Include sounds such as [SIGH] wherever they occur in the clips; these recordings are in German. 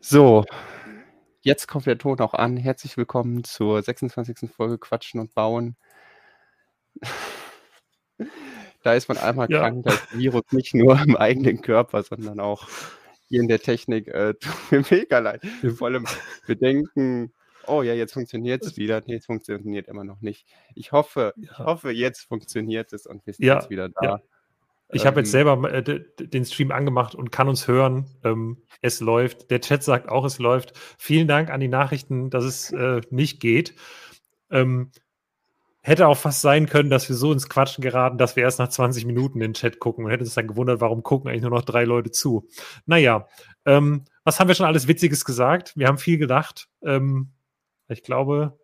So, jetzt kommt der Ton auch an. Herzlich willkommen zur 26. Folge Quatschen und Bauen. Da ist man einmal Ja. krank, das Virus nicht nur im eigenen Körper, sondern auch hier in der Technik. Äh, [LAUGHS] tut mir mega leid. Vor allem, wir denken, oh ja, jetzt funktioniert es wieder. Nee, es funktioniert immer noch nicht. Ich hoffe, ich Ja. hoffe, jetzt funktioniert es und wir sind Ja, jetzt wieder da. Ich habe jetzt Ähm, selber äh, den Stream angemacht und kann uns hören. Ähm, es läuft. Der Chat sagt auch, es läuft. Vielen Dank an die Nachrichten, dass es äh, nicht geht. Ähm, hätte auch fast sein können, dass wir so ins Quatschen geraten, dass wir erst nach 20 Minuten in den Chat gucken und hätten uns dann gewundert, warum gucken eigentlich nur noch drei Leute zu. Naja, ähm, was haben wir schon alles Witziges gesagt? Wir haben viel gedacht. Ähm, ich glaube,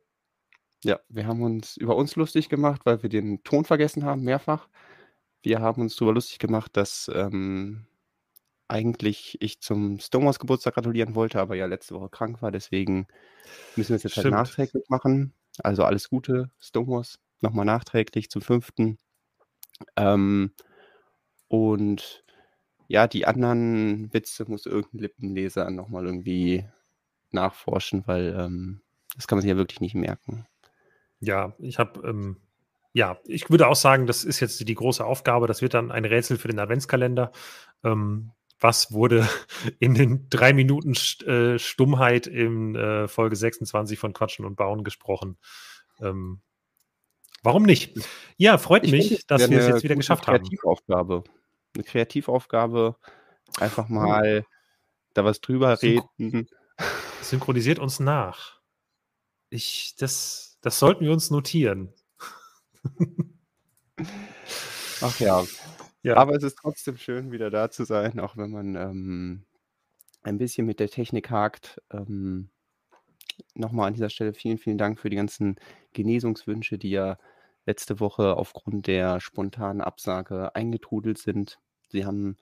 Ja, wir haben uns über uns lustig gemacht, weil wir den Ton vergessen haben, mehrfach. Wir haben uns darüber lustig gemacht, dass ähm, eigentlich ich zum Stonewalls Geburtstag gratulieren wollte, aber ja letzte Woche krank war. Deswegen müssen wir es jetzt halt Stimmt. nachträglich machen. Also alles Gute, Stonewalls, nochmal nachträglich zum fünften. Ähm, und ja, die anderen Witze muss irgendein Lippenleser nochmal irgendwie nachforschen, weil ähm, das kann man sich ja wirklich nicht merken. Ja, ich habe, ähm, ja, ich würde auch sagen, das ist jetzt die große Aufgabe. Das wird dann ein Rätsel für den Adventskalender. Ähm, was wurde [LAUGHS] in den drei Minuten äh, Stummheit in äh, Folge 26 von Quatschen und Bauen gesprochen? Ähm, warum nicht? Ja, freut Ich mich, dass wir es eine jetzt wieder geschafft haben. Kreativaufgabe. Eine Kreativaufgabe, einfach mal da was drüber Synchro- reden. [LAUGHS] Synchronisiert uns nach. Ich, das, das sollten wir uns notieren. [LAUGHS] Ach ja. Ja. Aber es ist trotzdem schön, wieder da zu sein, auch wenn man ähm, ein bisschen mit der Technik hakt. Ähm, Nochmal an dieser Stelle vielen, vielen Dank für die ganzen Genesungswünsche, die ja letzte Woche aufgrund der spontanen Absage eingetrudelt sind. Sie haben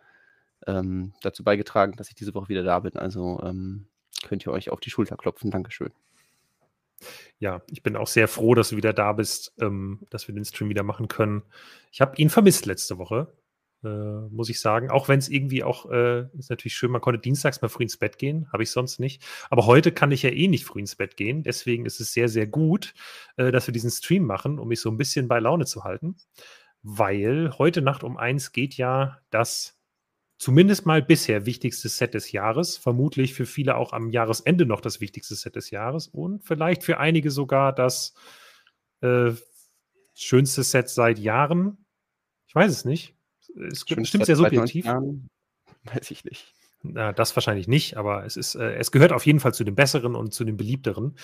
ähm, dazu beigetragen, dass ich diese Woche wieder da bin. Also ähm, könnt ihr euch auf die Schulter klopfen. Dankeschön. Ja, ich bin auch sehr froh, dass du wieder da bist, ähm, dass wir den Stream wieder machen können. Ich habe ihn vermisst letzte Woche, äh, muss ich sagen. Auch wenn es irgendwie auch, äh, ist natürlich schön, man konnte dienstags mal früh ins Bett gehen, habe ich sonst nicht. Aber heute kann ich ja eh nicht früh ins Bett gehen. Deswegen ist es sehr, sehr gut, äh, dass wir diesen Stream machen, um mich so ein bisschen bei Laune zu halten. Weil heute Nacht um eins geht ja das zumindest mal bisher wichtigste Set des Jahres, vermutlich für viele auch am Jahresende noch das wichtigste Set des Jahres und vielleicht für einige sogar das äh, schönste Set seit Jahren. Ich weiß es nicht. Es bestimmt sehr seit 90 subjektiv. Jahren? Weiß ich nicht. Na, das wahrscheinlich nicht, aber es ist, äh, es gehört auf jeden Fall zu den besseren und zu den beliebteren.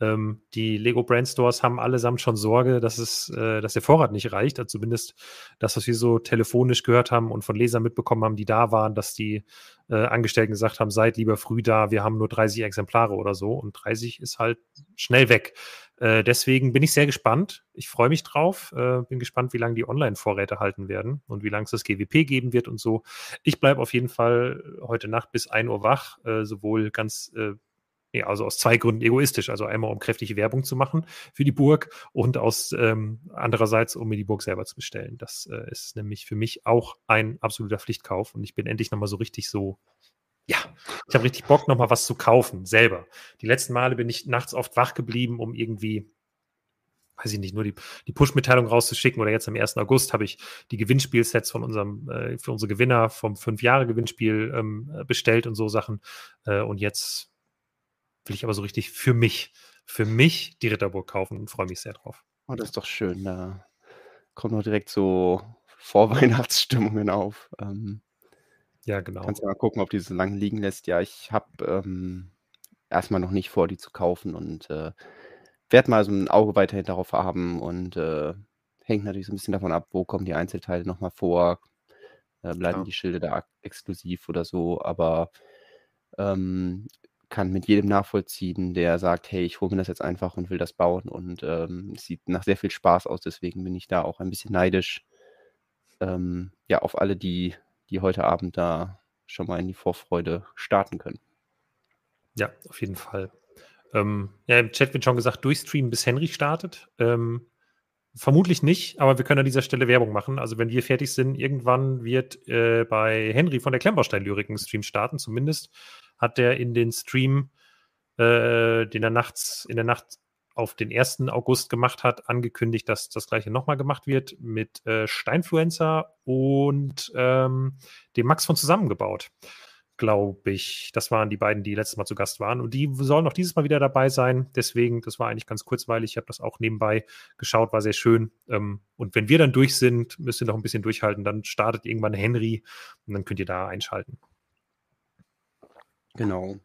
Ähm, die Lego Brand Stores haben allesamt schon Sorge, dass es, äh, dass der Vorrat nicht reicht. Also zumindest das, was wir so telefonisch gehört haben und von Lesern mitbekommen haben, die da waren, dass die äh, Angestellten gesagt haben, seid lieber früh da, wir haben nur 30 Exemplare oder so und 30 ist halt schnell weg. Äh, deswegen bin ich sehr gespannt. Ich freue mich drauf. Äh, bin gespannt, wie lange die Online-Vorräte halten werden und wie lange es das GWP geben wird und so. Ich bleibe auf jeden Fall heute Nacht bis 1 Uhr wach, äh, sowohl ganz, äh, ja, also aus zwei Gründen egoistisch. Also einmal, um kräftige Werbung zu machen für die Burg und aus ähm, andererseits, um mir die Burg selber zu bestellen. Das äh, ist nämlich für mich auch ein absoluter Pflichtkauf und ich bin endlich nochmal so richtig so, ja, ich habe richtig Bock, nochmal was zu kaufen, selber. Die letzten Male bin ich nachts oft wach geblieben, um irgendwie weiß ich nicht, nur die, die Push-Mitteilung rauszuschicken oder jetzt am 1. August habe ich die Gewinnspielsets von unserem, äh, für unsere Gewinner vom 5-Jahre-Gewinnspiel ähm, äh, bestellt und so Sachen. Äh, und jetzt will ich aber so richtig für mich, für mich die Ritterburg kaufen und freue mich sehr drauf. Oh, das ist doch schön. Da kommen noch direkt so Vorweihnachtsstimmungen auf. Ähm, Ja, genau. kannst ja mal gucken, ob die so lange liegen lässt. Ja, ich habe ähm, erstmal noch nicht vor, die zu kaufen und äh, werde mal so ein Auge weiterhin darauf haben und äh, hängt natürlich so ein bisschen davon ab, wo kommen die Einzelteile nochmal vor. Äh, bleiben Klar. die Schilde da exklusiv oder so, aber ähm, kann mit jedem nachvollziehen, der sagt, hey, ich hole mir das jetzt einfach und will das bauen und ähm, es sieht nach sehr viel Spaß aus, deswegen bin ich da auch ein bisschen neidisch. Ähm, ja, auf alle, die, die heute Abend da schon mal in die Vorfreude starten können. Ja, auf jeden Fall. Ähm, ja, im Chat wird schon gesagt, durchstreamen, bis Henry startet. Ähm, Vermutlich nicht, aber wir können an dieser Stelle Werbung machen. Also wenn wir fertig sind, irgendwann wird äh, bei Henry von der Klemmbaustein-Lyrik ein Stream starten. Zumindest hat der in den Stream, äh, den er nachts, in der Nacht auf den 1. August gemacht hat, angekündigt, dass das gleiche nochmal gemacht wird mit äh, Steinfluencer und ähm, dem Max von zusammengebaut glaube ich. Das waren die beiden, die letztes Mal zu Gast waren. Und die sollen auch dieses Mal wieder dabei sein. Deswegen, das war eigentlich ganz kurzweilig. Ich habe das auch nebenbei geschaut, war sehr schön. Ähm, und wenn wir dann durch sind, müsst ihr noch ein bisschen durchhalten. Dann startet irgendwann Henry und dann könnt ihr da einschalten. Genau.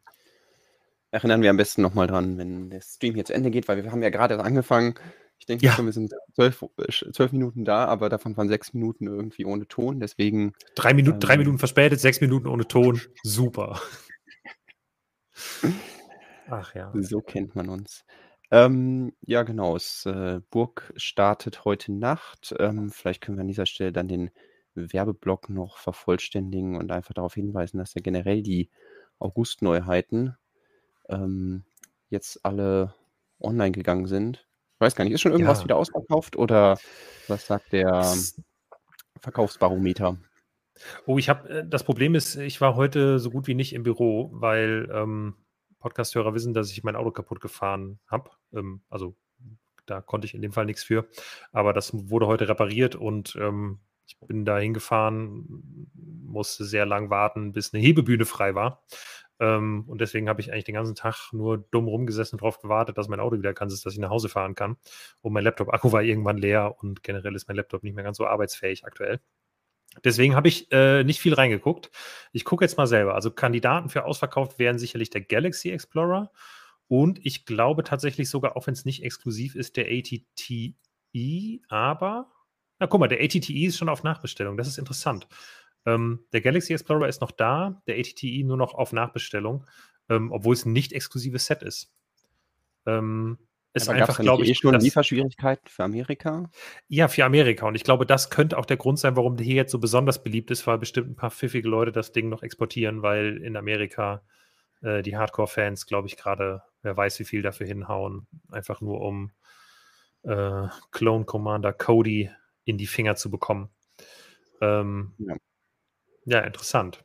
Erinnern wir am besten nochmal dran, wenn der Stream hier zu Ende geht, weil wir haben ja gerade angefangen. Ich denke, ja. wir sind zwölf, äh, zwölf, Minuten da, aber davon waren sechs Minuten irgendwie ohne Ton. Deswegen. Drei Minuten, ähm, drei Minuten verspätet, sechs Minuten ohne Ton. [LAUGHS] Super. [LAUGHS] Ach ja. So kennt man uns. Ähm, ja, genau. Es, äh, Burg startet heute Nacht. Ähm, vielleicht können wir an dieser Stelle dann den Werbeblock noch vervollständigen und einfach darauf hinweisen, dass ja generell die August-Neuheiten ähm, jetzt alle online gegangen sind weiß gar nicht, ist schon irgendwas ja. wieder ausverkauft oder was sagt der Verkaufsbarometer? Oh, ich habe, äh, das Problem ist, ich war heute so gut wie nicht im Büro, weil ähm, Podcast-Hörer wissen, dass ich mein Auto kaputt gefahren habe. Ähm, also da konnte ich in dem Fall nichts für. Aber das wurde heute repariert und ähm, ich bin da hingefahren, musste sehr lang warten, bis eine Hebebühne frei war. Ähm, und deswegen habe ich eigentlich den ganzen Tag nur dumm rumgesessen und darauf gewartet, dass mein Auto wieder kann, ist, dass ich nach Hause fahren kann. Und mein Laptop-Akku war irgendwann leer und generell ist mein Laptop nicht mehr ganz so arbeitsfähig aktuell. Deswegen habe ich äh, nicht viel reingeguckt. Ich gucke jetzt mal selber. Also Kandidaten für ausverkauft wären sicherlich der Galaxy Explorer und ich glaube tatsächlich sogar, auch wenn es nicht exklusiv ist, der ATTE, aber na guck mal, der ATTE ist schon auf Nachbestellung. Das ist interessant. Ähm, der Galaxy Explorer ist noch da, der ATTE nur noch auf Nachbestellung, ähm, obwohl es ein nicht exklusives Set ist. Ähm, ist Aber einfach, glaube ich, eh schon das, Lieferschwierigkeiten für Amerika? Ja, für Amerika. Und ich glaube, das könnte auch der Grund sein, warum der hier jetzt so besonders beliebt ist, weil bestimmt ein paar pfiffige Leute das Ding noch exportieren, weil in Amerika äh, die Hardcore-Fans, glaube ich, gerade, wer weiß, wie viel dafür hinhauen, einfach nur um äh, Clone Commander Cody in die Finger zu bekommen. Ähm, ja. Ja, interessant.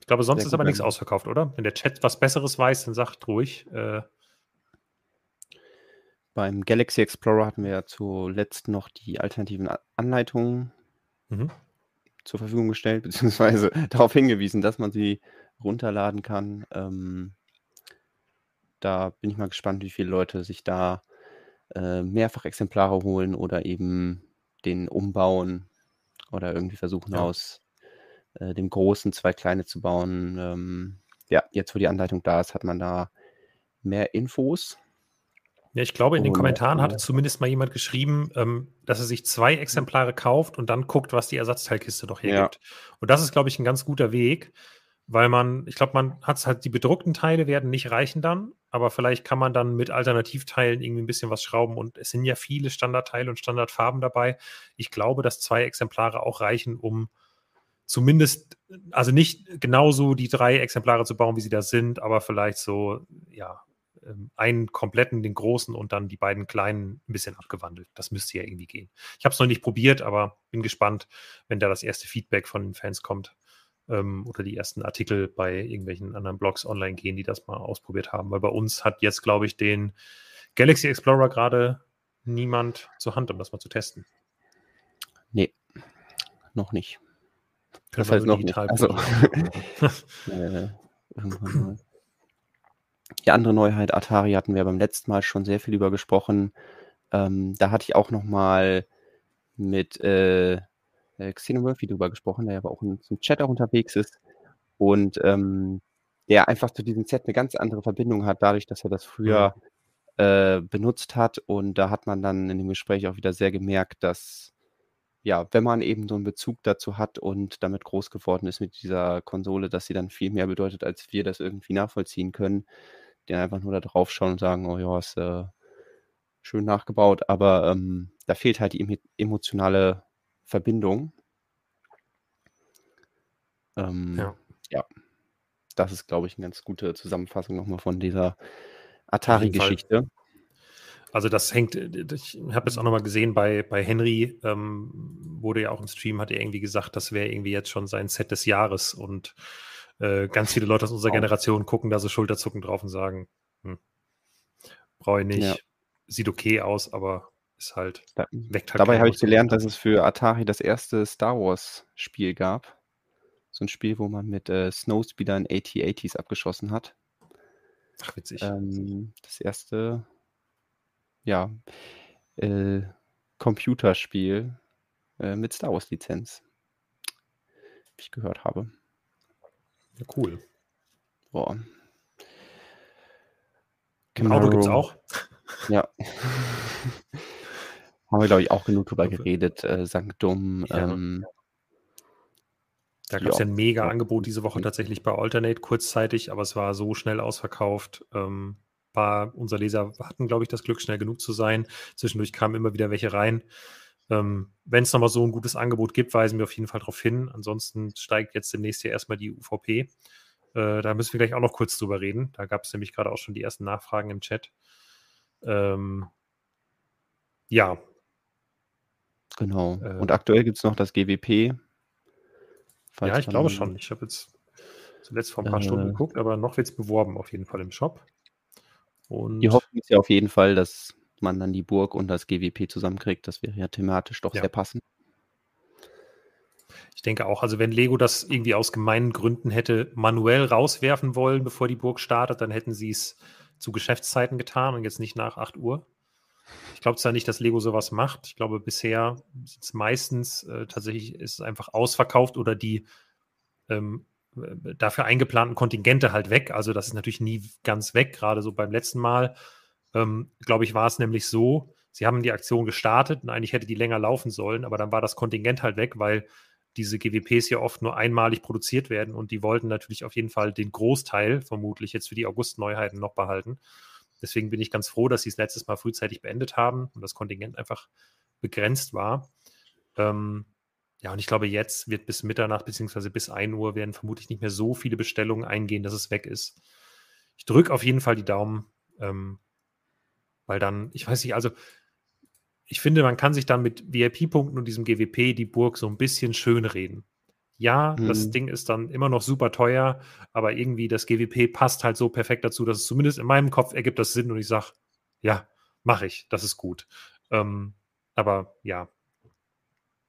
Ich glaube, sonst Sehr ist aber nichts ausverkauft, oder? Wenn der Chat was Besseres weiß, dann sagt ruhig. Äh, beim Galaxy Explorer hatten wir ja zuletzt noch die alternativen Anleitungen mhm. zur Verfügung gestellt, [LAUGHS] beziehungsweise darauf hingewiesen, dass man sie runterladen kann. Ähm, da bin ich mal gespannt, wie viele Leute sich da äh, mehrfach Exemplare holen oder eben den umbauen oder irgendwie versuchen ja. aus äh, dem Großen zwei kleine zu bauen. Ähm, ja, jetzt wo die Anleitung da ist, hat man da mehr Infos. Ja, ich glaube, in den Kommentaren hatte zumindest mal jemand geschrieben, ähm, dass er sich zwei Exemplare kauft und dann guckt, was die Ersatzteilkiste doch hergibt. Ja. Und das ist, glaube ich, ein ganz guter Weg, weil man, ich glaube, man hat halt, die bedruckten Teile werden nicht reichen dann, aber vielleicht kann man dann mit Alternativteilen irgendwie ein bisschen was schrauben und es sind ja viele Standardteile und Standardfarben dabei. Ich glaube, dass zwei Exemplare auch reichen, um zumindest, also nicht genauso die drei Exemplare zu bauen, wie sie da sind, aber vielleicht so, ja, ähm, einen kompletten, den großen und dann die beiden kleinen ein bisschen abgewandelt. Das müsste ja irgendwie gehen. Ich habe es noch nicht probiert, aber bin gespannt, wenn da das erste Feedback von den Fans kommt ähm, oder die ersten Artikel bei irgendwelchen anderen Blogs online gehen, die das mal ausprobiert haben. Weil bei uns hat jetzt, glaube ich, den Galaxy Explorer gerade niemand zur Hand, um das mal zu testen. Nee, noch nicht. Das heißt noch nicht. Also, [LAUGHS] Die andere Neuheit, Atari, hatten wir beim letzten Mal schon sehr viel über gesprochen. Ähm, da hatte ich auch noch mal mit äh, äh Xenomurphy drüber gesprochen, der ja auch im Chat auch unterwegs ist. Und ähm, der einfach zu diesem Set eine ganz andere Verbindung hat, dadurch, dass er das früher mhm. äh, benutzt hat. Und da hat man dann in dem Gespräch auch wieder sehr gemerkt, dass ja, wenn man eben so einen Bezug dazu hat und damit groß geworden ist mit dieser Konsole, dass sie dann viel mehr bedeutet, als wir das irgendwie nachvollziehen können, die einfach nur da drauf schauen und sagen, oh ja, ist äh, schön nachgebaut, aber ähm, da fehlt halt die emotionale Verbindung. Ähm, ja. ja. Das ist, glaube ich, eine ganz gute Zusammenfassung nochmal von dieser Atari-Geschichte. Also das hängt, ich habe jetzt auch nochmal gesehen, bei, bei Henry ähm, wurde ja auch im Stream, hat er irgendwie gesagt, das wäre irgendwie jetzt schon sein Set des Jahres und äh, ganz viele Leute aus unserer Generation gucken da so schulterzuckend drauf und sagen, hm, brauche ich nicht, ja. sieht okay aus, aber ist halt, da, weckt halt Dabei habe ich gelernt, dass es für Atari das erste Star Wars Spiel gab. So ein Spiel, wo man mit äh, Snowspeedern AT-80s abgeschossen hat. Ach, witzig. Ähm, das erste ja, äh, Computerspiel äh, mit Star Wars Lizenz. Wie ich gehört habe. Ja, cool. Boah. Im Auto gibt es auch. [LAUGHS] Ja. [LAUGHS] Haben wir, glaube ich, auch genug drüber geredet. Äh, Sanctum. Ja. Ähm, da gab es ja ein mega Angebot diese Woche tatsächlich bei Alternate kurzzeitig, aber es war so schnell ausverkauft. Ähm, paar unserer Leser hatten, glaube ich, das Glück, schnell genug zu sein. Zwischendurch kamen immer wieder welche rein. Ähm, Wenn es nochmal so ein gutes Angebot gibt, weisen wir auf jeden Fall darauf hin. Ansonsten steigt jetzt demnächst ja erstmal die UVP. Äh, da müssen wir gleich auch noch kurz drüber reden. Da gab es nämlich gerade auch schon die ersten Nachfragen im Chat. Ähm, ja. Genau. Äh, Und aktuell gibt es noch das GWP. Ja, ich glaube schon. Ich habe jetzt zuletzt vor ein paar äh, Stunden geguckt, aber noch wird es beworben auf jeden Fall im Shop. Und die Hoffnung ist ja auf jeden Fall, dass man dann die Burg und das GWP zusammenkriegt. Das wäre ja thematisch doch ja. sehr passend. Ich denke auch, also wenn Lego das irgendwie aus gemeinen Gründen hätte manuell rauswerfen wollen, bevor die Burg startet, dann hätten sie es zu Geschäftszeiten getan und jetzt nicht nach 8 Uhr. Ich glaube zwar nicht, dass Lego sowas macht. Ich glaube, bisher ist es meistens äh, tatsächlich ist es einfach ausverkauft oder die ähm, dafür eingeplanten Kontingente halt weg. Also das ist natürlich nie ganz weg, gerade so beim letzten Mal. Ähm, Glaube ich, war es nämlich so, sie haben die Aktion gestartet und eigentlich hätte die länger laufen sollen, aber dann war das Kontingent halt weg, weil diese GWPs ja oft nur einmalig produziert werden und die wollten natürlich auf jeden Fall den Großteil vermutlich jetzt für die August-Neuheiten noch behalten. Deswegen bin ich ganz froh, dass sie es letztes Mal frühzeitig beendet haben und das Kontingent einfach begrenzt war. Ähm, ja, und ich glaube, jetzt wird bis Mitternacht bzw. bis 1 Uhr werden vermutlich nicht mehr so viele Bestellungen eingehen, dass es weg ist. Ich drücke auf jeden Fall die Daumen, ähm, weil dann, ich weiß nicht, also ich finde, man kann sich dann mit VIP-Punkten und diesem GWP die Burg so ein bisschen schön reden. Ja, mhm. das Ding ist dann immer noch super teuer, aber irgendwie das GWP passt halt so perfekt dazu, dass es zumindest in meinem Kopf ergibt das Sinn und ich sage, ja, mache ich, das ist gut. Ähm, aber ja,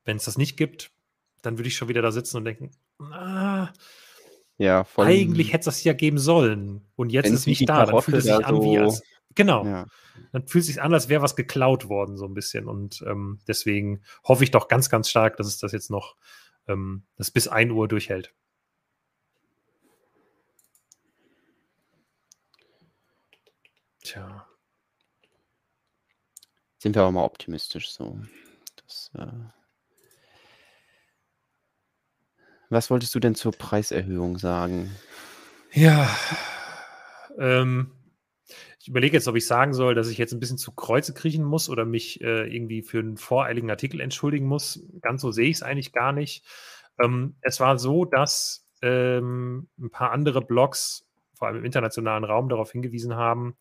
wenn es das nicht gibt, dann würde ich schon wieder da sitzen und denken, ah, ja, eigentlich hätte es das ja geben sollen. Und jetzt ist es nicht da. Dann fühlt es sich an so wie als. Genau. Ja. Dann fühlt es sich an, als wäre was geklaut worden, so ein bisschen. Und ähm, deswegen hoffe ich doch ganz, ganz stark, dass es das jetzt noch ähm, das bis 1 Uhr durchhält. Tja. Sind wir aber mal optimistisch so. Das, äh Was wolltest du denn zur Preiserhöhung sagen? Ja, ähm, ich überlege jetzt, ob ich sagen soll, dass ich jetzt ein bisschen zu Kreuze kriechen muss oder mich äh, irgendwie für einen voreiligen Artikel entschuldigen muss. Ganz so sehe ich es eigentlich gar nicht. Ähm, es war so, dass ähm, ein paar andere Blogs, vor allem im internationalen Raum, darauf hingewiesen haben,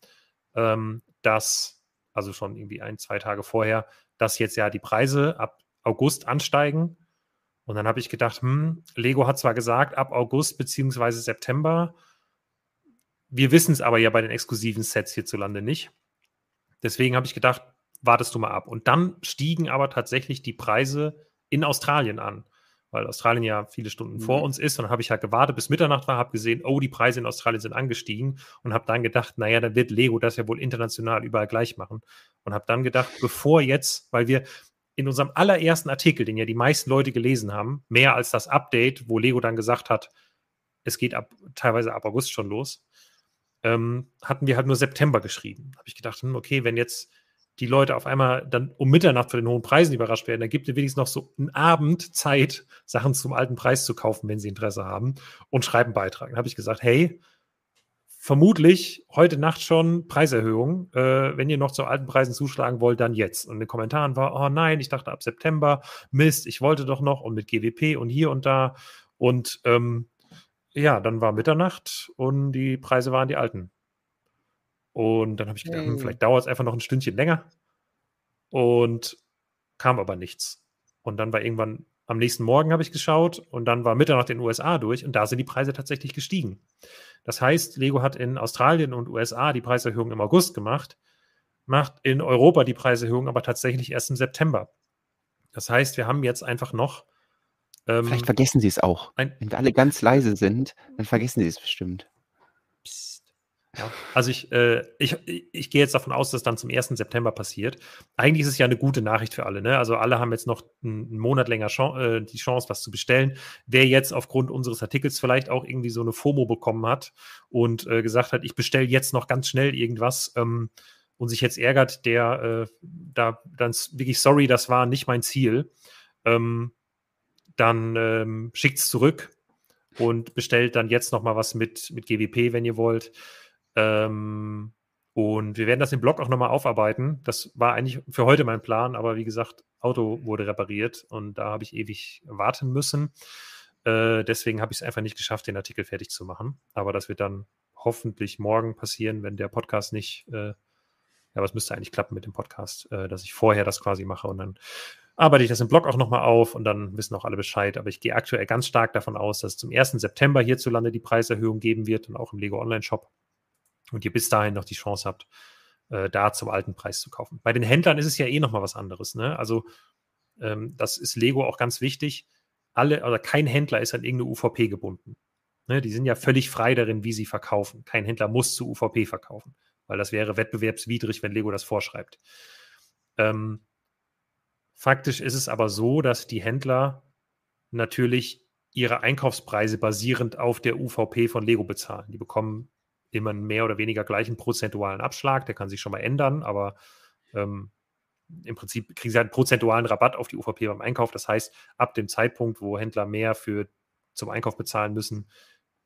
ähm, dass, also schon irgendwie ein, zwei Tage vorher, dass jetzt ja die Preise ab August ansteigen und dann habe ich gedacht, hm, Lego hat zwar gesagt, ab August bzw. September, wir wissen es aber ja bei den exklusiven Sets hierzulande nicht. Deswegen habe ich gedacht, wartest du mal ab. Und dann stiegen aber tatsächlich die Preise in Australien an, weil Australien ja viele Stunden mhm. vor uns ist. Und dann habe ich halt gewartet, bis Mitternacht war, habe gesehen, oh, die Preise in Australien sind angestiegen und habe dann gedacht, naja, dann wird Lego das ja wohl international überall gleich machen. Und habe dann gedacht, bevor jetzt, weil wir, in unserem allerersten Artikel, den ja die meisten Leute gelesen haben, mehr als das Update, wo Lego dann gesagt hat, es geht ab, teilweise ab August schon los, ähm, hatten wir halt nur September geschrieben. Habe ich gedacht, hm, okay, wenn jetzt die Leute auf einmal dann um Mitternacht von den hohen Preisen überrascht werden, dann gibt es wenigstens noch so einen Abend Zeit, Sachen zum alten Preis zu kaufen, wenn sie Interesse haben und schreiben Beitrag. Dann habe ich gesagt, hey, vermutlich heute Nacht schon Preiserhöhung. Äh, wenn ihr noch zu alten Preisen zuschlagen wollt, dann jetzt. Und in den Kommentaren war, oh nein, ich dachte ab September, Mist, ich wollte doch noch und mit GWP und hier und da. Und ähm, ja, dann war Mitternacht und die Preise waren die alten. Und dann habe ich gedacht, hm, vielleicht dauert es einfach noch ein Stündchen länger. Und kam aber nichts. Und dann war irgendwann am nächsten Morgen habe ich geschaut und dann war Mitternacht in den USA durch und da sind die Preise tatsächlich gestiegen. Das heißt, Lego hat in Australien und USA die Preiserhöhung im August gemacht, macht in Europa die Preiserhöhung aber tatsächlich erst im September. Das heißt, wir haben jetzt einfach noch. Ähm, Vielleicht vergessen sie es auch. Wenn wir alle ganz leise sind, dann vergessen sie es bestimmt. Ja, also ich, äh, ich, ich gehe jetzt davon aus, dass dann zum 1. September passiert. Eigentlich ist es ja eine gute Nachricht für alle. Ne? Also alle haben jetzt noch einen Monat länger Chance, äh, die Chance, was zu bestellen. Wer jetzt aufgrund unseres Artikels vielleicht auch irgendwie so eine FOMO bekommen hat und äh, gesagt hat, ich bestelle jetzt noch ganz schnell irgendwas ähm, und sich jetzt ärgert, der äh, da dann wirklich sorry, das war nicht mein Ziel. Ähm, dann ähm, schickt es zurück und bestellt dann jetzt noch mal was mit, mit GWP, wenn ihr wollt. Ähm, und wir werden das im Blog auch nochmal aufarbeiten. Das war eigentlich für heute mein Plan, aber wie gesagt, Auto wurde repariert und da habe ich ewig warten müssen. Äh, deswegen habe ich es einfach nicht geschafft, den Artikel fertig zu machen. Aber das wird dann hoffentlich morgen passieren, wenn der Podcast nicht, äh, ja, aber es müsste eigentlich klappen mit dem Podcast, äh, dass ich vorher das quasi mache und dann arbeite ich das im Blog auch nochmal auf und dann wissen auch alle Bescheid. Aber ich gehe aktuell ganz stark davon aus, dass es zum 1. September hierzulande die Preiserhöhung geben wird und auch im Lego Online Shop und ihr bis dahin noch die Chance habt, äh, da zum alten Preis zu kaufen. Bei den Händlern ist es ja eh nochmal was anderes. Ne? Also ähm, das ist Lego auch ganz wichtig. Alle oder kein Händler ist an irgendeine UVP gebunden. Ne? Die sind ja völlig frei darin, wie sie verkaufen. Kein Händler muss zu UVP verkaufen, weil das wäre wettbewerbswidrig, wenn Lego das vorschreibt. Ähm, faktisch ist es aber so, dass die Händler natürlich ihre Einkaufspreise basierend auf der UVP von Lego bezahlen. Die bekommen immer einen mehr oder weniger gleichen prozentualen Abschlag. Der kann sich schon mal ändern, aber ähm, im Prinzip kriegen sie halt einen prozentualen Rabatt auf die UVP beim Einkauf. Das heißt, ab dem Zeitpunkt, wo Händler mehr für zum Einkauf bezahlen müssen,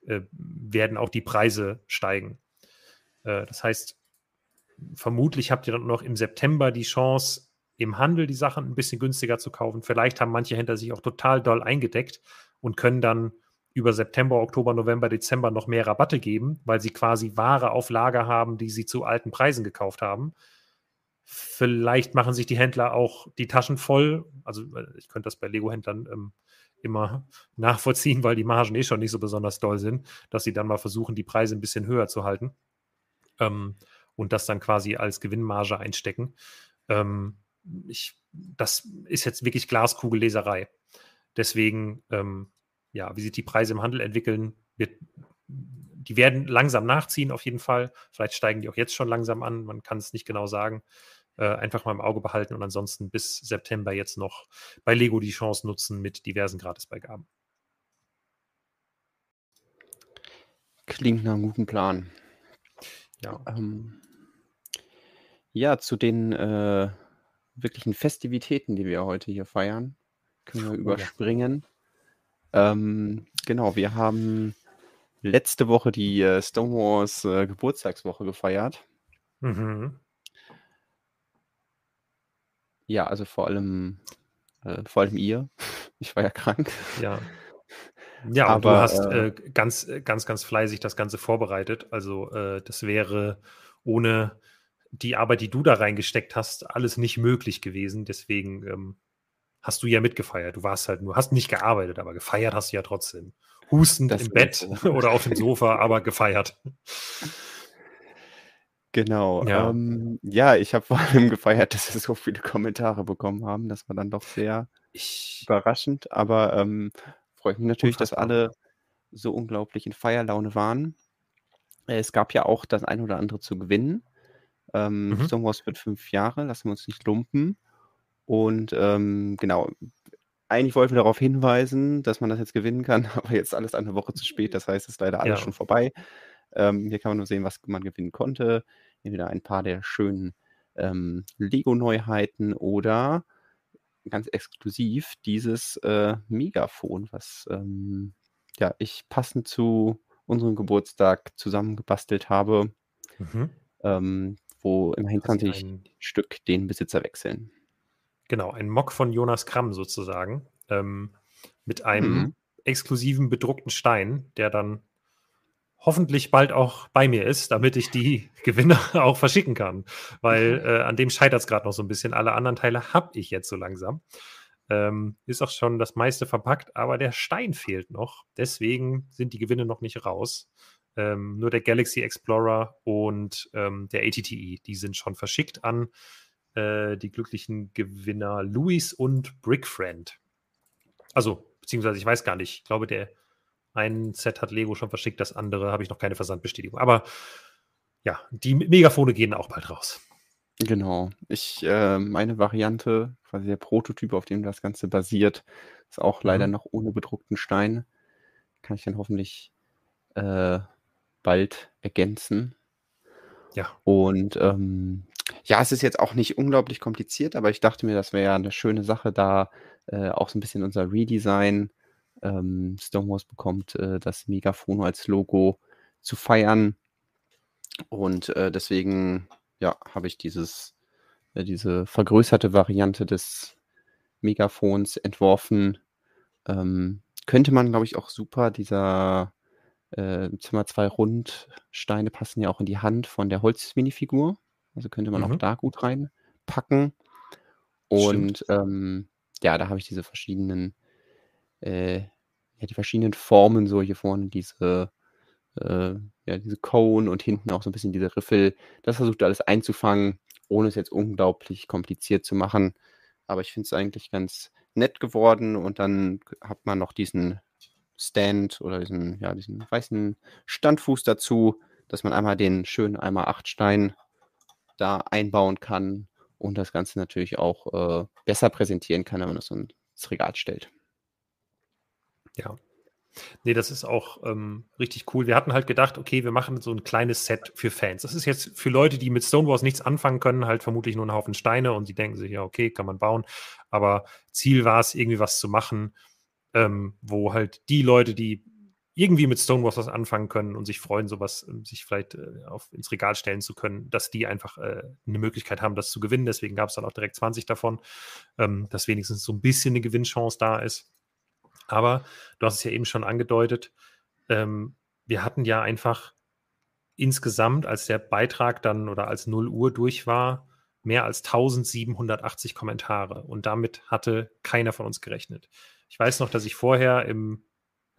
äh, werden auch die Preise steigen. Äh, das heißt, vermutlich habt ihr dann noch im September die Chance, im Handel die Sachen ein bisschen günstiger zu kaufen. Vielleicht haben manche Händler sich auch total doll eingedeckt und können dann über September, Oktober, November, Dezember noch mehr Rabatte geben, weil sie quasi Ware auf Lager haben, die sie zu alten Preisen gekauft haben. Vielleicht machen sich die Händler auch die Taschen voll. Also ich könnte das bei Lego-Händlern ähm, immer [LAUGHS] nachvollziehen, weil die Margen eh schon nicht so besonders doll sind, dass sie dann mal versuchen, die Preise ein bisschen höher zu halten ähm, und das dann quasi als Gewinnmarge einstecken. Ähm, ich, das ist jetzt wirklich Glaskugelleserei. Deswegen ähm, ja, wie sich die Preise im Handel entwickeln, wird, die werden langsam nachziehen auf jeden Fall. Vielleicht steigen die auch jetzt schon langsam an, man kann es nicht genau sagen. Äh, einfach mal im Auge behalten und ansonsten bis September jetzt noch bei Lego die Chance nutzen mit diversen Gratisbeigaben. Klingt nach einem guten Plan. Ja. Ähm, ja, zu den äh, wirklichen Festivitäten, die wir heute hier feiern, können wir oh, überspringen. Ähm, genau, wir haben letzte Woche die äh, Stonewalls äh, Geburtstagswoche gefeiert. Mhm. Ja, also vor allem, äh, vor allem ihr. [LAUGHS] Ich war ja krank. Ja. Ja, aber du hast äh, äh ganz, äh, ganz, ganz fleißig das Ganze vorbereitet. Also äh, das wäre ohne die Arbeit, die du da reingesteckt hast, alles nicht möglich gewesen. Deswegen ähm, hast du ja mitgefeiert. Du warst halt nur, hast nicht gearbeitet, aber gefeiert hast du ja trotzdem. Hustend das im Bett so. [LAUGHS] oder auf dem Sofa, aber gefeiert. Genau. Ja, ähm, ja ich habe [LAUGHS] vor allem gefeiert, dass wir so viele Kommentare bekommen haben. Das war dann doch sehr ich, überraschend. Aber ähm, freut mich natürlich, dass alle so unglaublich in Feierlaune waren. Es gab ja auch das ein oder andere zu gewinnen. Ähm, mhm. Songwars wird fünf Jahre, lassen wir uns nicht lumpen. Und ähm, genau, eigentlich wollten wir darauf hinweisen, dass man das jetzt gewinnen kann, [LAUGHS] aber jetzt alles eine Woche zu spät. Das heißt, es ist leider alles ja. schon vorbei. Ähm, hier kann man nur sehen, was man gewinnen konnte. Entweder ein paar der schönen ähm, Lego-Neuheiten oder ganz exklusiv dieses äh, Megafon, was ähm, ja, ich passend zu unserem Geburtstag zusammengebastelt habe, mhm. ähm, wo immerhin 20 Stück den Besitzer wechseln. Genau, ein Mock von Jonas Kramm sozusagen. Ähm, mit einem mhm. exklusiven bedruckten Stein, der dann hoffentlich bald auch bei mir ist, damit ich die [LAUGHS] Gewinne auch verschicken kann. Weil äh, an dem scheitert es gerade noch so ein bisschen. Alle anderen Teile habe ich jetzt so langsam. Ähm, ist auch schon das meiste verpackt, aber der Stein fehlt noch. Deswegen sind die Gewinne noch nicht raus. Ähm, nur der Galaxy Explorer und ähm, der ATTE, die sind schon verschickt an äh, die glücklichen Gewinner Luis und Brickfriend. Also, beziehungsweise ich weiß gar nicht. Ich glaube, der ein Set hat Lego schon verschickt, das andere habe ich noch keine Versandbestätigung. Aber ja, die Megafone gehen auch bald raus. Genau. Ich, äh, meine Variante, quasi der Prototyp, auf dem das Ganze basiert, ist auch leider mhm. noch ohne bedruckten Stein. Kann ich dann hoffentlich äh, bald ergänzen. Ja. Und ähm, ja, es ist jetzt auch nicht unglaublich kompliziert, aber ich dachte mir, das wäre ja eine schöne Sache, da äh, auch so ein bisschen unser Redesign ähm, Stonewalls bekommt, äh, das Megafono als Logo zu feiern. Und äh, deswegen, ja, habe ich dieses, äh, diese vergrößerte Variante des Megafons entworfen. Ähm, könnte man, glaube ich, auch super, dieser äh, Zimmer zwei Rundsteine passen ja auch in die Hand von der Holzminifigur. Also könnte man mhm. auch da gut reinpacken. Und ähm, ja, da habe ich diese verschiedenen äh, ja, die verschiedenen Formen, so hier vorne diese, äh, ja, diese Cone und hinten auch so ein bisschen diese Riffel. Das versucht alles einzufangen, ohne es jetzt unglaublich kompliziert zu machen. Aber ich finde es eigentlich ganz nett geworden und dann hat man noch diesen Stand oder diesen, ja, diesen weißen Standfuß dazu, dass man einmal den schönen einmal 8 Stein da einbauen kann und das Ganze natürlich auch äh, besser präsentieren kann, wenn man das so ins Regal stellt. Ja. Nee, das ist auch ähm, richtig cool. Wir hatten halt gedacht, okay, wir machen so ein kleines Set für Fans. Das ist jetzt für Leute, die mit Stonewalls nichts anfangen können, halt vermutlich nur ein Haufen Steine und sie denken sich, ja, okay, kann man bauen. Aber Ziel war es, irgendwie was zu machen, ähm, wo halt die Leute, die irgendwie mit Stonewalls was anfangen können und sich freuen, sowas äh, sich vielleicht äh, auf, ins Regal stellen zu können, dass die einfach äh, eine Möglichkeit haben, das zu gewinnen. Deswegen gab es dann auch direkt 20 davon, ähm, dass wenigstens so ein bisschen eine Gewinnchance da ist. Aber du hast es ja eben schon angedeutet, ähm, wir hatten ja einfach insgesamt, als der Beitrag dann oder als 0 Uhr durch war, mehr als 1780 Kommentare. Und damit hatte keiner von uns gerechnet. Ich weiß noch, dass ich vorher im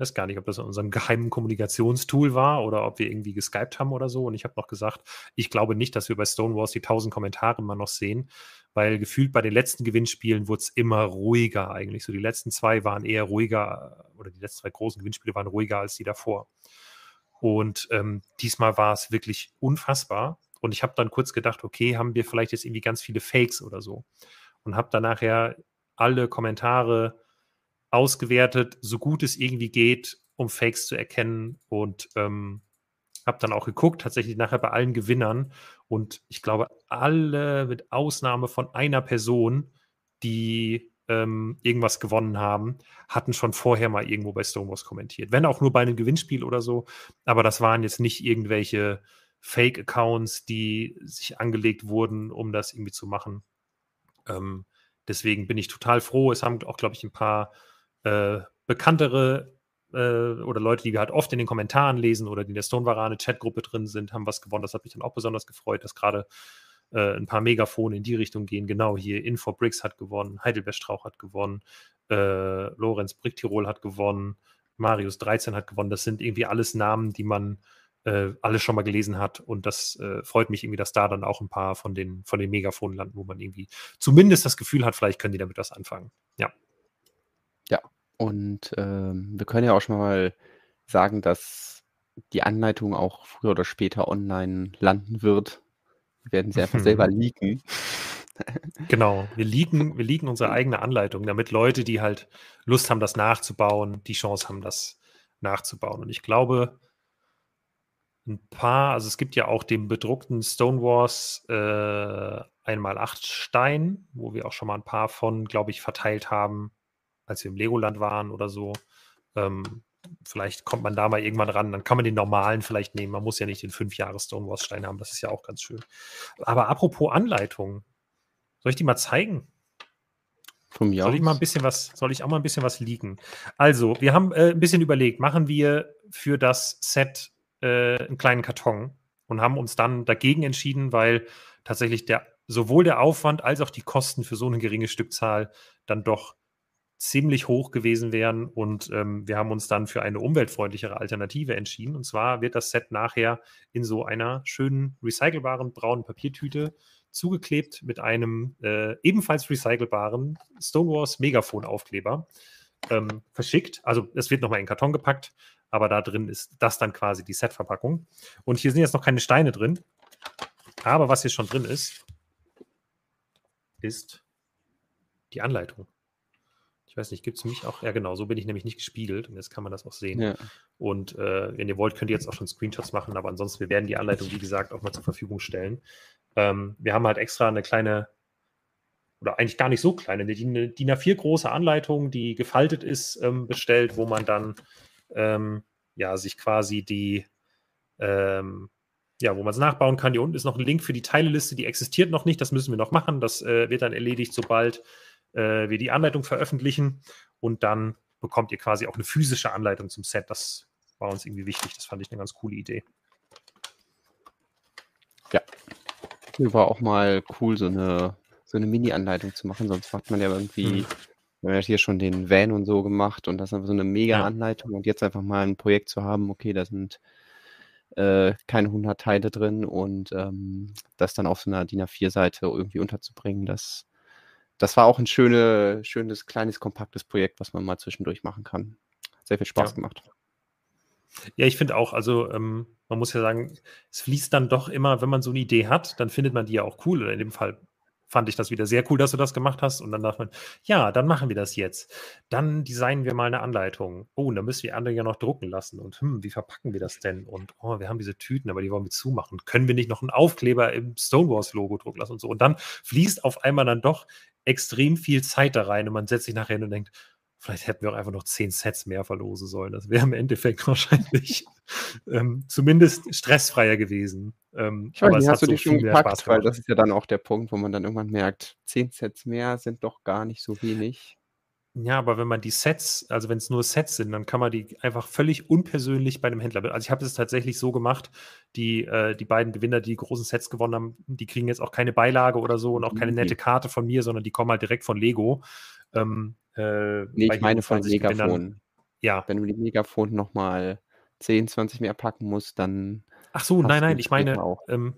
weiß gar nicht, ob das in unserem geheimen Kommunikationstool war oder ob wir irgendwie geskypt haben oder so. Und ich habe noch gesagt, ich glaube nicht, dass wir bei Stonewalls die 1000 Kommentare mal noch sehen, weil gefühlt bei den letzten Gewinnspielen wurde es immer ruhiger eigentlich. So die letzten zwei waren eher ruhiger oder die letzten zwei großen Gewinnspiele waren ruhiger als die davor. Und ähm, diesmal war es wirklich unfassbar. Und ich habe dann kurz gedacht, okay, haben wir vielleicht jetzt irgendwie ganz viele Fakes oder so. Und habe dann nachher alle Kommentare ausgewertet, so gut es irgendwie geht, um Fakes zu erkennen und ähm, habe dann auch geguckt, tatsächlich nachher bei allen Gewinnern und ich glaube, alle mit Ausnahme von einer Person, die ähm, irgendwas gewonnen haben, hatten schon vorher mal irgendwo bei Stonewalls kommentiert. Wenn auch nur bei einem Gewinnspiel oder so, aber das waren jetzt nicht irgendwelche Fake-Accounts, die sich angelegt wurden, um das irgendwie zu machen. Ähm, deswegen bin ich total froh. Es haben auch, glaube ich, ein paar äh, bekanntere äh, oder Leute, die wir halt oft in den Kommentaren lesen oder die in der Stone Chatgruppe drin sind, haben was gewonnen. Das hat mich dann auch besonders gefreut, dass gerade äh, ein paar Megafone in die Richtung gehen. Genau hier, Infobricks hat gewonnen, Heidelberg Strauch hat gewonnen, äh, Lorenz Bricktirol hat gewonnen, Marius 13 hat gewonnen. Das sind irgendwie alles Namen, die man äh, alles schon mal gelesen hat. Und das äh, freut mich irgendwie, dass da dann auch ein paar von den, von den Megafonen landen, wo man irgendwie zumindest das Gefühl hat, vielleicht können die damit was anfangen. Ja. Und ähm, wir können ja auch schon mal sagen, dass die Anleitung auch früher oder später online landen wird. Wir werden sie einfach selber [LAUGHS] leaken. Genau, wir leaken, [LAUGHS] wir leaken unsere eigene Anleitung, damit Leute, die halt Lust haben, das nachzubauen, die Chance haben, das nachzubauen. Und ich glaube, ein paar, also es gibt ja auch den bedruckten Stonewars äh, einmal acht Stein, wo wir auch schon mal ein paar von, glaube ich, verteilt haben als wir im Legoland waren oder so. Ähm, vielleicht kommt man da mal irgendwann ran. Dann kann man den normalen vielleicht nehmen. Man muss ja nicht den 5 Jahre Stonewall-Stein haben. Das ist ja auch ganz schön. Aber apropos Anleitung, soll ich die mal zeigen? Von mir soll ich mal ein bisschen was, soll ich auch mal ein bisschen was liegen? Also, wir haben äh, ein bisschen überlegt, machen wir für das Set äh, einen kleinen Karton und haben uns dann dagegen entschieden, weil tatsächlich der, sowohl der Aufwand als auch die Kosten für so eine geringe Stückzahl dann doch ziemlich hoch gewesen wären. Und ähm, wir haben uns dann für eine umweltfreundlichere Alternative entschieden. Und zwar wird das Set nachher in so einer schönen recycelbaren braunen Papiertüte zugeklebt mit einem äh, ebenfalls recycelbaren Stonewalls Megafon-Aufkleber ähm, verschickt. Also es wird nochmal in Karton gepackt, aber da drin ist das dann quasi die Set-Verpackung. Und hier sind jetzt noch keine Steine drin. Aber was hier schon drin ist, ist die Anleitung. Ich weiß nicht, gibt es mich auch? Ja, genau, so bin ich nämlich nicht gespiegelt und jetzt kann man das auch sehen. Ja. Und äh, wenn ihr wollt, könnt ihr jetzt auch schon Screenshots machen, aber ansonsten, wir werden die Anleitung, wie gesagt, auch mal zur Verfügung stellen. Ähm, wir haben halt extra eine kleine, oder eigentlich gar nicht so kleine, eine DIN A4 große Anleitung, die gefaltet ist, ähm, bestellt, wo man dann ähm, ja sich quasi die ähm, ja, wo man es nachbauen kann. Hier unten ist noch ein Link für die Teileliste, die existiert noch nicht. Das müssen wir noch machen. Das äh, wird dann erledigt, sobald äh, wir die Anleitung veröffentlichen und dann bekommt ihr quasi auch eine physische Anleitung zum Set. Das war uns irgendwie wichtig. Das fand ich eine ganz coole Idee. Ja. War auch mal cool, so eine, so eine Mini-Anleitung zu machen. Sonst macht man ja irgendwie, mhm. man hat hier schon den Van und so gemacht und das ist einfach so eine Mega-Anleitung ja. und jetzt einfach mal ein Projekt zu haben, okay, da sind äh, keine 100 Teile drin und ähm, das dann auf so einer DIN A4-Seite irgendwie unterzubringen, das das war auch ein schöne, schönes, kleines, kompaktes Projekt, was man mal zwischendurch machen kann. Sehr viel Spaß ja. gemacht. Ja, ich finde auch, also ähm, man muss ja sagen, es fließt dann doch immer, wenn man so eine Idee hat, dann findet man die ja auch cool. Oder in dem Fall fand ich das wieder sehr cool, dass du das gemacht hast. Und dann dachte man, ja, dann machen wir das jetzt. Dann designen wir mal eine Anleitung. Oh, und dann müssen wir andere ja noch drucken lassen. Und hm, wie verpacken wir das denn? Und oh, wir haben diese Tüten, aber die wollen wir zumachen. Können wir nicht noch einen Aufkleber im Stonewalls-Logo drucken lassen und so? Und dann fließt auf einmal dann doch extrem viel Zeit da rein und man setzt sich nachher hin und denkt, vielleicht hätten wir auch einfach noch zehn Sets mehr verlosen sollen. Das wäre im Endeffekt [LAUGHS] wahrscheinlich ähm, zumindest stressfreier gewesen. Ähm, ich weiß nicht, hast du so dich schon gepackt, weil das ist ja dann auch der Punkt, wo man dann irgendwann merkt, zehn Sets mehr sind doch gar nicht so wenig. Ja, aber wenn man die Sets, also wenn es nur Sets sind, dann kann man die einfach völlig unpersönlich bei einem Händler. Also ich habe es tatsächlich so gemacht, die, äh, die beiden Gewinner, die, die großen Sets gewonnen haben, die kriegen jetzt auch keine Beilage oder so und auch keine nette Karte von mir, sondern die kommen halt direkt von Lego. Ähm, äh, nee, ich meine von Megafon. Ja. Wenn du die Megafon nochmal 10, 20 mehr packen musst, dann. Ach so, nein, nein, ich meine, ähm,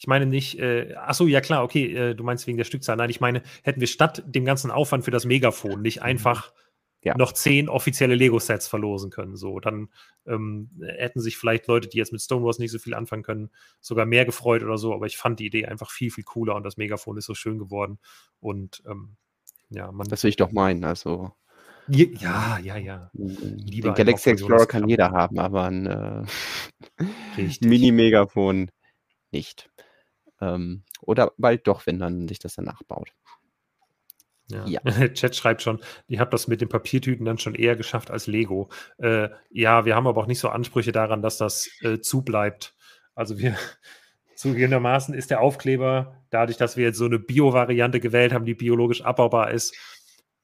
ich meine nicht, äh, ach so, ja klar, okay, äh, du meinst wegen der Stückzahl. Nein, ich meine, hätten wir statt dem ganzen Aufwand für das Megafon nicht mhm. einfach ja. noch zehn offizielle Lego-Sets verlosen können. So, dann ähm, hätten sich vielleicht Leute, die jetzt mit Stonewalls nicht so viel anfangen können, sogar mehr gefreut oder so. Aber ich fand die Idee einfach viel, viel cooler und das Megafon ist so schön geworden. Und ähm, ja, man. Das will ich doch meinen, also. Ja, ja, ja. Den Galaxy Explorer kann jeder haben, aber ein äh, [LAUGHS] Mini-Megafon nicht. Ähm, oder bald doch, wenn man sich das danach baut. Ja. ja. [LAUGHS] Chat schreibt schon, ihr habt das mit den Papiertüten dann schon eher geschafft als Lego. Äh, ja, wir haben aber auch nicht so Ansprüche daran, dass das äh, zubleibt. Also wir [LAUGHS] zugegebenermaßen ist der Aufkleber, dadurch, dass wir jetzt so eine Bio-Variante gewählt haben, die biologisch abbaubar ist,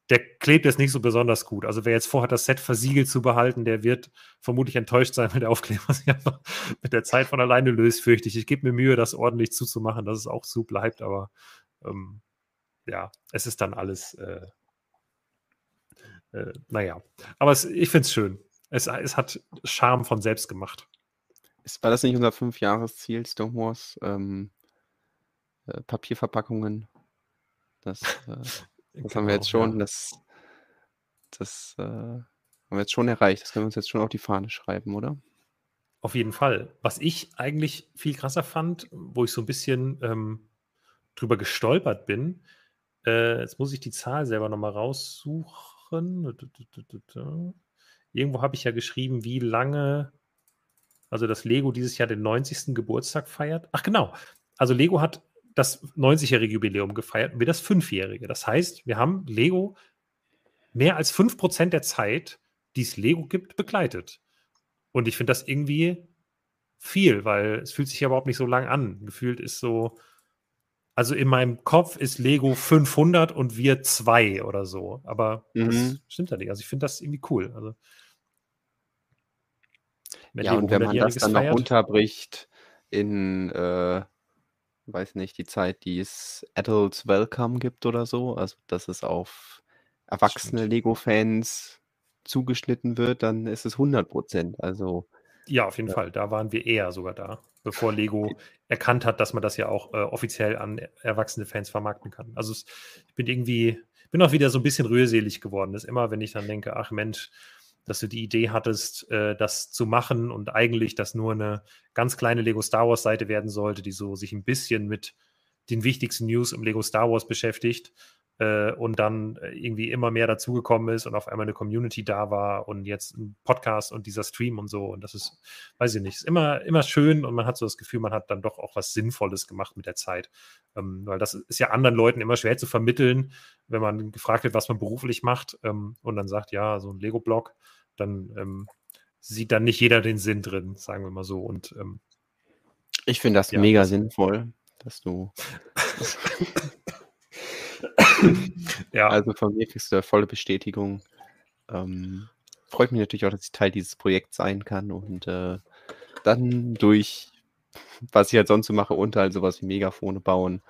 der klebt jetzt nicht so besonders gut. Also wer jetzt vorhat, das Set versiegelt zu behalten, der wird vermutlich enttäuscht sein, weil der Aufkleber sich [LAUGHS] einfach mit der Zeit von alleine löst, fürchte ich. Ich gebe mir Mühe, das ordentlich zuzumachen, dass es auch zu bleibt, aber ähm, ja, es ist dann alles, äh, äh, naja. Aber es, ich finde es schön. Es, es hat Charme von selbst gemacht. war das nicht unser Fünfjahresziel, Stonewalls? Ähm, äh, Papierverpackungen? Das äh, [LAUGHS] das haben wir jetzt schon, ja. das, das äh, haben wir jetzt schon erreicht. Das können wir uns jetzt schon auf die Fahne schreiben, oder? Auf jeden Fall. Was ich eigentlich viel krasser fand, wo ich so ein bisschen ähm, drüber gestolpert bin, äh, jetzt muss ich die Zahl selber nochmal raussuchen. Irgendwo habe ich ja geschrieben, wie lange, also das Lego dieses Jahr den 90. Geburtstag feiert. Ach genau. Also Lego hat das 90-jährige Jubiläum gefeiert und wir das 5-jährige. Das heißt, wir haben Lego mehr als 5% der Zeit, die es Lego gibt, begleitet. Und ich finde das irgendwie viel, weil es fühlt sich ja überhaupt nicht so lang an. Gefühlt ist so, also in meinem Kopf ist Lego 500 und wir zwei oder so. Aber mhm. das stimmt ja nicht. Also ich finde das irgendwie cool. Also ja, und wenn man das dann feiert. noch runterbricht in, äh, weiß nicht, die Zeit, die es Adults Welcome gibt oder so, also dass es auf erwachsene Lego-Fans zugeschnitten wird, dann ist es 100 Prozent. Also ja, auf jeden ja. Fall. Da waren wir eher sogar da, bevor Lego erkannt hat, dass man das ja auch äh, offiziell an erwachsene Fans vermarkten kann. Also es, ich bin irgendwie, bin auch wieder so ein bisschen rührselig geworden. Das ist immer, wenn ich dann denke, ach Mensch, dass du die Idee hattest, äh, das zu machen und eigentlich das nur eine ganz kleine Lego Star Wars Seite werden sollte, die so sich ein bisschen mit den wichtigsten News im Lego Star Wars beschäftigt äh, und dann äh, irgendwie immer mehr dazugekommen ist und auf einmal eine Community da war und jetzt ein Podcast und dieser Stream und so. Und das ist, weiß ich nicht, ist immer, immer schön und man hat so das Gefühl, man hat dann doch auch was Sinnvolles gemacht mit der Zeit. Ähm, weil das ist ja anderen Leuten immer schwer zu vermitteln, wenn man gefragt wird, was man beruflich macht ähm, und dann sagt, ja, so ein Lego-Blog, dann ähm, sieht dann nicht jeder den Sinn drin, sagen wir mal so. Und ähm, ich finde das ja, mega das sinnvoll, dass du [LAUGHS] [LAUGHS] ja. Also von mir kriegst du volle Bestätigung. Ähm, freut mich natürlich auch, dass ich Teil dieses Projekts sein kann und äh, dann durch, was ich halt sonst so mache, unter halt sowas wie Megafone bauen,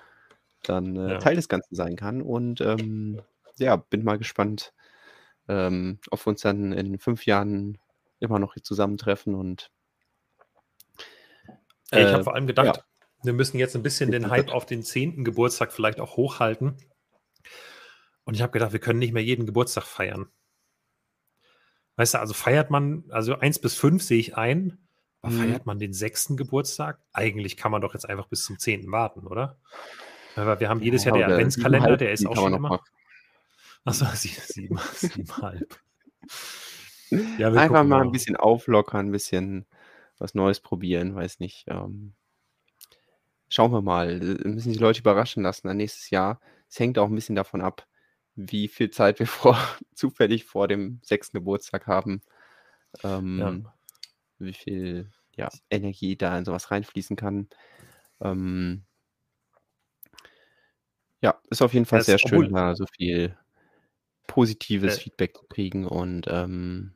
dann äh, ja. Teil des Ganzen sein kann. Und ähm, ja, bin mal gespannt, ähm, ob wir uns dann in fünf Jahren immer noch hier zusammentreffen und äh, ich habe vor allem gedacht, ja. wir müssen jetzt ein bisschen den Hype auf den zehnten Geburtstag vielleicht auch hochhalten. Und ich habe gedacht, wir können nicht mehr jeden Geburtstag feiern. Weißt du, also feiert man, also eins bis fünf sehe ich ein, aber mhm. feiert man den sechsten Geburtstag? Eigentlich kann man doch jetzt einfach bis zum zehnten warten, oder? Aber wir haben jedes ja, Jahr der Adventskalender, der ist auch schon immer. Achso, [LAUGHS] sieben, [LAUGHS] siebenhalb. Ja, einfach mal ein bisschen auflockern, ein bisschen was Neues probieren, weiß nicht. Ähm, schauen wir mal. Müssen die Leute überraschen lassen. Dann nächstes Jahr. Es hängt auch ein bisschen davon ab, wie viel Zeit wir [LAUGHS] vor, zufällig vor dem sechsten Geburtstag haben. Ähm, ja. Wie viel ja, Energie da in sowas reinfließen kann. Ähm, ja, ist auf jeden Fall das sehr schön, da so viel positives äh, Feedback zu kriegen und ähm,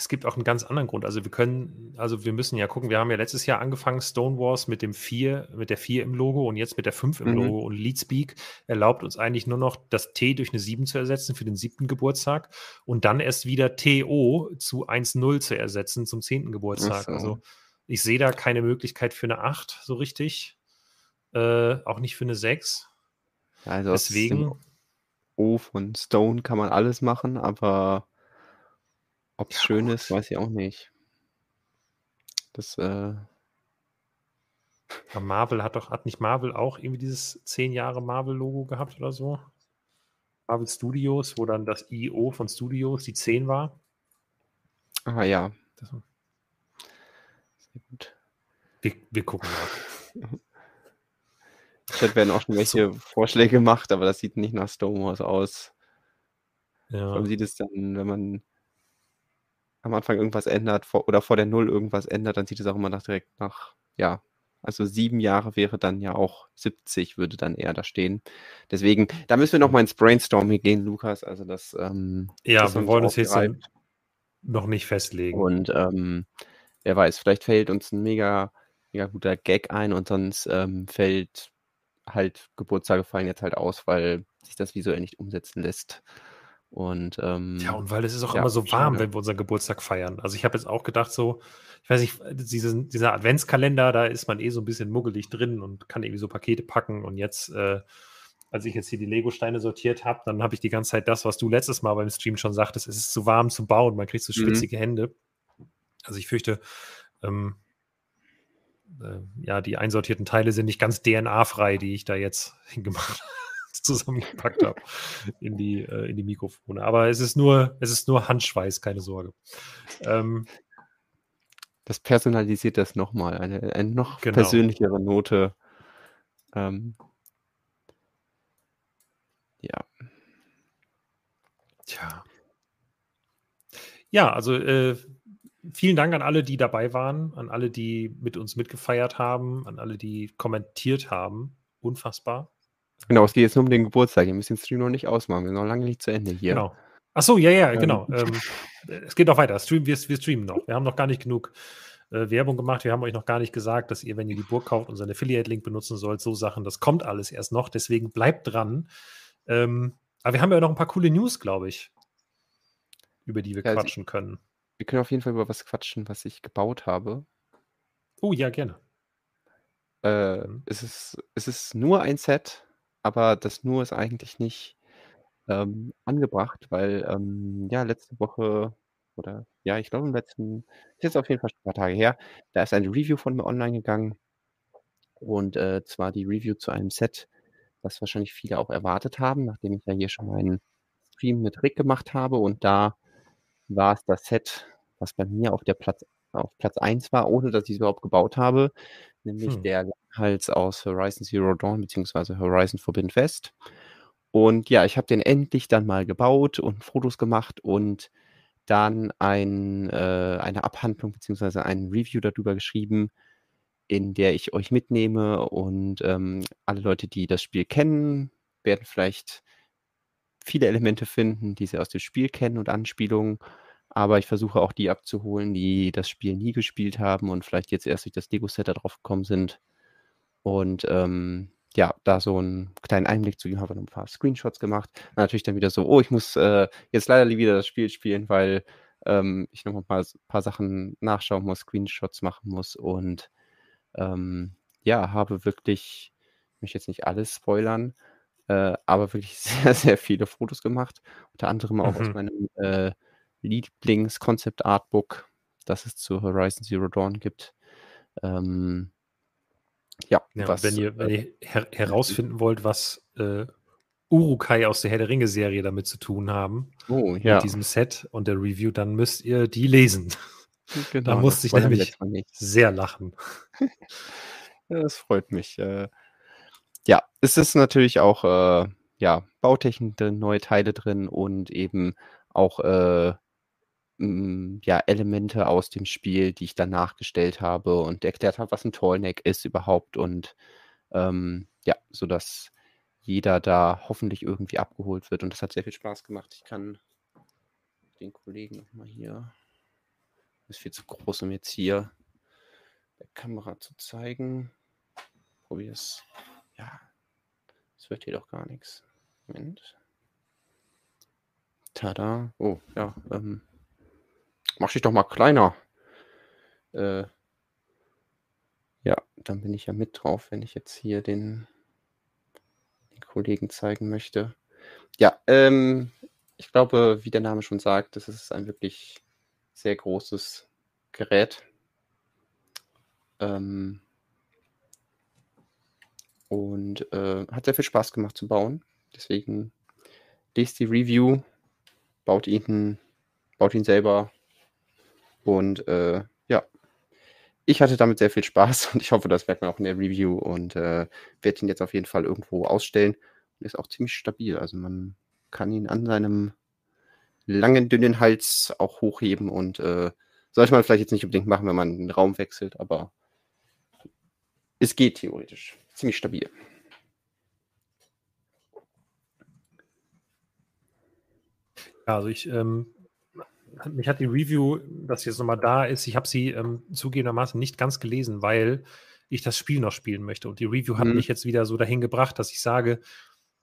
es gibt auch einen ganz anderen Grund. Also wir können, also wir müssen ja gucken, wir haben ja letztes Jahr angefangen, Stone Wars mit dem 4, mit der 4 im Logo und jetzt mit der 5 im mhm. Logo und Leadspeak erlaubt uns eigentlich nur noch das T durch eine 7 zu ersetzen für den siebten Geburtstag und dann erst wieder TO zu 1-0 zu ersetzen zum zehnten Geburtstag. So. Also ich sehe da keine Möglichkeit für eine 8 so richtig. Äh, auch nicht für eine 6. Also Deswegen. O von Stone kann man alles machen, aber ob es ja, schön ist, weiß ich auch nicht. Das, äh. Aber Marvel hat doch, hat nicht Marvel auch irgendwie dieses 10 Jahre Marvel-Logo gehabt oder so? Marvel Studios, wo dann das IO von Studios die 10 war. Ah ja. Das, Sehr gut. Wir, wir gucken mal. Chat werden auch schon [LAUGHS] welche so. Vorschläge gemacht, aber das sieht nicht nach Stonewalls aus. Ja. Man sieht es dann, wenn man am Anfang irgendwas ändert vor, oder vor der Null irgendwas ändert, dann sieht es auch immer nach direkt nach, ja, also sieben Jahre wäre dann ja auch 70, würde dann eher da stehen. Deswegen, da müssen wir noch mal ins Brainstorming gehen, Lukas. Also das. Ähm, ja, das wir wollen uns jetzt noch nicht festlegen. Und ähm, wer weiß, vielleicht fällt uns ein mega, mega guter Gag ein und sonst ähm, fällt halt Geburtstage fallen jetzt halt aus, weil sich das visuell nicht umsetzen lässt. Und, ähm, ja, und weil es ist auch ja, immer so warm, schade. wenn wir unseren Geburtstag feiern. Also ich habe jetzt auch gedacht, so, ich weiß nicht, diesen, dieser Adventskalender, da ist man eh so ein bisschen muggelig drin und kann irgendwie so Pakete packen. Und jetzt, äh, als ich jetzt hier die Lego-Steine sortiert habe, dann habe ich die ganze Zeit das, was du letztes Mal beim Stream schon sagtest, es ist zu warm zu bauen, man kriegt so mhm. schwitzige mhm. Hände. Also ich fürchte, ähm, äh, ja, die einsortierten Teile sind nicht ganz DNA-frei, die ich da jetzt [LAUGHS] hingemacht habe [LAUGHS] zusammengepackt habe in die, äh, in die Mikrofone. Aber es ist nur, es ist nur Handschweiß, keine Sorge. Ähm, das personalisiert das nochmal, eine, eine noch genau. persönlichere Note. Ähm, ja. Tja. Ja, also äh, vielen Dank an alle, die dabei waren, an alle, die mit uns mitgefeiert haben, an alle, die kommentiert haben. Unfassbar. Genau, es geht jetzt nur um den Geburtstag. Wir müssen den Stream noch nicht ausmachen. Wir sind noch lange nicht zu Ende hier. Genau. Ach so, ja, ja, genau. Ähm, es geht noch weiter. Stream, wir, wir streamen noch. Wir haben noch gar nicht genug äh, Werbung gemacht. Wir haben euch noch gar nicht gesagt, dass ihr, wenn ihr die Burg kauft, unseren Affiliate-Link benutzen sollt. So Sachen, das kommt alles erst noch. Deswegen bleibt dran. Ähm, aber wir haben ja noch ein paar coole News, glaube ich, über die wir ja, quatschen können. Wir können auf jeden Fall über was quatschen, was ich gebaut habe. Oh ja, gerne. Äh, mhm. es, ist, es ist nur ein Set, aber das nur ist eigentlich nicht ähm, angebracht, weil ähm, ja, letzte Woche oder ja, ich glaube im letzten, ist jetzt auf jeden Fall schon ein paar Tage her, da ist eine Review von mir online gegangen. Und äh, zwar die Review zu einem Set, was wahrscheinlich viele auch erwartet haben, nachdem ich ja hier schon meinen Stream mit Rick gemacht habe. Und da war es das Set, was bei mir auf der Platz, auf Platz 1 war, ohne dass ich es überhaupt gebaut habe, nämlich hm. der Hals aus Horizon Zero Dawn bzw. Horizon Forbidden Fest. Und ja, ich habe den endlich dann mal gebaut und Fotos gemacht und dann ein, äh, eine Abhandlung bzw. ein Review darüber geschrieben, in der ich euch mitnehme und ähm, alle Leute, die das Spiel kennen, werden vielleicht viele Elemente finden, die sie aus dem Spiel kennen und Anspielungen. Aber ich versuche auch die abzuholen, die das Spiel nie gespielt haben und vielleicht jetzt erst durch das Lego-Set da drauf gekommen sind. Und ähm, ja, da so einen kleinen Einblick zu ihm, habe noch ein paar Screenshots gemacht. Und natürlich dann wieder so, oh, ich muss äh, jetzt leider wieder das Spiel spielen, weil ähm, ich noch ein paar, paar Sachen nachschauen muss, Screenshots machen muss und ähm, ja, habe wirklich, ich möchte jetzt nicht alles spoilern, äh, aber wirklich [LAUGHS] sehr, sehr viele Fotos gemacht. Unter anderem auch mhm. aus meinem äh, Lieblings-Concept-Artbook, das es zu Horizon Zero Dawn gibt. Ähm, ja, ja was, wenn ihr, wenn äh, ihr her herausfinden wollt, was äh, Urukai aus der Herr der Ringe-Serie damit zu tun haben, oh, ja. mit diesem Set und der Review, dann müsst ihr die lesen. Genau, da musste ich nämlich sehr lachen. [LAUGHS] das freut mich. Äh, ja, es ist natürlich auch äh, ja, Bautechnik drin, neue Teile drin und eben auch äh, ja, Elemente aus dem Spiel, die ich dann nachgestellt habe und erklärt habe, was ein Tallneck ist überhaupt und ähm, ja, sodass jeder da hoffentlich irgendwie abgeholt wird und das hat sehr viel Spaß gemacht. Ich kann den Kollegen nochmal hier, ist viel zu groß, um jetzt hier der Kamera zu zeigen. Probier es. Ja, es wird hier doch gar nichts. Moment. Tada. Oh, ja, ähm, Mach dich doch mal kleiner. Äh, ja, dann bin ich ja mit drauf, wenn ich jetzt hier den, den Kollegen zeigen möchte. Ja, ähm, ich glaube, wie der Name schon sagt, das ist ein wirklich sehr großes Gerät. Ähm, und äh, hat sehr viel Spaß gemacht zu bauen. Deswegen lest die Review, baut ihn, baut ihn selber und äh, ja, ich hatte damit sehr viel Spaß und ich hoffe, das merkt man auch in der Review und äh, werde ihn jetzt auf jeden Fall irgendwo ausstellen. Ist auch ziemlich stabil. Also man kann ihn an seinem langen, dünnen Hals auch hochheben und äh, sollte man vielleicht jetzt nicht unbedingt machen, wenn man den Raum wechselt, aber es geht theoretisch. Ziemlich stabil. Also ich ähm, mich hat die Review, das jetzt nochmal da ist, ich habe sie ähm, zugegebenermaßen nicht ganz gelesen, weil ich das Spiel noch spielen möchte. Und die Review hat mhm. mich jetzt wieder so dahin gebracht, dass ich sage,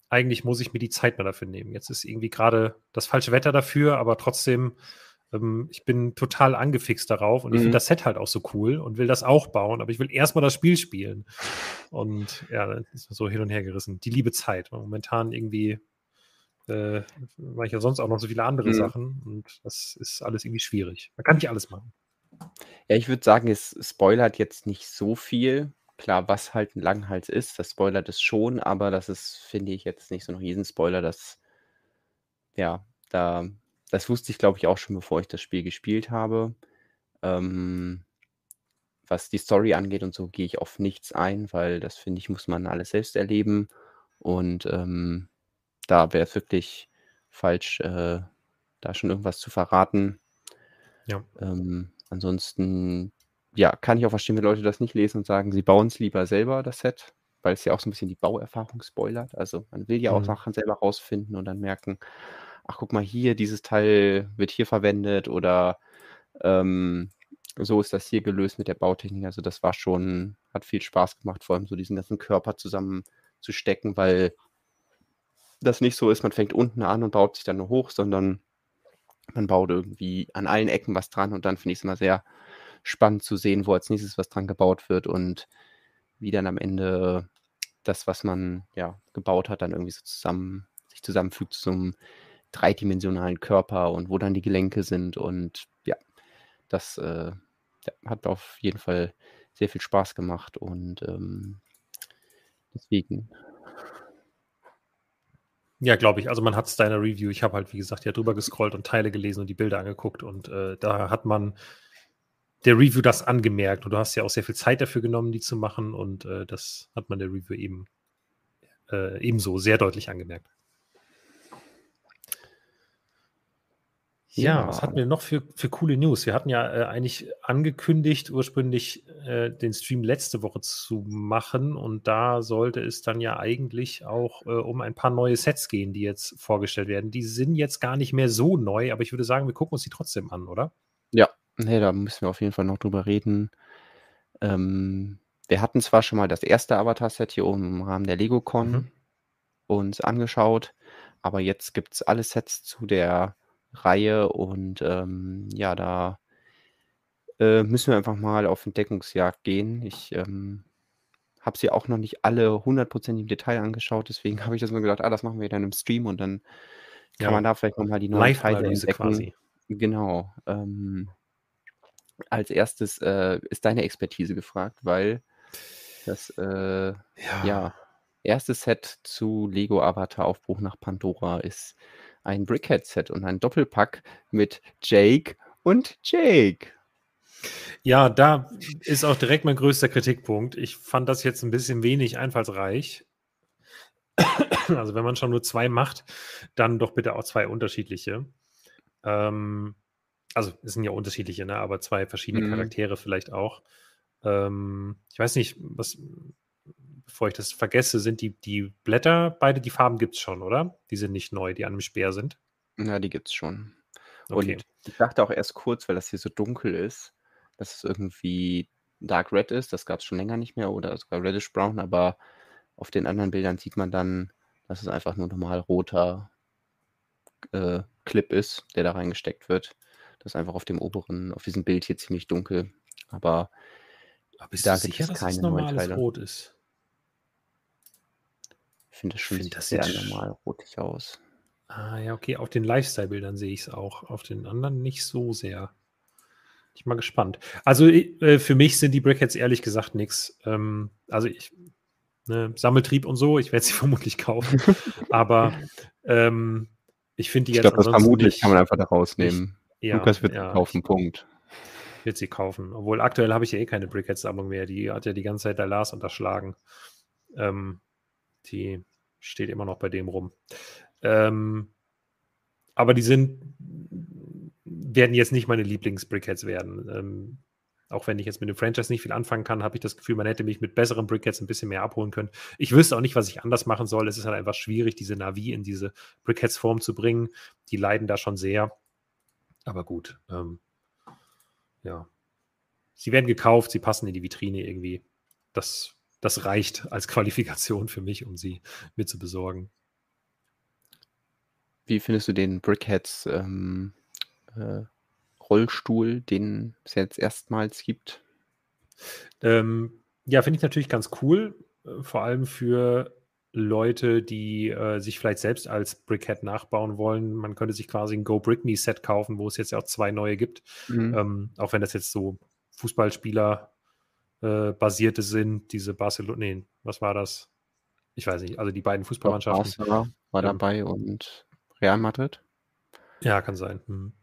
eigentlich muss ich mir die Zeit mal dafür nehmen. Jetzt ist irgendwie gerade das falsche Wetter dafür, aber trotzdem, ähm, ich bin total angefixt darauf und mhm. ich finde das Set halt auch so cool und will das auch bauen, aber ich will erstmal das Spiel spielen. Und ja, dann ist so hin und her gerissen. Die liebe Zeit. Momentan irgendwie äh, mache ich ja sonst auch noch so viele andere mhm. Sachen und das ist alles irgendwie schwierig. Man kann nicht alles machen. Ja, ich würde sagen, es spoilert jetzt nicht so viel. Klar, was halt ein Langhals ist, das spoilert es schon, aber das ist, finde ich, jetzt nicht so ein Riesenspoiler, das, ja, da, das wusste ich, glaube ich, auch schon, bevor ich das Spiel gespielt habe. Ähm, was die Story angeht und so, gehe ich auf nichts ein, weil das, finde ich, muss man alles selbst erleben. Und ähm, da wäre es wirklich falsch, äh, da schon irgendwas zu verraten. Ja. Ähm, ansonsten, ja, kann ich auch verstehen, wenn Leute das nicht lesen und sagen, sie bauen es lieber selber, das Set, weil es ja auch so ein bisschen die Bauerfahrung spoilert. Also man will ja auch mhm. Sachen selber rausfinden und dann merken. ach guck mal hier, dieses Teil wird hier verwendet oder ähm, so ist das hier gelöst mit der Bautechnik. Also das war schon, hat viel Spaß gemacht, vor allem so diesen ganzen Körper zusammenzustecken, weil das nicht so ist, man fängt unten an und baut sich dann nur hoch, sondern man baut irgendwie an allen Ecken was dran und dann finde ich es immer sehr spannend zu sehen, wo als nächstes was dran gebaut wird und wie dann am Ende das, was man ja gebaut hat, dann irgendwie so zusammen sich zusammenfügt zu so einem dreidimensionalen Körper und wo dann die Gelenke sind und ja, das äh, ja, hat auf jeden Fall sehr viel Spaß gemacht und ähm, deswegen ja, glaube ich. Also man hat es deiner Review. Ich habe halt, wie gesagt, ja drüber gescrollt und Teile gelesen und die Bilder angeguckt und äh, da hat man der Review das angemerkt und du hast ja auch sehr viel Zeit dafür genommen, die zu machen und äh, das hat man der Review eben äh, ebenso sehr deutlich angemerkt. Ja, was hatten wir noch für, für coole News? Wir hatten ja äh, eigentlich angekündigt, ursprünglich äh, den Stream letzte Woche zu machen und da sollte es dann ja eigentlich auch äh, um ein paar neue Sets gehen, die jetzt vorgestellt werden. Die sind jetzt gar nicht mehr so neu, aber ich würde sagen, wir gucken uns die trotzdem an, oder? Ja, nee, da müssen wir auf jeden Fall noch drüber reden. Ähm, wir hatten zwar schon mal das erste Avatar-Set hier oben im Rahmen der LegoCon mhm. uns angeschaut, aber jetzt gibt es alle Sets zu der Reihe und ähm, ja, da äh, müssen wir einfach mal auf Entdeckungsjagd gehen. Ich ähm, habe sie auch noch nicht alle hundertprozentig im Detail angeschaut, deswegen [LAUGHS] habe ich das mal gedacht, ah, das machen wir dann im Stream und dann kann ja. man da vielleicht nochmal die neuen Teile entdecken. Quasi. Genau. Ähm, als erstes äh, ist deine Expertise gefragt, weil das äh, ja. ja erste Set zu Lego Avatar Aufbruch nach Pandora ist ein Brickhead-Set und ein Doppelpack mit Jake und Jake. Ja, da ist auch direkt mein größter Kritikpunkt. Ich fand das jetzt ein bisschen wenig einfallsreich. [COUGHS] Also wenn man schon nur zwei macht, dann doch bitte auch zwei unterschiedliche. Ähm, also es sind ja unterschiedliche, ne? aber zwei verschiedene mhm. Charaktere vielleicht auch. Ähm, ich weiß nicht, was, bevor ich das vergesse, sind die, die Blätter, beide die Farben gibt es schon, oder? Die sind nicht neu, die an dem Speer sind. Ja, die gibt es schon. Okay. Und ich dachte auch erst kurz, weil das hier so dunkel ist, dass es irgendwie Dark Red ist. Das gab es schon länger nicht mehr oder sogar Reddish Brown, aber auf den anderen Bildern sieht man dann, dass es einfach nur normal roter äh, Clip ist, der da reingesteckt wird. Das ist einfach auf dem oberen, auf diesem Bild hier ziemlich dunkel. Aber, aber bist da du sicher, dass es normales Rot ist? Ich finde das schon find das sehr normal rotig aus. Ah, ja, okay. Auf den Lifestyle-Bildern sehe ich es auch. Auf den anderen nicht so sehr. Ich bin mal gespannt. Also äh, für mich sind die Brickheads ehrlich gesagt nichts. Ähm, also ich, ne, Sammeltrieb und so, ich werde sie [LAUGHS] vermutlich kaufen. aber ähm, ich finde die ich jetzt. Ich glaube, das vermutlich nicht, kann man einfach da rausnehmen. Ich, ja, Lukas wird ja, sie kaufen, Punkt. Wird sie kaufen. Obwohl aktuell habe ich ja eh keine Brickheads-Sammlung mehr. Die hat ja die ganze Zeit der Lars unterschlagen. Ähm, die steht immer noch bei dem rum. Ähm, aber die sind, werden jetzt nicht meine Lieblings-Brickheads werden. Ähm, auch wenn ich jetzt mit dem Franchise nicht viel anfangen kann, habe ich das Gefühl, man hätte mich mit besseren Brickheads ein bisschen mehr abholen können. Ich wüsste auch nicht, was ich anders machen soll. Es ist halt einfach schwierig, diese Navi in diese Brickheads-Form zu bringen. Die leiden da schon sehr. Aber gut. Ähm, ja. Sie werden gekauft, sie passen in die Vitrine irgendwie. Das das reicht als Qualifikation für mich, um sie mir zu besorgen. Wie findest du den Brickheads ähm, äh, Rollstuhl, den es jetzt erstmals gibt? Ähm, ja, finde ich natürlich ganz cool, äh, vor allem für Leute, die äh, sich vielleicht selbst als Brickhead nachbauen wollen. Man könnte sich quasi ein Go Brick Me Set kaufen, wo es jetzt auch zwei neue gibt. Mhm. Ähm, auch wenn das jetzt so Fußballspieler äh, basierte sind, diese Barcelona, nee, was war das? Ich weiß nicht, also die beiden Fußballmannschaften. Barca war ähm, dabei und Real Madrid. Ja, kann sein. Hm.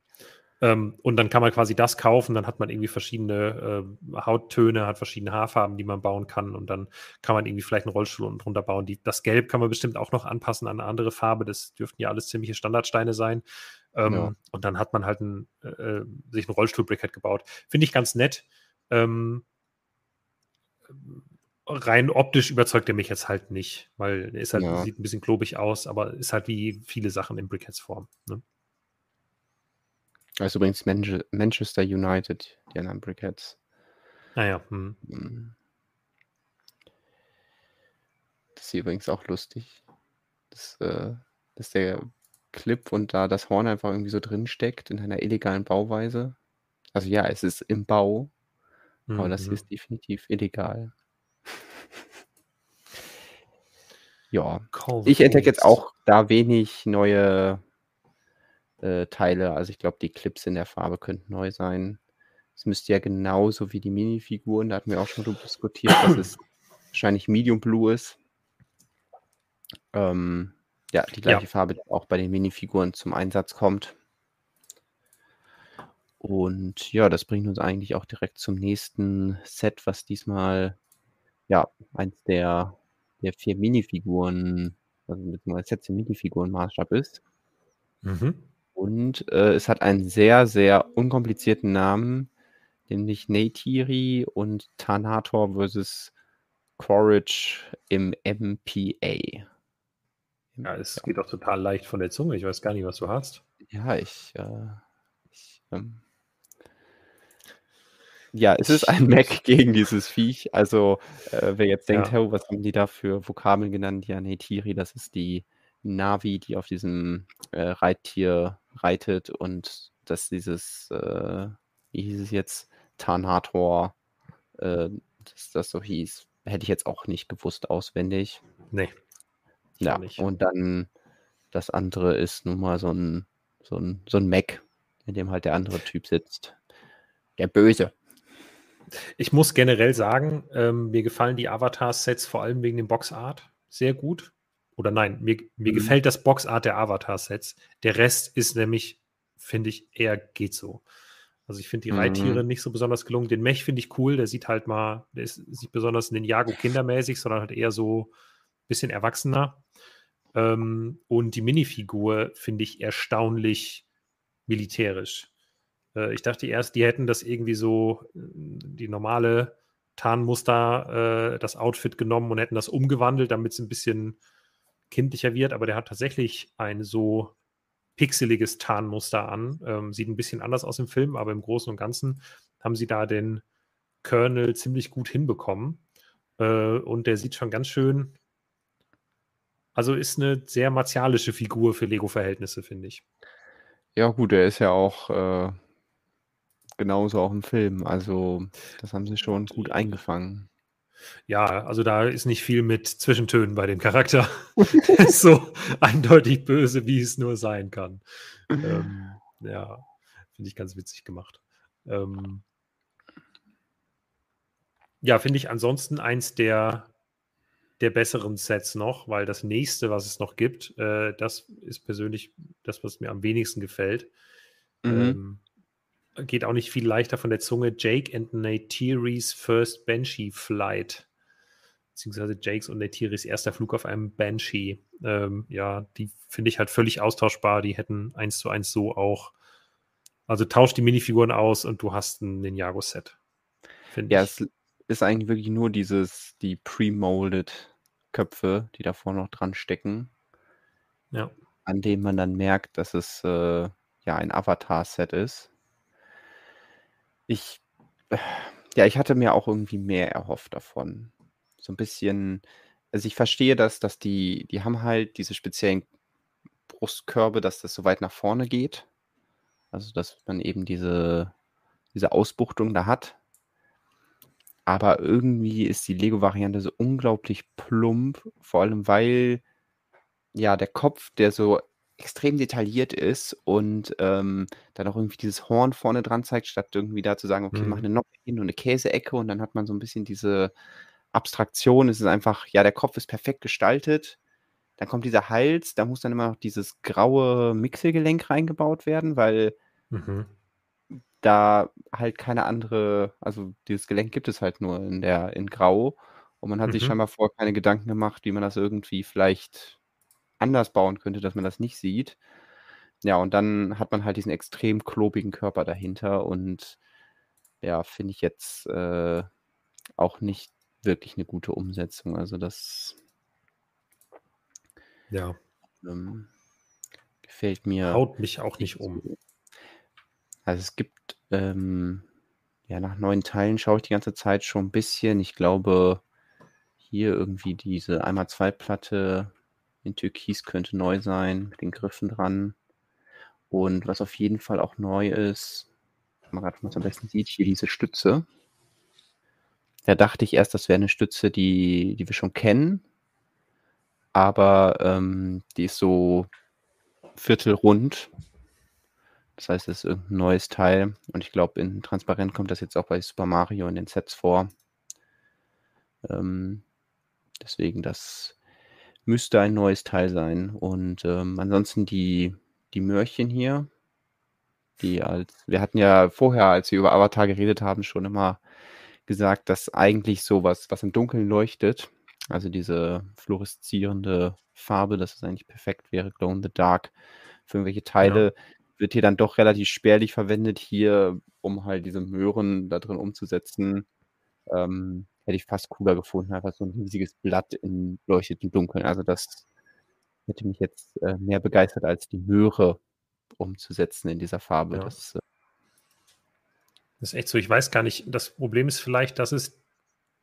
Ähm, und dann kann man quasi das kaufen, dann hat man irgendwie verschiedene äh, Hauttöne, hat verschiedene Haarfarben, die man bauen kann und dann kann man irgendwie vielleicht einen Rollstuhl unten drunter bauen. Die, das Gelb kann man bestimmt auch noch anpassen an eine andere Farbe, das dürften ja alles ziemliche Standardsteine sein. Ähm, ja. Und dann hat man halt ein, äh, äh sich einen Rollstuhl-Brickhead gebaut. Finde ich ganz nett. Ähm, rein optisch überzeugt er mich jetzt halt nicht, weil er ist halt, Ja. sieht ein bisschen klobig aus, aber ist halt wie viele Sachen in Brickheads-Form. Ne? Also übrigens Manche- Manchester United, die anderen Brickheads. Naja, hm. Hm. Das ist hier übrigens auch lustig. Das, äh, dass der Clip und da das Horn einfach irgendwie so drin steckt in einer illegalen Bauweise. Also ja, es ist im Bau, aber das hier Mhm. ist definitiv illegal. Ja, ich entdecke jetzt auch da wenig neue äh, Teile. Also ich glaube, die Clips in der Farbe könnten neu sein. Es müsste ja genauso wie die Minifiguren, da hatten wir auch schon drüber diskutiert, dass es wahrscheinlich Medium Blue ist. Ähm, ja, die gleiche Ja. Farbe, die auch bei den Minifiguren zum Einsatz kommt. Und ja, das bringt uns eigentlich auch direkt zum nächsten Set, was diesmal ja eins der, der vier Minifiguren, also mit mal Sets im Minifiguren-Maßstab ist. Mhm. Und äh, es hat einen sehr, sehr unkomplizierten Namen, nämlich Neytiri und Tanator vs. Quaritch im MPA. Ja, es geht auch total leicht von der Zunge. Ich weiß gar nicht, was du hast. Ja, ich, äh, ich ähm, ja, es ist ein Mac [LAUGHS] gegen dieses Viech. Also, äh, wer jetzt denkt, Ja. hey, was haben die da für Vokabeln genannt? Ja, Neytiri, das ist die Navi, die auf diesem äh, Reittier reitet und dass dieses, äh, wie hieß es jetzt, Tarnator, äh, dass das so hieß, hätte ich jetzt auch nicht gewusst auswendig. Nee. Ja, nicht. und dann das andere ist nun mal so ein, so ein, so ein Mac, in dem halt der andere Typ sitzt. Der Böse. Ich muss generell sagen, ähm, mir gefallen die Avatar-Sets vor allem wegen dem Boxart sehr gut. Oder nein, mir, mir Mhm. gefällt das Boxart der Avatar-Sets. Der Rest ist nämlich, finde ich, eher geht so. Also ich finde die Mhm. Reittiere nicht so besonders gelungen. Den Mech finde ich cool, der sieht halt mal, der ist nicht besonders Ninjago kindermäßig, sondern halt eher so ein bisschen erwachsener. Ähm, und die Minifigur finde ich erstaunlich militärisch. Äh, ich dachte erst, die hätten das irgendwie so, äh, die normale Tarnmuster, äh, das Outfit genommen und hätten das umgewandelt, damit es ein bisschen kindlicher wird, aber der hat tatsächlich ein so pixeliges Tarnmuster an. Ähm, sieht ein bisschen anders aus im Film, aber im Großen und Ganzen haben sie da den Colonel ziemlich gut hinbekommen. Und der sieht schon ganz schön, also ist eine sehr martialische Figur für Lego-Verhältnisse, finde ich. Ja, gut, er ist ja auch äh, genauso auch im Film. Also, das haben sie schon gut eingefangen. Ja, also da ist nicht viel mit Zwischentönen bei dem Charakter. Der [LAUGHS] ist so eindeutig böse, wie es nur sein kann. Ähm, ja, finde ich ganz witzig gemacht. Ähm, ja, finde ich ansonsten eins der, der besseren Sets noch, weil das nächste, was es noch gibt, äh, das ist persönlich das, was mir am wenigsten gefällt. Mhm. Ähm, geht auch nicht viel leichter von der Zunge. Jake and Neytiris First Banshee Flight. Beziehungsweise Jakes und Neytiris erster Flug auf einem Banshee. Ähm, ja, die finde ich halt völlig austauschbar. Die hätten eins zu eins so auch. Also tausch die Minifiguren aus und du hast ein Ninjago-Set. Ja, ich. es ist eigentlich wirklich nur dieses, die pre-molded Köpfe, die davor noch dran stecken, Ja. an denen man dann merkt, dass es äh, ja ein Avatar-Set ist. Ich, ja, ich hatte mir auch irgendwie mehr erhofft davon. So ein bisschen, also ich verstehe das, dass die, die haben halt diese speziellen Brustkörbe, dass das so weit nach vorne geht. Also, dass man eben diese, diese Ausbuchtung da hat. Aber irgendwie ist die Lego-Variante so unglaublich plump, vor allem weil ja der Kopf, der so extrem detailliert ist und ähm, dann auch irgendwie dieses Horn vorne dran zeigt, statt irgendwie da zu sagen, okay, mach Mhm. eine Nocke hin und eine Käseecke und dann hat man so ein bisschen diese Abstraktion. Es ist einfach, ja, der Kopf ist perfekt gestaltet. Dann kommt dieser Hals, da muss dann immer noch dieses graue Mixelgelenk reingebaut werden, weil Mhm. da halt keine andere, also dieses Gelenk gibt es halt nur in der in Grau und man hat sich Mhm. scheinbar vorher keine Gedanken gemacht, wie man das irgendwie vielleicht anders bauen könnte, dass man das nicht sieht. Ja, und dann hat man halt diesen extrem klobigen Körper dahinter und ja, finde ich jetzt äh, auch nicht wirklich eine gute Umsetzung. Also das Ja. ähm, gefällt mir Haut mich auch nicht um. Also es gibt, ähm, ja, nach neuen Teilen schaue ich die ganze Zeit schon ein bisschen. Ich glaube, hier irgendwie diese 1x2-Platte in Türkis könnte neu sein, mit den Griffen dran. Und was auf jeden Fall auch neu ist, man grad mal am besten sieht, hier diese Stütze. Da dachte ich erst, das wäre eine Stütze, die die wir schon kennen. Aber, ähm, die ist so viertelrund. Das heißt, es ist irgend 'n neues Teil und ich glaube, in transparent kommt das jetzt auch bei Super Mario in den Sets vor. Ähm, deswegen, das müsste ein neues Teil sein. Und, ähm, ansonsten die die Möhrchen hier, die als wir hatten ja vorher, als wir über Avatar geredet haben, schon immer gesagt, dass eigentlich so was was im Dunkeln leuchtet, also diese fluoreszierende Farbe, dass es eigentlich perfekt wäre, Glow in the Dark für irgendwelche Ja. Teile, wird hier dann doch relativ spärlich verwendet. Hier, um halt diese Möhren da drin umzusetzen, ähm, hätte ich fast cooler gefunden, einfach so 'n riesiges Blatt in leuchtet im Dunkeln. Also, das hätte mich jetzt, äh, mehr begeistert, als die Möhre umzusetzen in dieser Farbe. Ja. Das, äh Das ist echt so. Ich weiß gar nicht das Problem ist vielleicht, dass es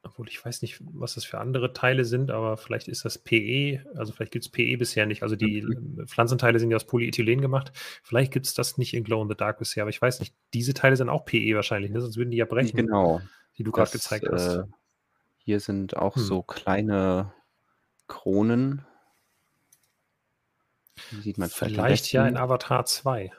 obwohl ich weiß nicht, was das für andere Teile sind, aber vielleicht ist das PE, also vielleicht gibt's PE bisher nicht. Also die, Mhm. Pflanzenteile sind ja aus Polyethylen gemacht. Vielleicht gibt's das nicht in Glow in the Dark bisher, aber ich weiß nicht. Diese Teile sind auch PE wahrscheinlich, ne? Sonst würden die ja brechen, Genau. die du Das, gezeigt hast. äh hier sind auch Hm. so kleine Kronen. Die sieht man vielleicht am Vielleicht ja in besten. Avatar 2.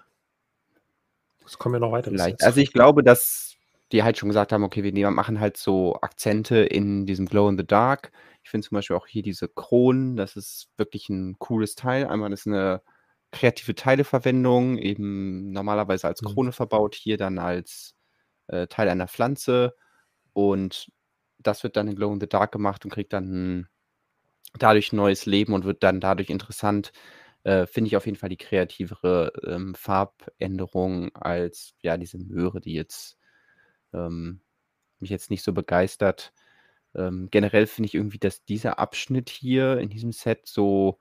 Es kommen ja noch weitere Vielleicht. Sets. Also, ich glaube, dass die halt schon gesagt haben: „Okay, wir nehmen machen halt so Akzente in diesem Glow in the Dark.“ Ich finde zum Beispiel auch hier diese Kronen, das ist wirklich 'n cooles Teil. Einmal das ist 'ne kreative Teileverwendung, eben normalerweise als Mhm. Krone verbaut, hier dann als, äh, Teil einer Pflanze. Und das wird dann in Glow in the Dark gemacht und kriegt dann dadurch neues Leben und wird dann dadurch interessant. Äh, finde ich auf jeden Fall die kreativere, ähm, Farbänderung als, ja, diese Möhre, die jetzt, ähm, mich jetzt nicht so begeistert. Ähm, generell finde ich irgendwie, dass dieser Abschnitt hier in diesem Set so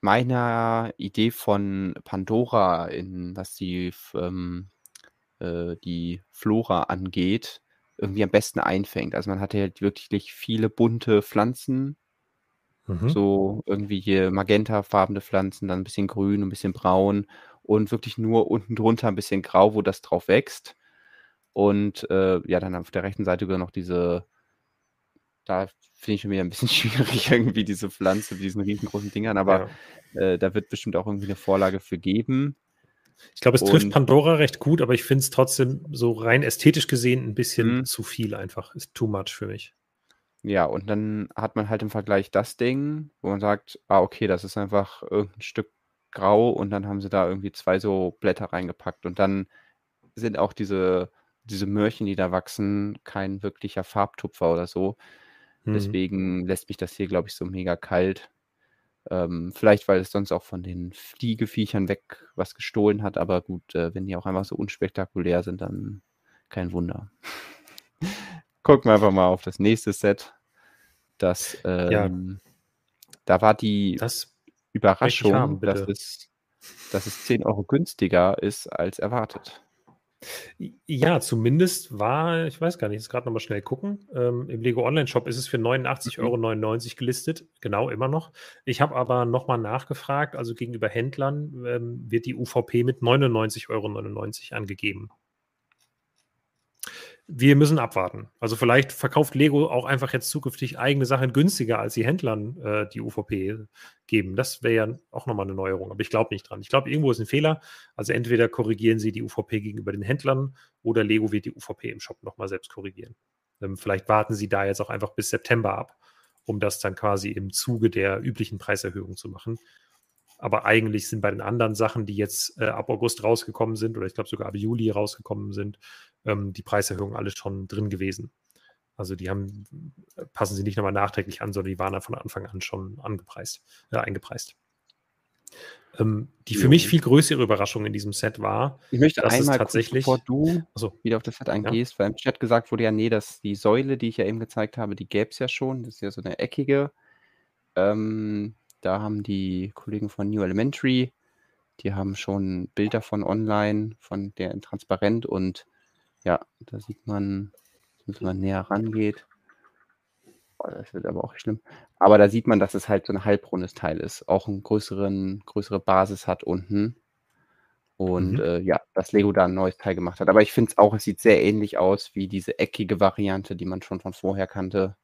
meiner Idee von Pandora in was die ähm, äh, die Flora angeht, irgendwie am besten einfängt. Also, man hat hier halt wirklich viele bunte Pflanzen. Mhm. So irgendwie hier magentafarbene Pflanzen, dann 'n bisschen grün, 'n bisschen braun und wirklich nur unten drunter 'n bisschen grau, wo das drauf wächst. Und, äh, ja, dann auf der rechten Seite sogar noch diese da finde ich schon wieder 'n bisschen [LAUGHS] schwierig irgendwie diese Pflanze mit diesen riesengroßen Dingern, aber, Ja. äh, da wird bestimmt auch irgendwie 'ne Vorlage für geben. Ich glaube, es trifft Und Pandora recht gut, aber ich finde es trotzdem so rein ästhetisch gesehen 'n bisschen Mhm. zu viel einfach. Ist too much für mich. Ja, und dann hat man halt im Vergleich das Ding, wo man sagt: „Ah, okay, das ist einfach irgend 'n Stück grau“ und dann haben sie da irgendwie 2 so Blätter reingepackt. Und dann sind auch diese diese Möhrchen, die da wachsen, kein wirklicher Farbtupfer oder so. Mhm. Deswegen lässt mich das hier, glaube ich, so mega kalt. Ähm, vielleicht, weil es sonst auch von den Fliegeviechern weg was gestohlen hat, aber gut, äh, wenn die auch einfach so unspektakulär sind, dann kein Wunder. [LAUGHS] Gucken wir einfach mal auf das nächste Set. Das, Ja. ähm da war die Das Überraschung, haben, dass es dass es 10 € günstiger ist als erwartet. Ja, zumindest war ich weiß gar nicht, jetzt grad noch mal schnell gucken. Ähm, im Lego Onlineshop ist es für Mhm. 89,99 € gelistet, genau, immer noch. Ich habe aber noch mal nachgefragt, also gegenüber Händlern, ähm, wird die UVP mit 99,99 € angegeben. Wir müssen abwarten. Also, vielleicht verkauft Lego auch einfach jetzt zukünftig eigene Sachen günstiger, als sie Händlern, äh, die UVP geben. Das wäre ja auch noch mal 'ne Neuerung, aber ich glaube nicht dran. Ich glaube, irgendwo ist 'n Fehler. Also, entweder korrigieren sie die UVP gegenüber den Händlern oder Lego wird die UVP im Shop noch mal selbst korrigieren. Ähm, vielleicht warten sie da jetzt auch einfach bis September ab, um das dann quasi im Zuge der üblichen Preiserhöhung zu machen. Aber eigentlich sind bei den anderen Sachen, die jetzt, äh, ab August rausgekommen sind oder ich glaube sogar ab Juli rausgekommen sind, ähm, die Preiserhöhungen alle schon drin gewesen. Also, die haben passen sie nicht noch mal nachträglich an, sondern die waren da von Anfang an schon angepreist äh, eingepreist. Ähm, die für mich viel größere Überraschung in diesem Set war, Ich möchte dass es einmal kurz, tatsächlich. bevor du Achso, wieder auf das Set ja. eingehst, weil im Chat gesagt wurde ja, nee, dass die Säule, die ich ja eben gezeigt habe, die gäbe es ja schon. Das ist ja so eine eckige. Ähm, da haben die Kollegen von New Elementary, die haben schon ein Bild davon online, von der in transparent und ja, da sieht man, wenn man näher rangeht. Oh, das wird aber auch schlimm. Aber da sieht man, dass es halt so ein halbrundes Teil ist, auch eine größeren, größere Basis hat unten. Und Mhm. äh, ja, dass Lego da ein neues Teil gemacht hat. Aber ich finde es auch, es sieht sehr ähnlich aus wie diese eckige Variante, die man schon von vorher kannte.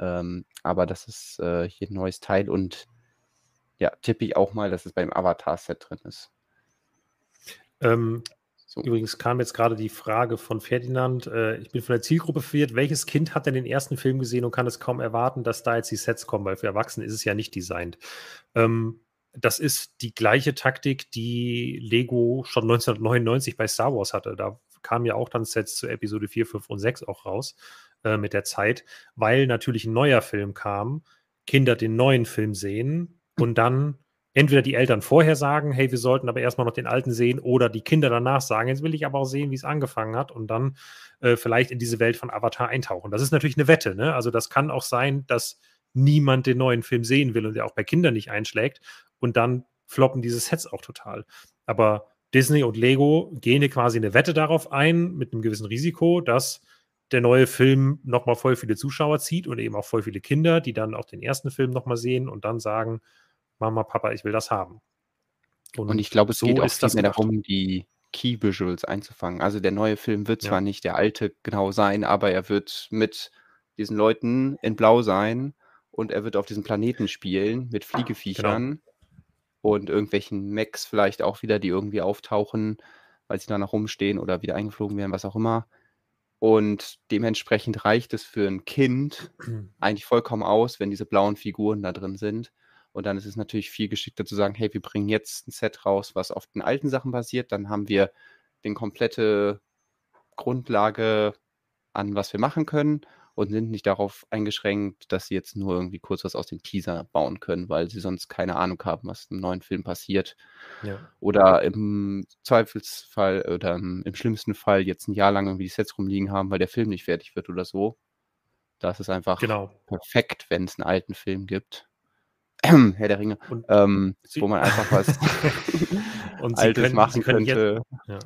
Ähm, aber das ist äh, hier ein neues Teil und ja, tippe ich auch mal, dass es beim Avatar-Set drin ist. Ähm, So. Übrigens kam jetzt gerade die Frage von Ferdinand. Äh, ich bin von der Zielgruppe verwirrt. Welches Kind hat denn den ersten Film gesehen und kann es kaum erwarten, dass da jetzt die Sets kommen? Weil für Erwachsene ist es ja nicht designt. Ähm, das ist die gleiche Taktik, die Lego schon 1999 bei Star Wars hatte. Da kamen ja auch dann Sets zu Episode 4, 5 und 6 auch raus äh, mit der Zeit, weil natürlich ein neuer Film kam, Kinder den neuen Film sehen und dann entweder die Eltern vorher sagen, hey, wir sollten aber erstmal noch den alten sehen, oder die Kinder danach sagen, jetzt will ich aber auch sehen, wie es angefangen hat und dann äh, vielleicht in diese Welt von Avatar eintauchen. Das ist natürlich eine Wette, ne? Also das kann auch sein, dass niemand den neuen Film sehen will und der auch bei Kindern nicht einschlägt und dann floppen diese Sets auch total. Aber Disney und Lego gehen quasi eine Wette darauf ein, mit einem gewissen Risiko, dass der neue Film nochmal voll viele Zuschauer zieht und eben auch voll viele Kinder, die dann auch den ersten Film nochmal sehen und dann sagen, Mama, Papa, ich will das haben. Und ich glaube, es so geht auch ist viel mehr darum, die Key Visuals einzufangen. Also der neue Film wird Ja. zwar nicht der alte genau sein, aber er wird mit diesen Leuten in Blau sein und er wird auf diesem Planeten spielen mit Genau. Fliegeviechern und irgendwelchen Mechs vielleicht auch wieder, die irgendwie auftauchen, weil sie da noch rumstehen oder wieder eingeflogen werden, was auch immer. Und dementsprechend reicht es für ein Kind [CLEARS THROAT] eigentlich vollkommen aus, wenn diese blauen Figuren da drin sind. Und dann ist es natürlich viel geschickter zu sagen, hey, wir bringen jetzt ein Set raus, was auf den alten Sachen basiert. Dann haben wir den komplette Grundlage an, was wir machen können und sind nicht darauf eingeschränkt, dass sie jetzt nur irgendwie kurz was aus dem Teaser bauen können, weil sie sonst keine Ahnung haben, was im neuen Film passiert. Ja. Oder im Zweifelsfall oder im, im schlimmsten Fall jetzt ein Jahr lang irgendwie die Sets rumliegen haben, weil der Film nicht fertig wird oder so. Das ist einfach Genau. perfekt, wenn es einen alten Film gibt. [CLEARS THROAT] Herr der Ringe, ähm, wo man einfach was [LAUGHS] Altes können, machen können jetzt, könnte. ja.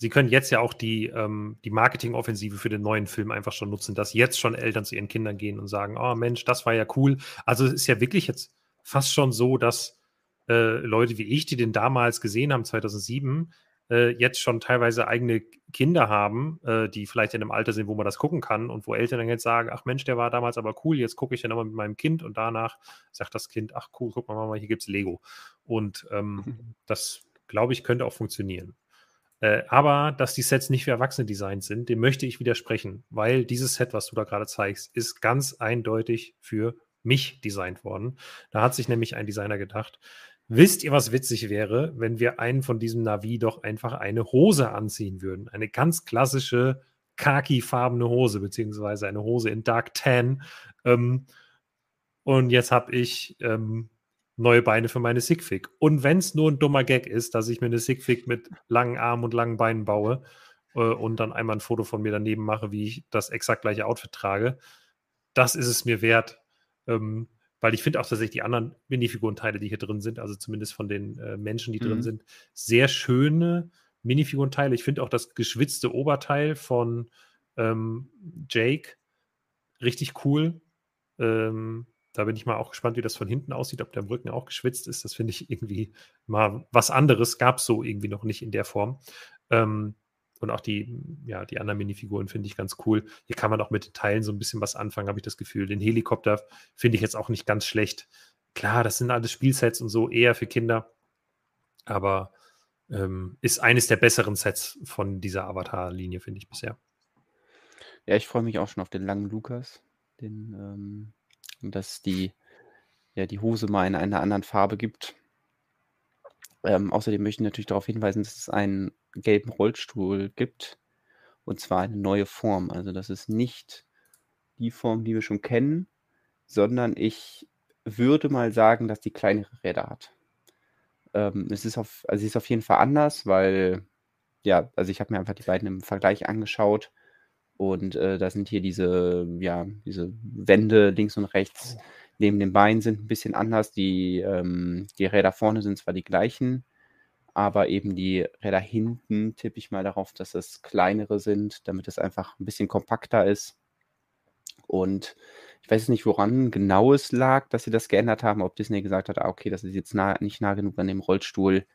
Sie können jetzt ja auch die, ähm, die Marketingoffensive für den neuen Film einfach schon nutzen, dass jetzt schon Eltern zu ihren Kindern gehen und sagen, oh Mensch, das war ja cool. Also es ist ja wirklich jetzt fast schon so, dass äh, Leute wie ich, die den damals gesehen haben, 2007, äh, jetzt schon teilweise eigene Kinder haben, äh, die vielleicht in einem Alter sind, wo man das gucken kann und wo Eltern dann jetzt sagen, ach Mensch, der war damals aber cool, jetzt gucke ich dann nochmal mit meinem Kind und danach sagt das Kind, ach cool, guck mal, Mama, hier gibt's Lego. Und ähm, [LAUGHS] das, glaube ich, könnte auch funktionieren. Äh, aber dass die Sets nicht für Erwachsene designt sind, dem möchte ich widersprechen, weil dieses Set, was du da gerade zeigst, ist ganz eindeutig für mich designt worden. Da hat sich nämlich ein Designer gedacht, wisst ihr, was witzig wäre, wenn wir einen von diesem Navi doch einfach eine Hose anziehen würden? Eine ganz klassische khaki-farbene Hose, beziehungsweise eine Hose in Dark Tan. Ähm, und jetzt habe ich ähm, neue Beine für meine Sigfig. Und wenn es nur ein dummer Gag ist, dass ich mir eine Sigfig mit langen Armen und langen Beinen baue äh, und dann einmal ein Foto von mir daneben mache, wie ich das exakt gleiche Outfit trage, das ist es mir wert. Ähm, weil ich finde auch tatsächlich die anderen Minifigurenteile, die hier drin sind, also zumindest von den äh, Menschen, die Mhm. drin sind, sehr schöne Minifigurenteile. Ich finde auch das geschwitzte Oberteil von ähm, Jake richtig cool. Ähm, da bin ich mal auch gespannt, wie das von hinten aussieht, ob der Rücken auch geschwitzt ist. Das finde ich irgendwie mal was anderes. Gab es so irgendwie noch nicht in der Form. Ähm, und auch die, ja, die anderen Minifiguren finde ich ganz cool. Hier kann man auch mit Teilen so ein bisschen was anfangen, habe ich das Gefühl. Den Helikopter finde ich jetzt auch nicht ganz schlecht. Klar, das sind alles Spielsets und so eher für Kinder. Aber ähm, ist eines der besseren Sets von dieser Avatar-Linie, finde ich bisher. Ja, ich freue mich auch schon auf den langen Lukas, den, ähm, dass die, ja, die Hose mal in einer anderen Farbe gibt. Ähm, außerdem möchte ich natürlich darauf hinweisen, dass es einen gelben Rollstuhl gibt. Und zwar eine neue Form. Also das ist nicht die Form, die wir schon kennen, sondern ich würde mal sagen, dass die kleinere Räder hat. Ähm, es ist auf, also sie ist auf jeden Fall anders, weil, ja, also ich habe mir einfach die beiden im Vergleich angeschaut und äh, da sind hier diese, ja, diese Wände links und rechts neben den Beinen sind ein bisschen anders. Die, ähm, die Räder vorne sind zwar die gleichen, aber eben die Räder hinten tippe ich mal darauf, dass es kleinere sind, damit es einfach ein bisschen kompakter ist. Und ich weiß nicht, woran genau es lag, dass sie das geändert haben, ob Disney gesagt hat, ah, okay, das ist jetzt nah, nicht nah genug an dem Rollstuhl,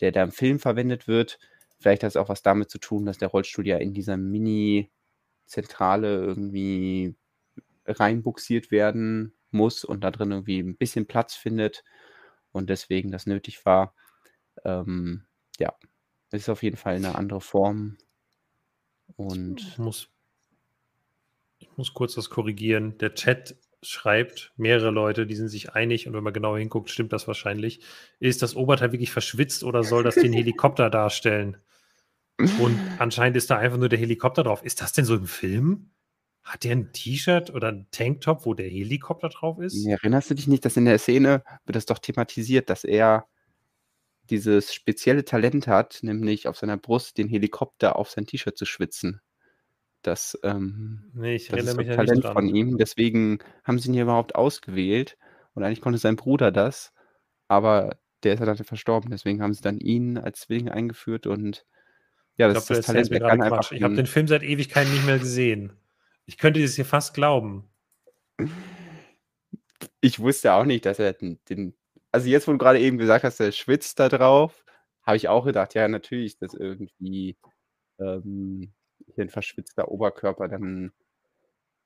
der da im Film verwendet wird. Vielleicht hat es auch was damit zu tun, dass der Rollstuhl ja in dieser Mini-Zentrale irgendwie reinbuxiert werden muss und da drin irgendwie ein bisschen Platz findet und deswegen das nötig war. Ähm, ja, es ist auf jeden Fall eine andere Form. Und ich muss, ich muss kurz das korrigieren. Der Chat schreibt, mehrere Leute, die sind sich einig und wenn man genau hinguckt, stimmt das wahrscheinlich. Ist das Oberteil wirklich verschwitzt oder soll das den Helikopter darstellen? Und anscheinend ist da einfach nur der Helikopter drauf. Ist das denn so im Film? Hat der ein T-Shirt oder ein Tanktop, wo der Helikopter drauf ist? Erinnerst du dich nicht, dass in der Szene wird das doch thematisiert, dass er dieses spezielle Talent hat, nämlich auf seiner Brust den Helikopter auf sein T-Shirt zu schwitzen. Das, ähm, nee, ich das ist mich ein Talent von ihm. Deswegen haben sie ihn hier überhaupt ausgewählt. Und eigentlich konnte sein Bruder das, aber der ist ja dann verstorben. Deswegen haben sie dann ihn als Zwilling eingeführt und ja, das glaub, ist das Talent. Kann einfach ich habe den Film seit Ewigkeiten nicht mehr gesehen. Ich könnte das hier fast glauben. Ich wusste auch nicht, dass er den, den also jetzt, wo du gerade eben gesagt hast, der schwitzt da drauf, habe ich auch gedacht, ja, natürlich, dass irgendwie ähm, hier ein verschwitzter Oberkörper, dann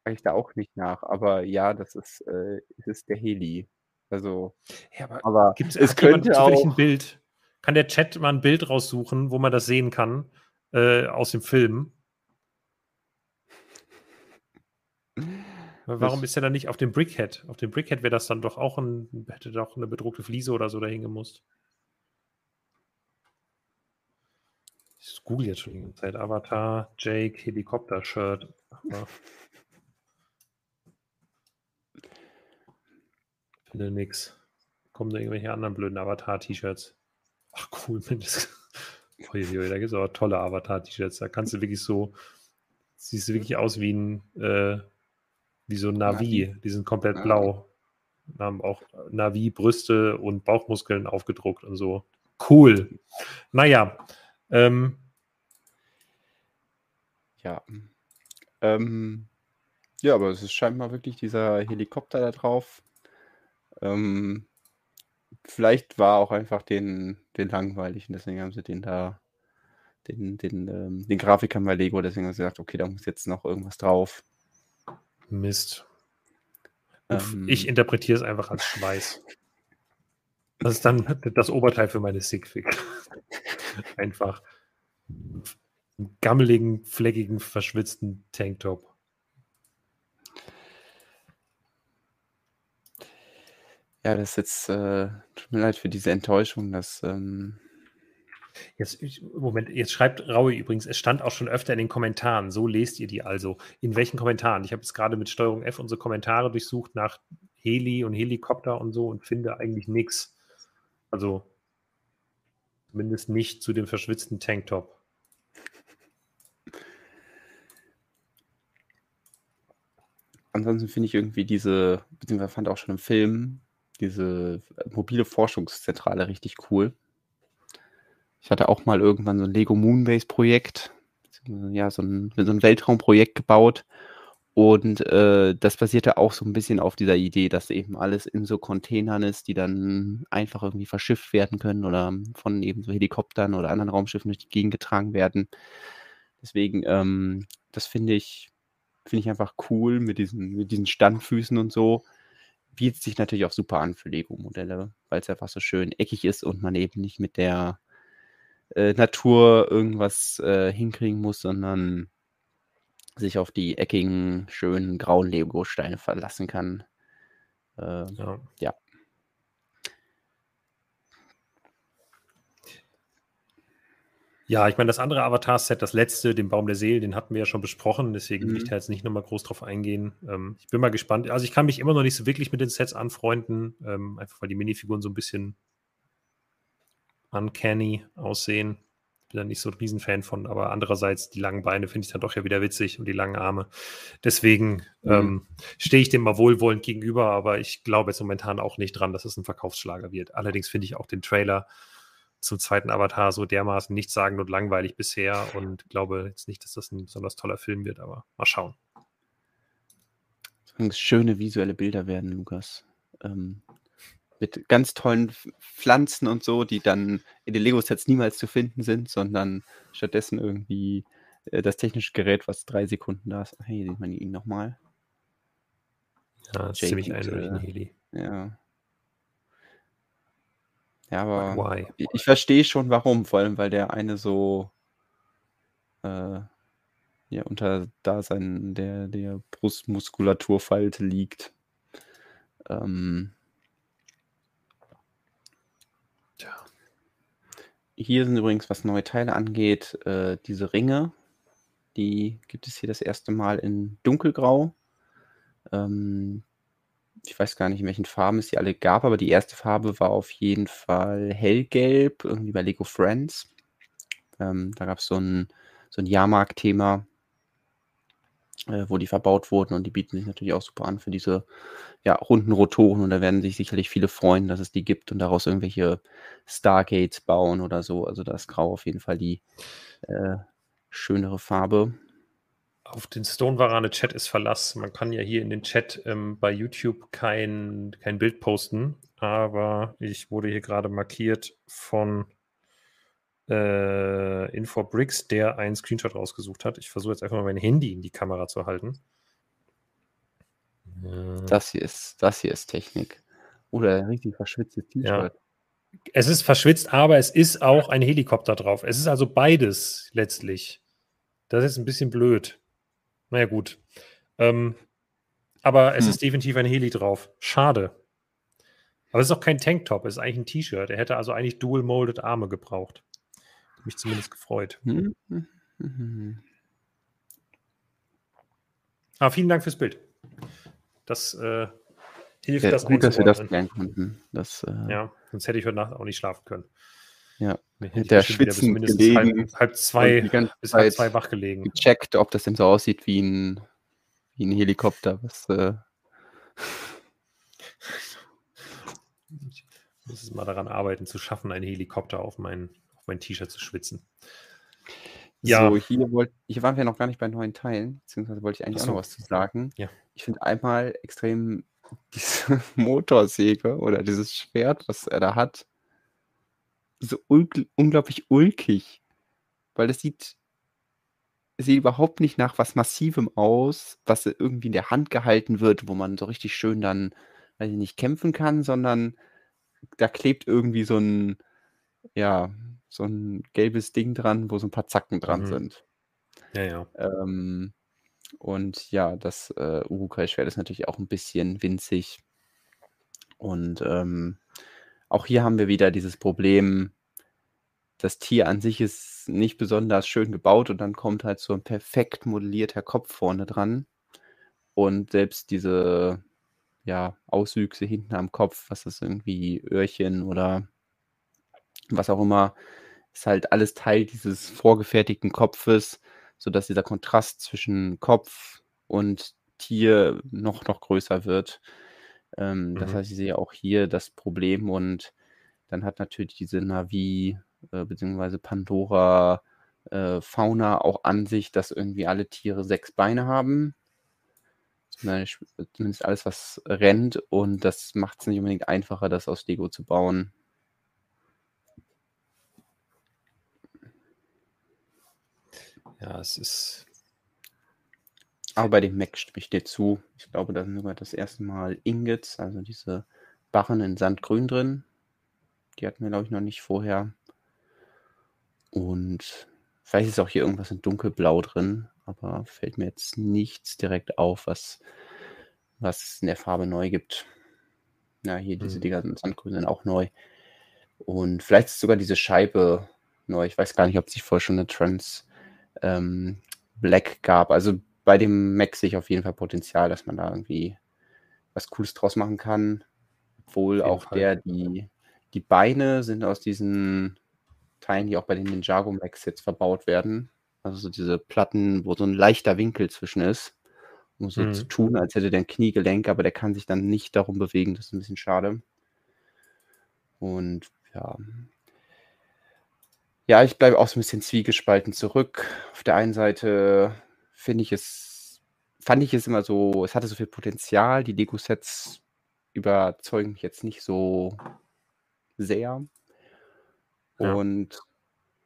frage ich da auch nicht nach. Aber ja, das ist, äh, es ist der Heli. Also, ja, aber, aber gibt's, es könnte auch ein Bild. Kann der Chat mal ein Bild raussuchen, wo man das sehen kann äh, aus dem Film? Warum ist er dann nicht auf dem Brickhead? Auf dem Brickhead wäre das dann doch auch ein, hätte doch eine bedruckte Fliese oder so dahin gemusst. Ich google jetzt schon die ganze Zeit. Avatar, Jake, Helikopter-Shirt. Finde nix. Kommen da irgendwelche anderen blöden Avatar-T-Shirts? Ach cool, [LAUGHS] Mensch. da gibt es aber tolle Avatar-T-Shirts. Da kannst du wirklich so, siehst du wirklich aus wie ein äh, wie so Navi. Navi. Die sind komplett ja. blau. Haben auch Navi, Brüste und Bauchmuskeln aufgedruckt und so. Cool. Naja. Ähm, ja. Ähm, ja, aber es ist scheinbar wirklich dieser Helikopter da drauf. Ähm, vielleicht war auch einfach den, den langweilig und deswegen haben sie den da, den, den, ähm, den Grafikern bei Lego, deswegen haben sie gesagt, okay, da muss jetzt noch irgendwas drauf. Mist. Ähm, ich interpretiere es einfach als Schweiß. Das ist dann das Oberteil für meine Sigfig. [LAUGHS] einfach gammeligen, fleckigen, verschwitzten Tanktop. Ja, das ist jetzt, äh, tut mir leid für diese Enttäuschung, dass ähm, Jetzt, Moment, jetzt schreibt Raue übrigens, es stand auch schon öfter in den Kommentaren. So lest ihr die also. In welchen Kommentaren? Ich habe jetzt gerade mit Steuerung F unsere Kommentare durchsucht nach Heli und Helikopter und so und finde eigentlich nichts. Also zumindest nicht zu dem verschwitzten Tanktop. Ansonsten finde ich irgendwie diese, beziehungsweise fand auch schon im Film, diese mobile Forschungszentrale richtig cool. Ich hatte auch mal irgendwann so ein Lego Moonbase Projekt, ja, so ein, so ein Weltraumprojekt gebaut. Und äh, das basierte auch so ein bisschen auf dieser Idee, dass eben alles in so Containern ist, die dann einfach irgendwie verschifft werden können oder von eben so Helikoptern oder anderen Raumschiffen durch die Gegend getragen werden. Deswegen, ähm, das finde ich, finde ich einfach cool mit diesen, mit diesen Standfüßen und so. Bietet sich natürlich auch super an für Lego-Modelle, weil es einfach so schön eckig ist und man eben nicht mit der äh, Natur irgendwas äh, hinkriegen muss, sondern sich auf die eckigen, schönen grauen Lego-Steine verlassen kann. Äh, ja. ja. Ja, ich meine, das andere Avatar-Set, das letzte, den Baum der Seele, den hatten wir ja schon besprochen, deswegen mhm. will ich mhm. da jetzt nicht nochmal groß drauf eingehen. Ähm, ich bin mal gespannt. Also ich kann mich immer noch nicht so wirklich mit den Sets anfreunden, ähm, einfach weil die Minifiguren so ein bisschen uncanny aussehen. Bin da nicht so ein Riesenfan von, aber andererseits die langen Beine finde ich dann doch ja wieder witzig und die langen Arme. Deswegen mhm. ähm, stehe ich dem mal wohlwollend gegenüber, aber ich glaube jetzt momentan auch nicht dran, dass es ein Verkaufsschlager wird. Allerdings finde ich auch den Trailer zum zweiten Avatar so dermaßen nichtssagend und langweilig bisher und glaube jetzt nicht, dass das ein besonders toller Film wird, aber mal schauen. Schöne visuelle Bilder werden, Lukas. Ähm, mit ganz tollen Pflanzen und so, die dann in den Lego-Sets niemals zu finden sind, sondern stattdessen irgendwie äh, das technische Gerät, was drei Sekunden da ist. Hey, sieht man ihn nochmal. Ja, das ist ziemlich eindeutig ein Heli. Ja. Ja, aber ich, ich verstehe schon warum, vor allem weil der eine so äh, ja, unter Dasein der, der Brustmuskulaturfalte liegt. Ähm, Tja. Hier sind übrigens, was neue Teile angeht, äh, diese Ringe. Die gibt es hier das erste Mal in dunkelgrau. Ähm, ich weiß gar nicht, in welchen Farben es die alle gab, aber die erste Farbe war auf jeden Fall hellgelb, irgendwie bei Lego Friends. Ähm, da gab es so ein, so ein Jahrmarkt-Thema, äh, wo die verbaut wurden und die bieten sich natürlich auch super an für diese ja, runden Rotoren und da werden sich sicherlich viele freuen, dass es die gibt und daraus irgendwelche Stargates bauen oder so. Also da ist Grau auf jeden Fall die äh, schönere Farbe. Auf den Stone Varane Chat ist Verlass. Man kann ja hier in den Chat ähm, bei YouTube kein, kein Bild posten, aber ich wurde hier gerade markiert von äh, Infobricks, der einen Screenshot rausgesucht hat. Ich versuche jetzt einfach mal mein Handy in die Kamera zu halten. Das hier ist, das hier ist Technik. Oder richtig verschwitztes T-Shirt. Ja. Es ist verschwitzt, aber es ist auch ein Helikopter drauf. Es ist also beides letztlich. Das ist ein bisschen blöd. Naja, gut. Ähm, aber es hm. ist definitiv ein Heli drauf. Schade. Aber es ist auch kein Tanktop, es ist eigentlich ein T-Shirt. Er hätte also eigentlich dual-molded Arme gebraucht mich zumindest gefreut. Mhm. Aber vielen Dank fürs Bild. Das äh, hilft, ja, das Gut, dass wir das lernen konnten. Das, äh, ja, sonst hätte ich heute Nacht auch nicht schlafen können. Ja, der Schwitzen bis gelegen, halb, halb zwei, bis halb zwei wach gelegen. Gecheckt, ob das denn so aussieht wie ein, wie ein Helikopter. Was, äh ich muss es mal daran arbeiten, zu schaffen, einen Helikopter auf meinen auf mein T-Shirt zu schwitzen. Ja. So, hier, wollt, hier waren wir noch gar nicht bei neuen Teilen, beziehungsweise wollte ich eigentlich so. auch noch was zu sagen. Ja. Ich finde einmal extrem [LAUGHS] diese Motorsäge oder dieses Schwert, was er da hat, so unglaublich ulkig. Weil es sieht, sieht überhaupt nicht nach was Massivem aus, was irgendwie in der Hand gehalten wird, wo man so richtig schön dann, weiß ich nicht, kämpfen kann, sondern da klebt irgendwie so ein, ja, so ein gelbes Ding dran, wo so ein paar Zacken dran mhm. sind. Ja, ja. Ähm, und ja, das äh, Urukai-Schwert ist natürlich auch ein bisschen winzig. Und ähm, auch hier haben wir wieder dieses Problem, das Tier an sich ist nicht besonders schön gebaut und dann kommt halt so ein perfekt modellierter Kopf vorne dran. Und selbst diese ja, Auswüchse hinten am Kopf, was ist irgendwie Öhrchen oder was auch immer, ist halt alles Teil dieses vorgefertigten Kopfes, sodass dieser Kontrast zwischen Kopf und Tier noch, noch größer wird. Ähm, mhm. Das heißt, ich sehe auch hier das Problem und dann hat natürlich diese Navi äh, bzw. Pandora äh, Fauna auch an sich, dass irgendwie alle Tiere sechs Beine haben. Zumindest alles, was rennt und das macht es nicht unbedingt einfacher, das aus Lego zu bauen. Ja, es ist. Aber bei dem Mac stimme ich dir zu. Ich glaube, da sind sogar das erste Mal Ingots, also diese Barren in Sandgrün drin. Die hatten wir, glaube ich, noch nicht vorher. Und vielleicht ist auch hier irgendwas in dunkelblau drin, aber fällt mir jetzt nichts direkt auf, was, was es in der Farbe neu gibt. Ja, hier diese mhm. Dinger in Sandgrün sind auch neu. Und vielleicht ist sogar diese Scheibe neu. Ich weiß gar nicht, ob sich vorher schon eine Trans ähm, Black gab. Also bei dem Mac sehe ich auf jeden Fall Potenzial, dass man da irgendwie was Cooles draus machen kann. Obwohl auch Fall. der, die, die Beine sind aus diesen Teilen, die auch bei den Ninjago Max jetzt verbaut werden. Also so diese Platten, wo so ein leichter Winkel zwischen ist, um so Mhm. zu tun, als hätte der ein Kniegelenk, aber der kann sich dann nicht darum bewegen. Das ist ein bisschen schade. Und ja. Ja, ich bleibe auch so ein bisschen zwiegespalten zurück. Auf der einen Seite finde ich es, fand ich es immer so, es hatte so viel Potenzial. Die Lego-Sets überzeugen mich jetzt nicht so sehr. Ja. Und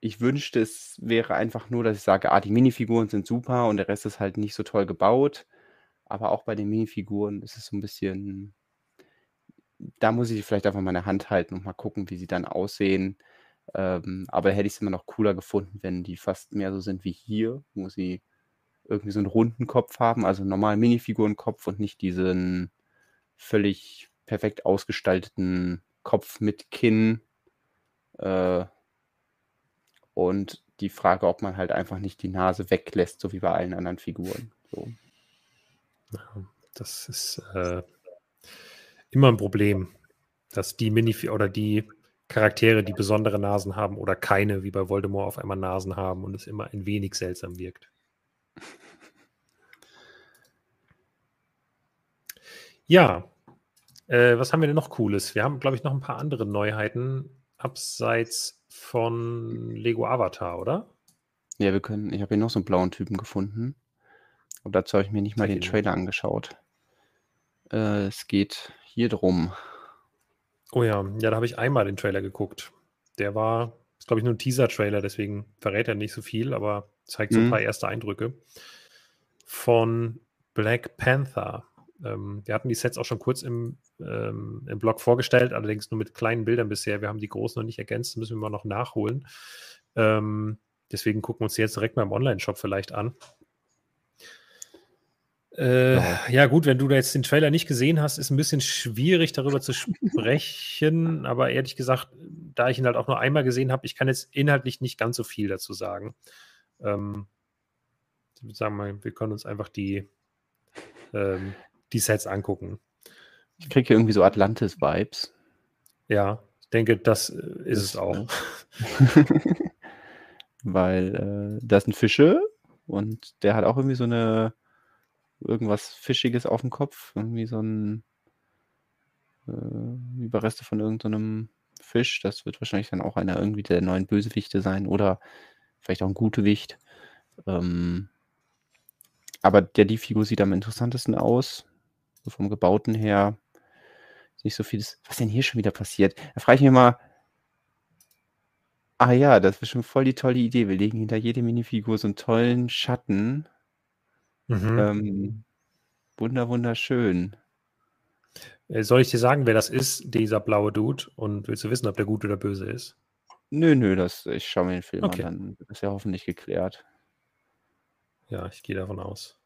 ich wünschte, es wäre einfach nur, dass ich sage, ah, die Minifiguren sind super und der Rest ist halt nicht so toll gebaut. Aber auch bei den Minifiguren ist es so ein bisschen, da muss ich vielleicht einfach meine Hand halten und mal gucken, wie sie dann aussehen. Ähm, aber hätte ich es immer noch cooler gefunden, wenn die fast mehr so sind wie hier, wo sie irgendwie so einen runden Kopf haben, also einen normalen Minifigurenkopf und nicht diesen völlig perfekt ausgestalteten Kopf mit Kinn. Äh, und die Frage, ob man halt einfach nicht die Nase weglässt, so wie bei allen anderen Figuren. So. Das ist äh, immer ein Problem, dass die Mini oder die Charaktere, die besondere Nasen haben oder keine, wie bei Voldemort, auf einmal Nasen haben und es immer ein wenig seltsam wirkt. Ja, äh, was haben wir denn noch Cooles? Wir haben, glaube ich, noch ein paar andere Neuheiten abseits von Lego Avatar, oder? Ja, wir können, ich habe hier noch so einen blauen Typen gefunden. Aber dazu habe ich mir nicht mal den. Trailer angeschaut. Äh, es geht hier drum. Oh ja, ja, da habe ich einmal den Trailer geguckt. Der war, ist glaube ich nur ein Teaser-Trailer, deswegen verrät er nicht so viel, aber zeigt so ein Mhm. paar erste Eindrücke von Black Panther. Ähm, wir hatten die Sets auch schon kurz im, ähm, im Blog vorgestellt, allerdings nur mit kleinen Bildern bisher. Wir haben die großen noch nicht ergänzt, müssen wir mal noch nachholen. Ähm, deswegen gucken wir uns die jetzt direkt mal im Online-Shop vielleicht an. Äh, Ja. ja, gut, wenn du da jetzt den Trailer nicht gesehen hast, ist ein bisschen schwierig darüber zu sprechen. [LAUGHS] aber ehrlich gesagt, da ich ihn halt auch nur einmal gesehen habe, ich kann jetzt inhaltlich nicht ganz so viel dazu sagen. Ähm, ich würde sagen, mal, wir können uns einfach die, ähm, die Sets angucken. Ich kriege hier irgendwie so Atlantis-Vibes. Ja, ich denke, das äh, ist Das, es auch. [LAUGHS] Weil äh, da sind Fische und der hat auch irgendwie so eine irgendwas Fischiges auf dem Kopf. Irgendwie so ein äh, Überreste von irgendeinem Fisch. Das wird wahrscheinlich dann auch einer irgendwie der neuen Bösewichte sein oder vielleicht auch ein Gutewicht. Ähm, aber der die Figur sieht am interessantesten aus. So vom Gebauten her. Ist nicht so vieles. Was denn hier schon wieder passiert? Da frage ich mich mal. Ah ja, das ist schon voll die tolle Idee. Wir legen hinter jede Minifigur so einen tollen Schatten. Mhm. Ähm, wunder, wunderschön. Äh, Soll ich dir sagen, wer das ist, dieser blaue Dude? Und willst du wissen, ob der gut oder böse ist? Nö, nö, das, ich schaue mir den Film Okay. an, dann das ja hoffentlich geklärt. Ja, ich gehe davon aus.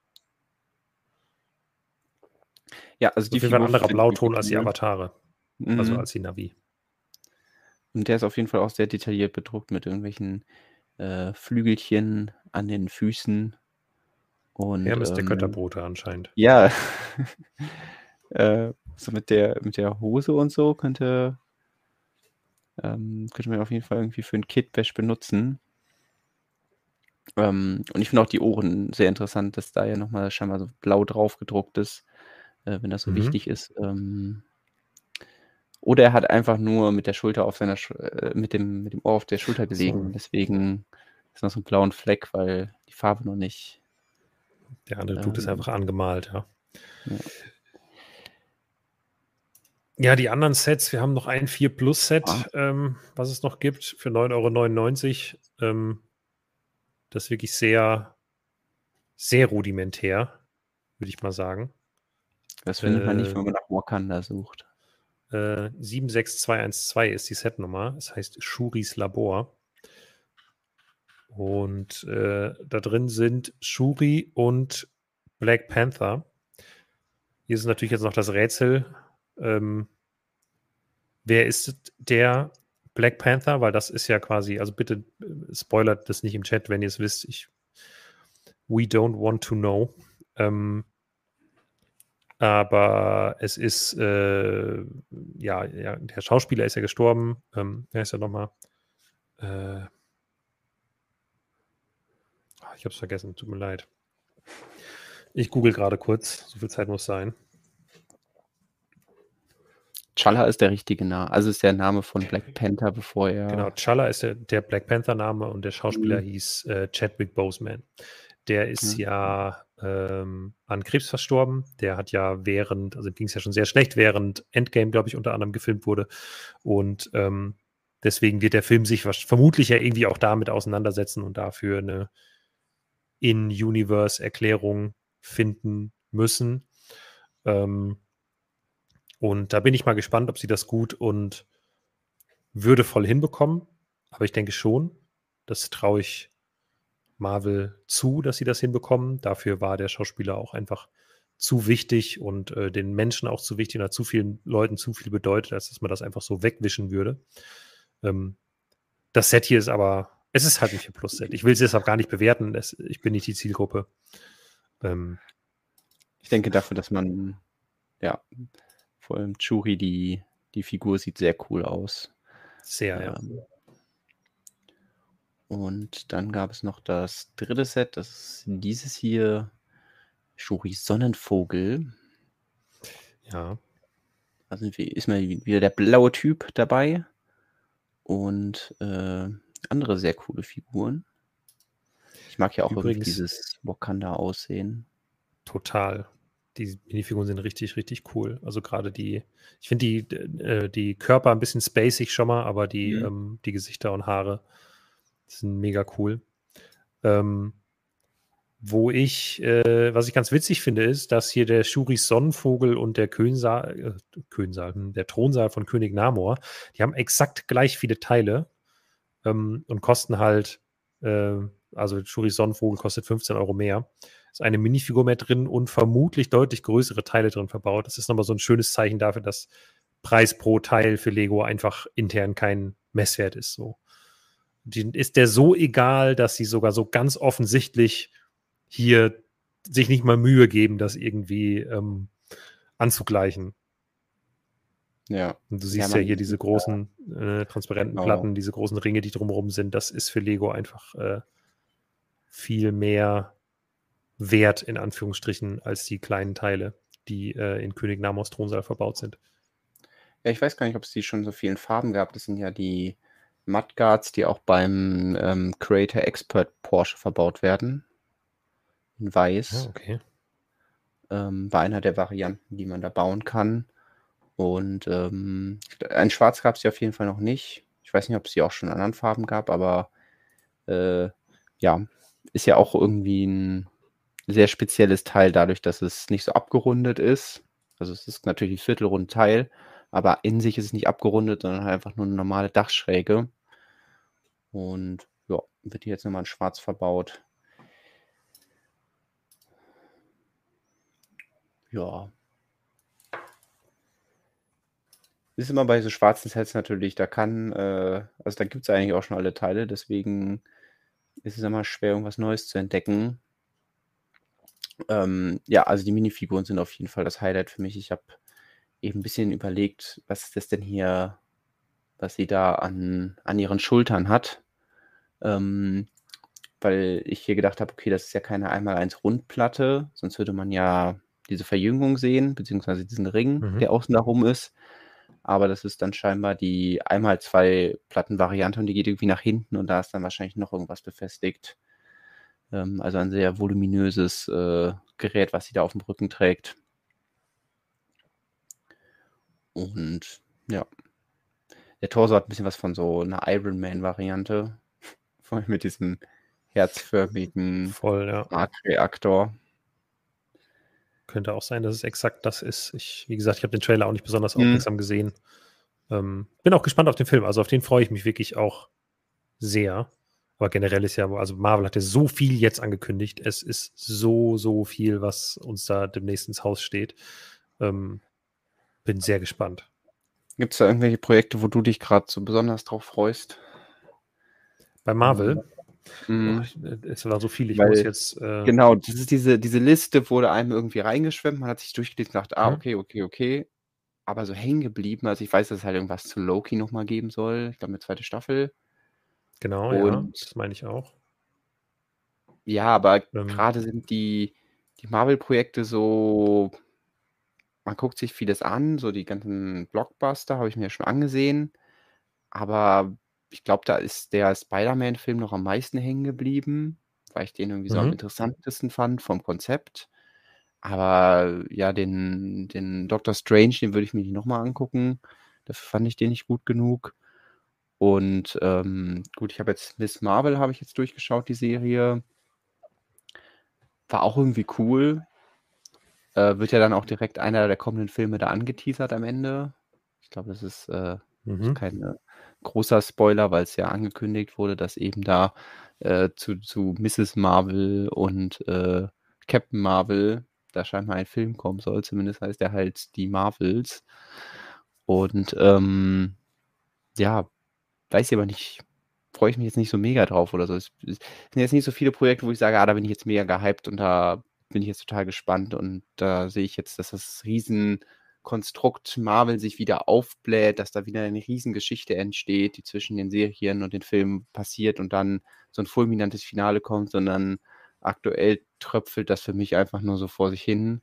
Ja, also Auf die jeden Fall ein Figur anderer finde ich wirklich Blauton als die cool. Avatare, also Mhm. als die Navi. Und der ist auf jeden Fall auch sehr detailliert bedruckt mit irgendwelchen äh, Flügelchen an den Füßen. Und Hermes der ähm, Götterbrote anscheinend. ja, [LAUGHS] äh, so mit der, mit der Hose und so könnte, ähm, könnte man auf jeden Fall irgendwie für ein Kit-Bash benutzen. Ähm, und ich finde auch die Ohren sehr interessant, dass da ja nochmal scheinbar so blau drauf gedruckt ist, äh, wenn das so Mhm. wichtig ist. Ähm, oder er hat einfach nur mit der Schulter auf seiner, Sch äh, mit dem, mit dem Ohr auf der Schulter gelegen. So. Deswegen ist noch so ein blauen Fleck, weil die Farbe noch nicht. Der andere ist Ähm, einfach angemalt, ja. ja. Ja, die anderen Sets, wir haben noch ein 4 Plus Set, Ah. ähm, was es noch gibt, für 9,99 Euro. Ähm, das ist wirklich sehr, sehr rudimentär, würde ich mal sagen. Das findet man nicht, Äh, wenn man nach Wakanda sucht. Äh, 76212 ist die Setnummer. Es heißt Shuris Labor. Und äh, da drin sind Shuri und Black Panther. Hier ist natürlich jetzt noch das Rätsel. Ähm, wer ist der Black Panther? Weil das ist ja quasi, also bitte äh, spoilert das nicht im Chat, wenn ihr es wisst. Ich, we don't want to know. Ähm, aber es ist, äh, ja, ja, der Schauspieler ist ja gestorben. Ähm, wer ist er nochmal? Äh, ah, ich habe es vergessen, tut mir leid. Ich google gerade kurz, so viel Zeit muss sein. Challa ist der richtige Name. Also ist der Name von Black Panther, bevor er. Genau, Challa ist der, der Black Panther-Name und der Schauspieler mhm. hieß äh, Chadwick Boseman. Der ist mhm. ja ähm, an Krebs verstorben. Der hat ja während, also ging es ja schon sehr schlecht, während Endgame, glaube ich, unter anderem gefilmt wurde. Und ähm, deswegen wird der Film sich vermutlich ja irgendwie auch damit auseinandersetzen und dafür eine In-Universe-Erklärung finden müssen. Ähm, und da bin ich mal gespannt, ob sie das gut und würdevoll hinbekommen. Aber ich denke schon, das traue ich Marvel zu, dass sie das hinbekommen. Dafür war der Schauspieler auch einfach zu wichtig und äh, den Menschen auch zu wichtig und hat zu vielen Leuten zu viel bedeutet, als dass man das einfach so wegwischen würde. Ähm, das Set hier ist aber, es ist halt nicht ein Plus-Set. Ich will es deshalb gar nicht bewerten. Es, ich bin nicht die Zielgruppe. Ähm, ich denke dafür, dass man, ja, vor allem Churi, die, die Figur sieht sehr cool aus. Sehr, ja. Ähm, und dann gab es noch das dritte Set, das ist dieses hier, Shuri Sonnenvogel. Ja. Also ist mal wieder der blaue Typ dabei und äh, andere sehr coole Figuren. Ich mag ja auch Übrigens, dieses Wakanda aussehen. Total die Minifiguren sind richtig, richtig cool. Also gerade die, ich finde die, äh, die Körper ein bisschen spacig schon mal, aber die, mhm. ähm, die Gesichter und Haare sind mega cool. Ähm, wo ich, äh, was ich ganz witzig finde, ist, dass hier der Shuris Sonnenvogel und der Könsaal, äh, Könsaal, hm, der Thronsaal von König Namor, die haben exakt gleich viele Teile ähm, und kosten halt, äh, also Shuris Sonnenvogel kostet 15 Euro mehr ist eine Minifigur mehr drin und vermutlich deutlich größere Teile drin verbaut. Das ist nochmal so ein schönes Zeichen dafür, dass Preis pro Teil für Lego einfach intern kein Messwert ist. So. Die, ist der so egal, dass sie sogar so ganz offensichtlich hier sich nicht mal Mühe geben, das irgendwie ähm, anzugleichen. Ja. Und du siehst ja, ja hier diese großen äh, transparenten genau. Platten, diese großen Ringe, die drumherum sind. Das ist für Lego einfach äh, viel mehr wert, in Anführungsstrichen, als die kleinen Teile, die äh, in König Namos Thronsaal verbaut sind. Ja, ich weiß gar nicht, ob es die schon so vielen Farben gab. Das sind ja die Mudguards, die auch beim ähm, Creator Expert Porsche verbaut werden. In weiß. Oh, okay. Ähm, bei einer der Varianten, die man da bauen kann. Und ähm, ein Schwarz gab es ja auf jeden Fall noch nicht. Ich weiß nicht, ob es die auch schon in anderen Farben gab, aber äh, ja, ist ja auch irgendwie ein sehr spezielles Teil dadurch, dass es nicht so abgerundet ist. Also es ist natürlich ein viertelrund Teil, aber in sich ist es nicht abgerundet, sondern halt einfach nur eine normale Dachschräge. Und ja, wird hier jetzt nochmal in schwarz verbaut. Ja. Ist immer bei so schwarzen Sets natürlich, da kann, äh, also da gibt es eigentlich auch schon alle Teile, deswegen ist es immer schwer, irgendwas Neues zu entdecken. Ähm, ja, also die Minifiguren sind auf jeden Fall das Highlight für mich. Ich habe eben ein bisschen überlegt, was ist das denn hier, was sie da an, an ihren Schultern hat. Ähm, weil ich hier gedacht habe, okay, das ist ja keine einmal eins Rundplatte, sonst würde man ja diese Verjüngung sehen, beziehungsweise diesen Ring, mhm. der außen darum ist. Aber das ist dann scheinbar die einmal zwei Platten-Variante und die geht irgendwie nach hinten und da ist dann wahrscheinlich noch irgendwas befestigt. Ähm, also ein sehr voluminöses äh, Gerät, was sie da auf dem Rücken trägt. Und ja, der Torso hat ein bisschen was von so einer Iron Man-Variante. [LAUGHS] Vor allem mit diesem herzförmigen Voll, ja. Arc-Reaktor. Könnte auch sein, dass es exakt das ist. Ich, wie gesagt, ich habe den Trailer auch nicht besonders mhm. aufmerksam gesehen. Ähm, bin auch gespannt auf den Film. Also auf den freue ich mich wirklich auch sehr. Aber generell ist ja, also Marvel hat ja so viel jetzt angekündigt. Es ist so, so viel, was uns da demnächst ins Haus steht. Ähm, bin sehr gespannt. Gibt es da irgendwelche Projekte, wo du dich gerade so besonders drauf freust? Bei Marvel? Mhm. Oh, es war so viel, ich Weil, muss jetzt. Äh, genau, das ist diese, diese Liste wurde einem irgendwie reingeschwemmt, man hat sich durchgelesen und gedacht, ah, mhm. okay, okay, okay. Aber so hängen geblieben, also ich weiß, dass es halt irgendwas zu Loki nochmal geben soll. Ich glaube, eine zweite Staffel. Genau, ja, das meine ich auch. Ja, aber Ähm. grade sind die die Marvel-Projekte so man guckt sich vieles an, so die ganzen Blockbuster habe ich mir schon angesehen, aber ich glaube, da ist der Spider-Man-Film noch am meisten hängen geblieben, weil ich den irgendwie so am mhm. interessantesten fand vom Konzept. Aber ja, den den Doctor Strange, den würde ich mir nicht noch mal angucken. Dafür fand ich den nicht gut genug. Und, ähm, gut, ich habe jetzt Miss Marvel habe ich jetzt durchgeschaut, die Serie. War auch irgendwie cool. Äh, wird ja dann auch direkt einer der kommenden Filme da angeteasert am Ende. Ich glaube, das ist, äh, Mhm. kein, großer Spoiler, weil es ja angekündigt wurde, dass eben da, äh, zu zu Mrs. Marvel und, äh, Captain Marvel da scheinbar ein Film kommen soll. Zumindest heißt der halt „Die Marvels“. Und, ähm, ja, weiß ich aber nicht freue ich mich jetzt nicht so mega drauf oder so. Es es sind jetzt nicht so viele Projekte, wo ich sage: „Ah, da bin ich jetzt mega gehypt und da bin ich jetzt total gespannt.“ Und da sehe ich jetzt, dass das Riesenkonstrukt Marvel sich wieder aufbläht, dass da wieder eine Riesengeschichte entsteht, die zwischen den Serien und den Filmen passiert und dann so ein fulminantes Finale kommt, sondern aktuell tröpfelt das für mich einfach nur so vor sich hin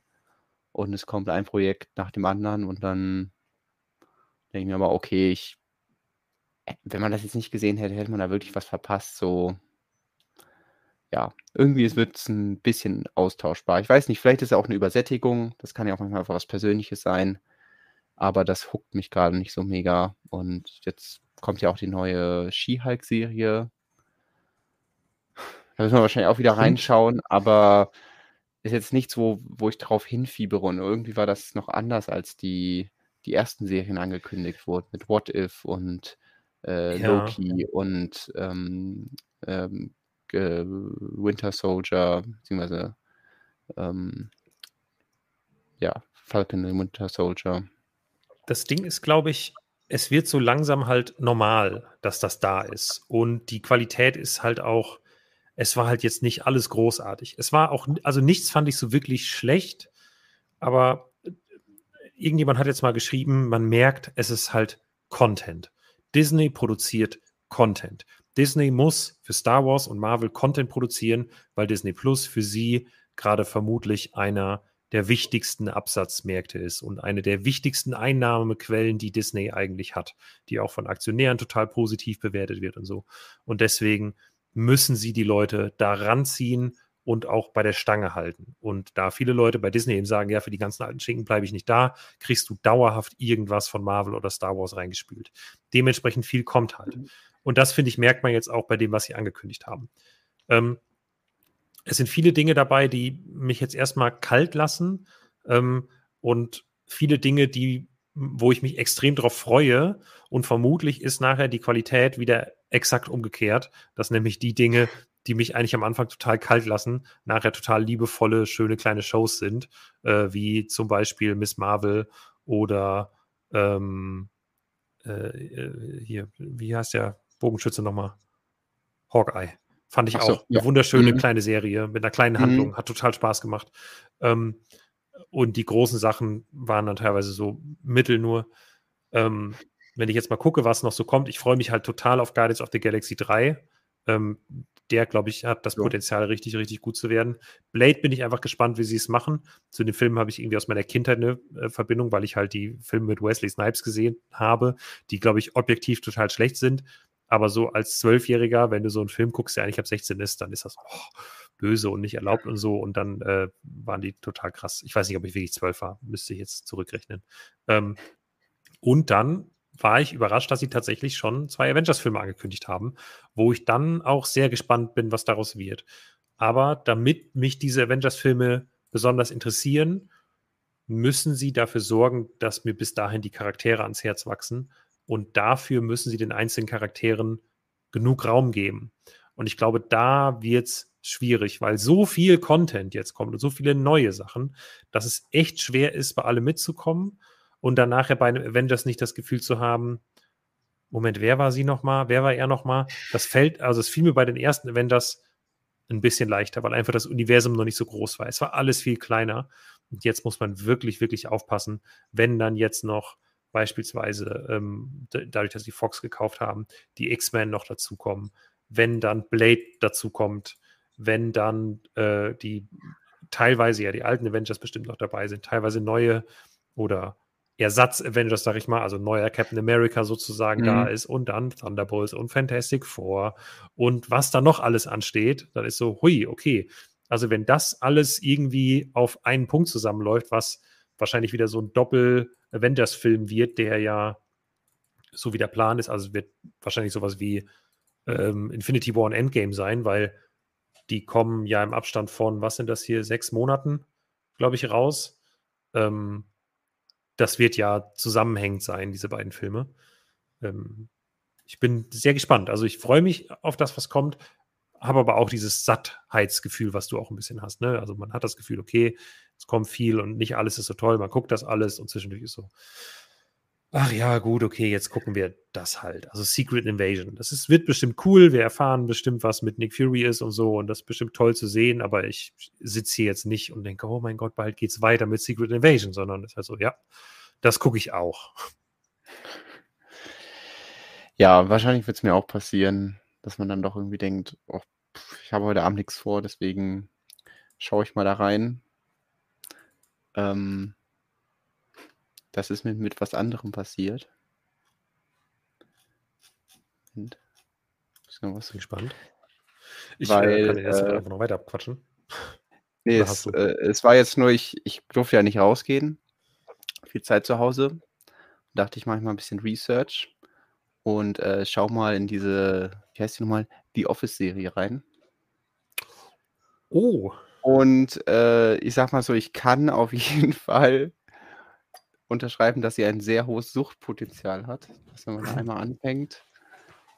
und es kommt ein Projekt nach dem anderen und dann denke ich mir aber: „Okay, ich wenn man das jetzt nicht gesehen hätte, hätte man da wirklich was verpasst, so. Ja, irgendwie wird es ein bisschen austauschbar. Ich weiß nicht, vielleicht ist es auch eine Übersättigung. Das kann ja auch manchmal einfach was Persönliches sein. Aber das huckt mich gerade nicht so mega. Und jetzt kommt ja auch die neue She-Hulk-Serie. Da müssen wir wahrscheinlich auch wieder reinschauen, aber ist jetzt nichts, wo wo ich drauf hinfiebere und irgendwie war das noch anders, als die die ersten Serien angekündigt wurden mit What If und äh, Ja. Loki und, ähm, ähm, äh, Winter Soldier, beziehungsweise, ähm ja, Falcon and Winter Soldier. Das Ding ist, glaube ich, es wird so langsam halt normal, dass das da ist. Und die Qualität ist halt auch es war halt jetzt nicht alles großartig. Es war auch also nichts fand ich so wirklich schlecht, aber irgendjemand hat jetzt mal geschrieben, man merkt, es ist halt Content. Disney produziert Content. Disney muss für Star Wars und Marvel Content produzieren, weil Disney Plus für sie gerade vermutlich einer der wichtigsten Absatzmärkte ist und eine der wichtigsten Einnahmequellen, die Disney eigentlich hat, die auch von Aktionären total positiv bewertet wird und so. Und deswegen müssen sie die Leute da ranziehen und auch bei der Stange halten. Und da viele Leute bei Disney eben sagen, ja, für die ganzen alten Schinken bleibe ich nicht da, kriegst du dauerhaft irgendwas von Marvel oder Star Wars reingespült. Dementsprechend viel kommt halt. Mhm. Und das, finde ich, merkt man jetzt auch bei dem, was sie angekündigt haben. Ähm, es sind viele Dinge dabei, die mich jetzt erstmal kalt lassen ähm, und viele Dinge, die wo ich mich extrem darauf freue. Und vermutlich ist nachher die Qualität wieder exakt umgekehrt, dass nämlich die Dinge, die mich eigentlich am Anfang total kalt lassen, nachher total liebevolle, schöne kleine Shows sind, äh, wie zum Beispiel Miss Marvel oder ähm, äh, äh hier, wie heißt der Bogenschütze nochmal? Hawkeye. Fand ich so, auch ja. eine wunderschöne mhm. kleine Serie mit einer kleinen mhm. Handlung, mhm. hat total Spaß gemacht. Ähm, und die großen Sachen waren dann teilweise so mittel nur. Ähm, wenn ich jetzt mal gucke, was noch so kommt, ich freue mich halt total auf Guardians of the Galaxy 3. Ähm, der, glaube ich, hat das ja. Potenzial, richtig, richtig gut zu werden. Blade bin ich einfach gespannt, wie sie es machen. Zu den Filmen habe ich irgendwie aus meiner Kindheit eine äh, Verbindung, weil ich halt die Filme mit Wesley Snipes gesehen habe, die, glaube ich, objektiv total schlecht sind. Aber so als Zwölfjähriger, wenn du so einen Film guckst, der eigentlich ab 16 ist, dann ist das oh, böse und nicht erlaubt und so. Und dann äh, waren die total krass. Ich weiß nicht, ob ich wirklich zwölf war, müsste ich jetzt zurückrechnen. Ähm, und dann war ich überrascht, dass sie tatsächlich schon zwei Avengers-Filme angekündigt haben, wo ich dann auch sehr gespannt bin, was daraus wird. Aber damit mich diese Avengers-Filme besonders interessieren, müssen sie dafür sorgen, dass mir bis dahin die Charaktere ans Herz wachsen. Und dafür müssen sie den einzelnen Charakteren genug Raum geben. Und ich glaube, da wird es schwierig, weil so viel Content jetzt kommt und so viele neue Sachen, dass es echt schwer ist, bei allem mitzukommen und dann nachher bei Avengers nicht das Gefühl zu haben, Moment, wer war sie nochmal? Wer war er nochmal? Das fällt, also es fiel mir bei den ersten Avengers ein bisschen leichter, weil einfach das Universum noch nicht so groß war. Es war alles viel kleiner. Und jetzt muss man wirklich, wirklich aufpassen, wenn dann jetzt noch beispielsweise, ähm, dadurch, dass sie Fox gekauft haben, die X-Men noch dazukommen, wenn dann Blade dazukommt, wenn dann äh, die teilweise ja die alten Avengers bestimmt noch dabei sind, teilweise neue oder Ersatz-Avengers, sag ich mal, also neuer Captain America sozusagen mhm. da ist und dann Thunderbolts und Fantastic Four und was da noch alles ansteht, dann ist so, hui, okay. Also wenn das alles irgendwie auf einen Punkt zusammenläuft, was wahrscheinlich wieder so ein Doppel-Avengers-Film wird, der ja so wie der Plan ist, also wird wahrscheinlich sowas wie ähm, Infinity War und Endgame sein, weil die kommen ja im Abstand von, was sind das hier, sechs Monaten, glaube ich, raus. Ähm, das wird ja zusammenhängend sein, diese beiden Filme. Ähm, ich bin sehr gespannt. Also ich freue mich auf das, was kommt, habe aber auch dieses Sattheitsgefühl, was du auch ein bisschen hast. Ne? Also man hat das Gefühl, okay, es kommt viel und nicht alles ist so toll, man guckt das alles und zwischendurch ist so, ach ja, gut, okay, jetzt gucken wir das halt. Also Secret Invasion. Das ist, wird bestimmt cool. Wir erfahren bestimmt, was mit Nick Fury ist und so. Und das ist bestimmt toll zu sehen. Aber ich sitze hier jetzt nicht und denke, oh mein Gott, bald geht's weiter mit Secret Invasion, sondern es ist halt so, ja, das gucke ich auch. Ja, wahrscheinlich wird es mir auch passieren, dass man dann doch irgendwie denkt, oh, ich habe heute Abend nichts vor, deswegen schaue ich mal da rein. Ähm, das ist mir mit was anderem passiert. Und, was gespannt. Ich äh, Weil, kann jetzt äh, einfach noch weiter abquatschen. Nee, es, äh, es, war jetzt nur, ich, ich durfte ja nicht rausgehen. Viel Zeit zu Hause. Dachte ich mache mal ein bisschen Research und äh, schau mal in diese, wie heißt die nochmal, die Office-Serie rein. Oh. Und äh, ich sag mal so, ich kann auf [LAUGHS] jeden Fall unterschreiben, dass sie ein sehr hohes Suchtpotenzial hat. Dass wenn man da einmal [LAUGHS] anfängt,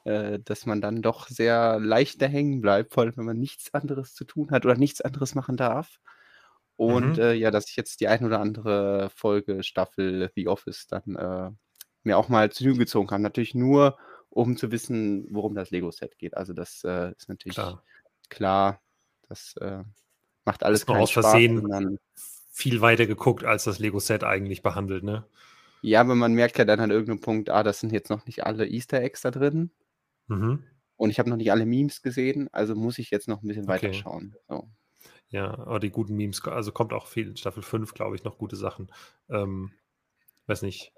äh, dass man dann doch sehr leicht da hängen bleibt, vor allem wenn man nichts anderes zu tun hat oder nichts anderes machen darf. Und mhm. äh, ja, dass ich jetzt die ein oder andere Folge, Staffel The Office dann äh, mir auch mal zu gezogen habe. Natürlich nur, um zu wissen, worum das Lego-Set geht. Also das äh, ist natürlich klar. klar das äh, macht alles keinen aus Spaß. Versehen viel weiter geguckt, als das Lego-Set eigentlich behandelt, ne? Ja, aber man merkt ja dann an irgendeinem Punkt, ah, das sind jetzt noch nicht alle Easter Eggs da drin. Mhm. Und ich habe noch nicht alle Memes gesehen, also muss ich jetzt noch ein bisschen okay. weiter schauen. So. Ja, aber die guten Memes, also kommt auch viel in Staffel 5, glaube ich, noch gute Sachen. Ähm, weiß nicht.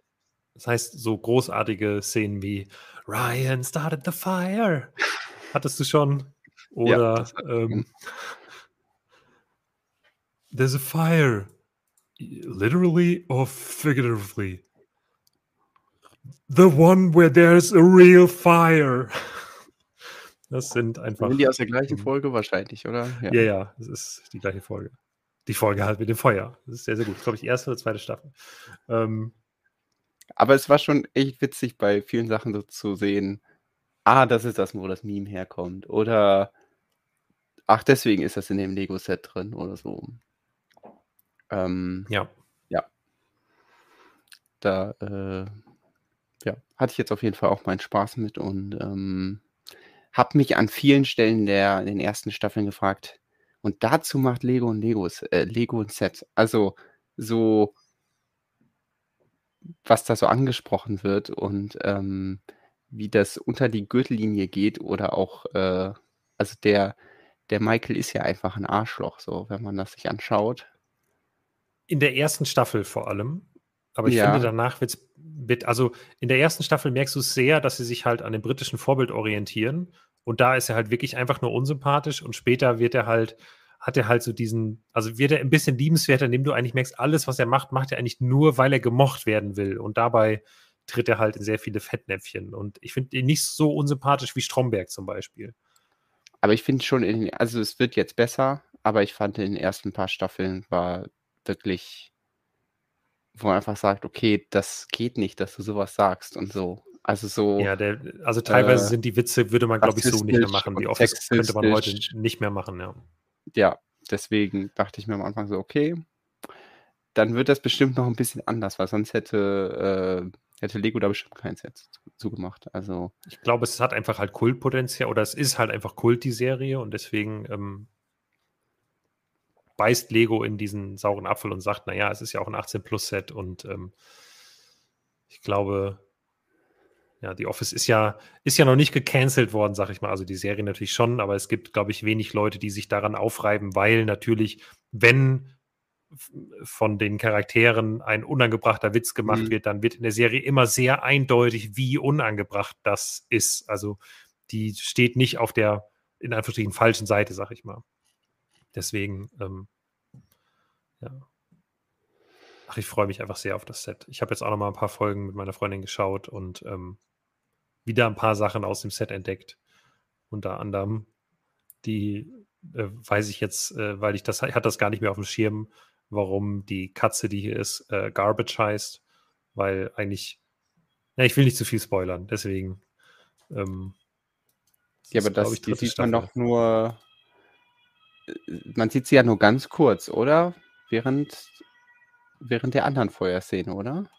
Das heißt, so großartige Szenen wie Ryan started the fire. [LAUGHS] Hattest du schon? Oder ja, ähm, There's a fire. Literally or figuratively? The one where there's a real fire. [LAUGHS] Das sind einfach. Sind die aus der gleichen Folge wahrscheinlich, oder? Ja, ja, ja das ist die gleiche Folge. Die Folge halt mit dem Feuer. Das ist sehr, sehr gut. Glaube ich, erste oder zweite Staffel. Ähm, Aber es war schon echt witzig, bei vielen Sachen so zu sehen, ah, das ist das, wo das Meme herkommt. Oder ach, deswegen ist das in dem Lego-Set drin oder so. Ähm, ja. Ja. Da äh, ja, hatte ich jetzt auf jeden Fall auch meinen Spaß mit und ähm, habe mich an vielen Stellen der in den ersten Staffeln gefragt. Und dazu macht Lego ein Legos, äh, Lego ein Set. Also so, was da so angesprochen wird und ähm, wie das unter die Gürtellinie geht oder auch, äh, also der, der Michael ist ja einfach ein Arschloch, so, wenn man das sich anschaut. In der ersten Staffel vor allem. Aber ich ja. finde, danach wird's, wird, also in der ersten Staffel merkst du es sehr, dass sie sich halt an dem britischen Vorbild orientieren. Und da ist er halt wirklich einfach nur unsympathisch und später wird er halt, hat er halt so diesen, also wird er ein bisschen liebenswerter, indem du eigentlich merkst, alles, was er macht, macht er eigentlich nur, weil er gemocht werden will. Und dabei tritt er halt in sehr viele Fettnäpfchen. Und ich finde ihn nicht so unsympathisch wie Stromberg zum Beispiel. Aber ich finde schon, in, also es wird jetzt besser, aber ich fand in den ersten paar Staffeln war wirklich, wo man einfach sagt, okay, das geht nicht, dass du sowas sagst und so. Also so. Ja, der, also teilweise äh, sind die Witze, würde man, glaube ich, so nicht mehr machen. Die Office könnte man heute nicht mehr machen, ja. Ja, deswegen dachte ich mir am Anfang so, okay, dann wird das bestimmt noch ein bisschen anders, weil sonst hätte, äh, hätte Lego da bestimmt kein Set zugemacht. Also. Ich glaube, es hat einfach halt Kultpotenzial oder es ist halt einfach Kult, die Serie, und deswegen ähm, beißt Lego in diesen sauren Apfel und sagt, naja, es ist ja auch ein 18-Plus-Set und ähm, ich glaube, ja, The Office ist ja, ist ja noch nicht gecancelt worden, sag ich mal. Also die Serie natürlich schon, aber es gibt, glaube ich, wenig Leute, die sich daran aufreiben, weil natürlich, wenn von den Charakteren ein unangebrachter Witz gemacht mhm. wird, dann wird in der Serie immer sehr eindeutig, wie unangebracht das ist. Also die steht nicht auf der, in Anführungsstrichen, falschen Seite, sag ich mal. Deswegen, ähm, ja. Ach, ich freue mich einfach sehr auf das Set. Ich habe jetzt auch noch mal ein paar Folgen mit meiner Freundin geschaut und ähm, wieder ein paar Sachen aus dem Set entdeckt. Unter anderem die, äh, weiß ich jetzt, äh, weil ich das, ich hatte das gar nicht mehr auf dem Schirm, warum die Katze, die hier ist, äh, Garbage heißt, weil eigentlich, ja, ich will nicht zu viel spoilern, deswegen. Ähm, ja, aber das, die sieht Staffel. man doch nur, man sieht sie ja nur ganz kurz, oder? Während, während der anderen Feuerszene, oder?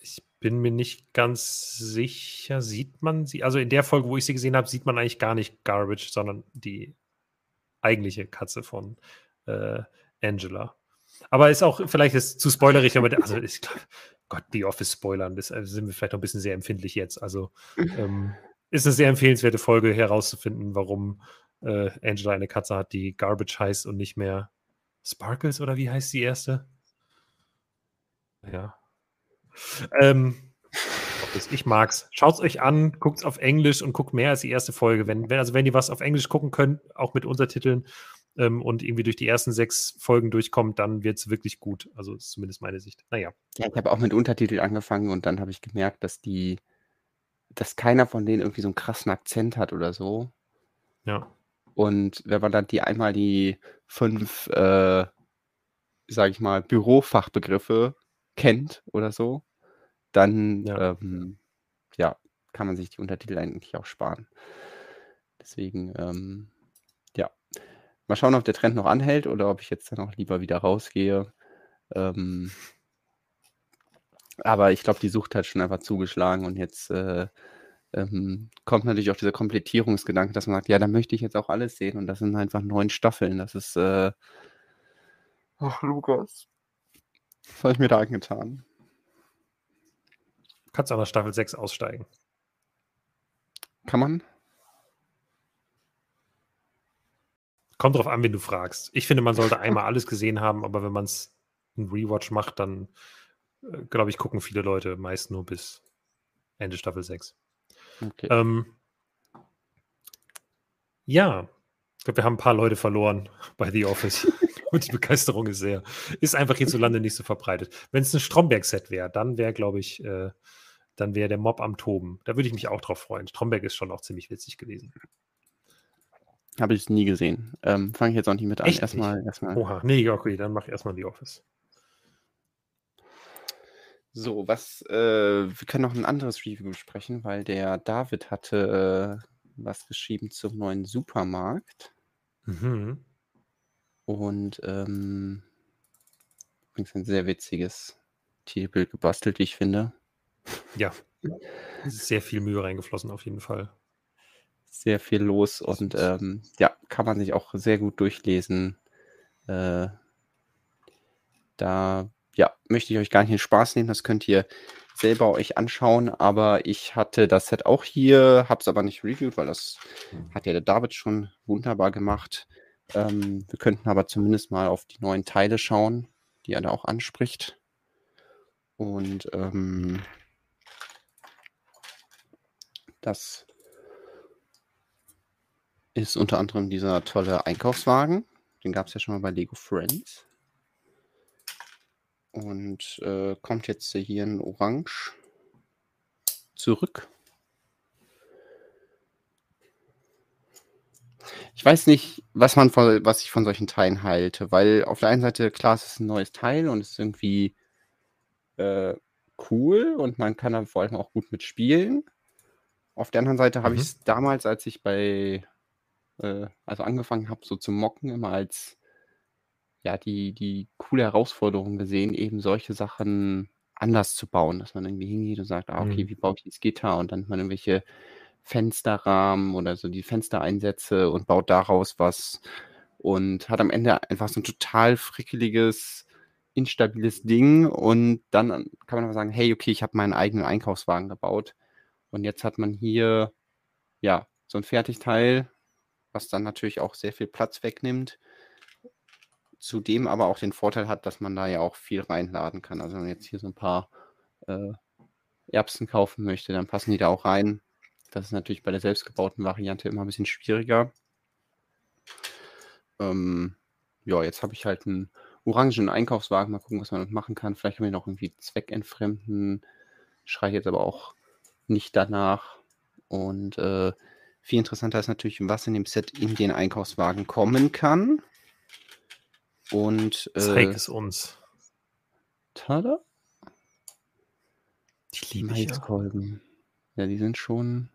Ich bin mir nicht ganz sicher. Sieht man sie? Also in der Folge, wo ich sie gesehen habe, sieht man eigentlich gar nicht Garbage, sondern die eigentliche Katze von äh, Angela. Aber ist auch, vielleicht ist zu spoilerig, aber also ich glaube, Gott, die Office spoilern, das also sind wir vielleicht noch ein bisschen sehr empfindlich jetzt. Also ähm, ist eine sehr empfehlenswerte Folge herauszufinden, warum äh, Angela eine Katze hat, die Garbage heißt und nicht mehr Sparkles oder wie heißt die erste? Ja. Ähm, ich mag's. Schaut's euch an, guckt's auf Englisch und guckt mehr als die erste Folge. Wenn, wenn, also wenn ihr was auf Englisch gucken könnt, auch mit Untertiteln, ähm, und irgendwie durch die ersten sechs Folgen durchkommt, dann wird es wirklich gut. Also ist zumindest meine Sicht. Naja. Ja, ich habe auch mit Untertitel angefangen und dann habe ich gemerkt, dass die, dass keiner von denen irgendwie so einen krassen Akzent hat oder so. Ja. Und wenn man dann die einmal die fünf, äh, sage ich mal, Bürofachbegriffe kennt oder so, dann ja. Ähm, ja, kann man sich die Untertitel eigentlich auch sparen. Deswegen, ähm, Mal schauen, ob der Trend noch anhält oder ob ich jetzt dann auch lieber wieder rausgehe. Ähm, aber ich glaube, die Sucht hat schon einfach zugeschlagen und jetzt äh, ähm, kommt natürlich auch dieser Komplettierungsgedanke, dass man sagt, ja, da möchte ich jetzt auch alles sehen und das sind einfach neun Staffeln. Das ist, äh, ach, Lukas, was habe ich mir da angetan? Kannst du nach Staffel 6 aussteigen. Kann man? Kommt drauf an, wen du fragst. Ich finde, man sollte einmal alles gesehen haben, aber wenn man es ein Rewatch macht, dann äh, glaube ich, gucken viele Leute meist nur bis Ende Staffel 6. Okay. Ähm, ja, ich glaube, wir haben ein paar Leute verloren [LAUGHS] bei The Office. [LAUGHS] Und die Begeisterung ist sehr, ist einfach hierzulande nicht so verbreitet. Wenn es ein Stromberg-Set wäre, dann wäre, glaube ich, äh, dann wäre der Mob am Toben. Da würde ich mich auch drauf freuen. Stromberg ist schon auch ziemlich witzig gewesen. Habe ich nie gesehen. Ähm, Fange ich jetzt auch nicht mit an. Echt erstmal, erstmal. Oha, nee, okay, dann mach erstmal die Office. So, was, äh, wir können noch ein anderes Review besprechen, weil der David hatte äh, was geschrieben zum neuen Supermarkt. Mhm. Und ähm, übrigens ein sehr witziges Titelbild gebastelt, wie ich finde. Ja, sehr viel Mühe reingeflossen auf jeden Fall sehr viel los und ähm, ja, kann man sich auch sehr gut durchlesen. Äh, da ja, möchte ich euch gar nicht in Spaß nehmen, das könnt ihr selber euch anschauen, aber ich hatte das Set auch hier, habe es aber nicht reviewed, weil das hat ja der David schon wunderbar gemacht. Ähm, wir könnten aber zumindest mal auf die neuen Teile schauen, die er da auch anspricht. Und ähm, das ist unter anderem dieser tolle Einkaufswagen. Den gab es ja schon mal bei Lego Friends. Und äh, kommt jetzt hier in Orange zurück. Ich weiß nicht, was man von, was ich von solchen Teilen halte, weil auf der einen Seite, klar, es ist ein neues Teil und es ist irgendwie äh, cool und man kann da vor allem auch gut mitspielen. Auf der anderen Seite mhm. habe ich es damals, als ich bei äh, also angefangen habe, so zu mocken, immer als ja, die, die coole Herausforderung gesehen, eben solche Sachen anders zu bauen, dass man irgendwie hingeht und sagt, ah, okay, mhm. wie baue ich jetzt Gitter und dann hat man irgendwelche Fensterrahmen oder so die Fenstereinsätze und baut daraus was und hat am Ende einfach so ein total frickeliges, instabiles Ding und dann kann man aber sagen, hey, okay, ich habe meinen eigenen Einkaufswagen gebaut und jetzt hat man hier ja so ein Fertigteil, was dann natürlich auch sehr viel Platz wegnimmt, zudem aber auch den Vorteil hat, dass man da ja auch viel reinladen kann. Also wenn man jetzt hier so ein paar äh, Erbsen kaufen möchte, dann passen die da auch rein. Das ist natürlich bei der selbstgebauten Variante immer ein bisschen schwieriger. Ähm, ja, jetzt habe ich halt einen orangen Einkaufswagen. Mal gucken, was man damit machen kann. Vielleicht kann man noch irgendwie zweckentfremden. Schreie jetzt aber auch nicht danach. Und äh, viel interessanter ist natürlich, was in dem Set in den Einkaufswagen kommen kann. Und äh, zeig es uns. Tada. Die liebe ich Maiskolben. Ja. ja, die sind schon.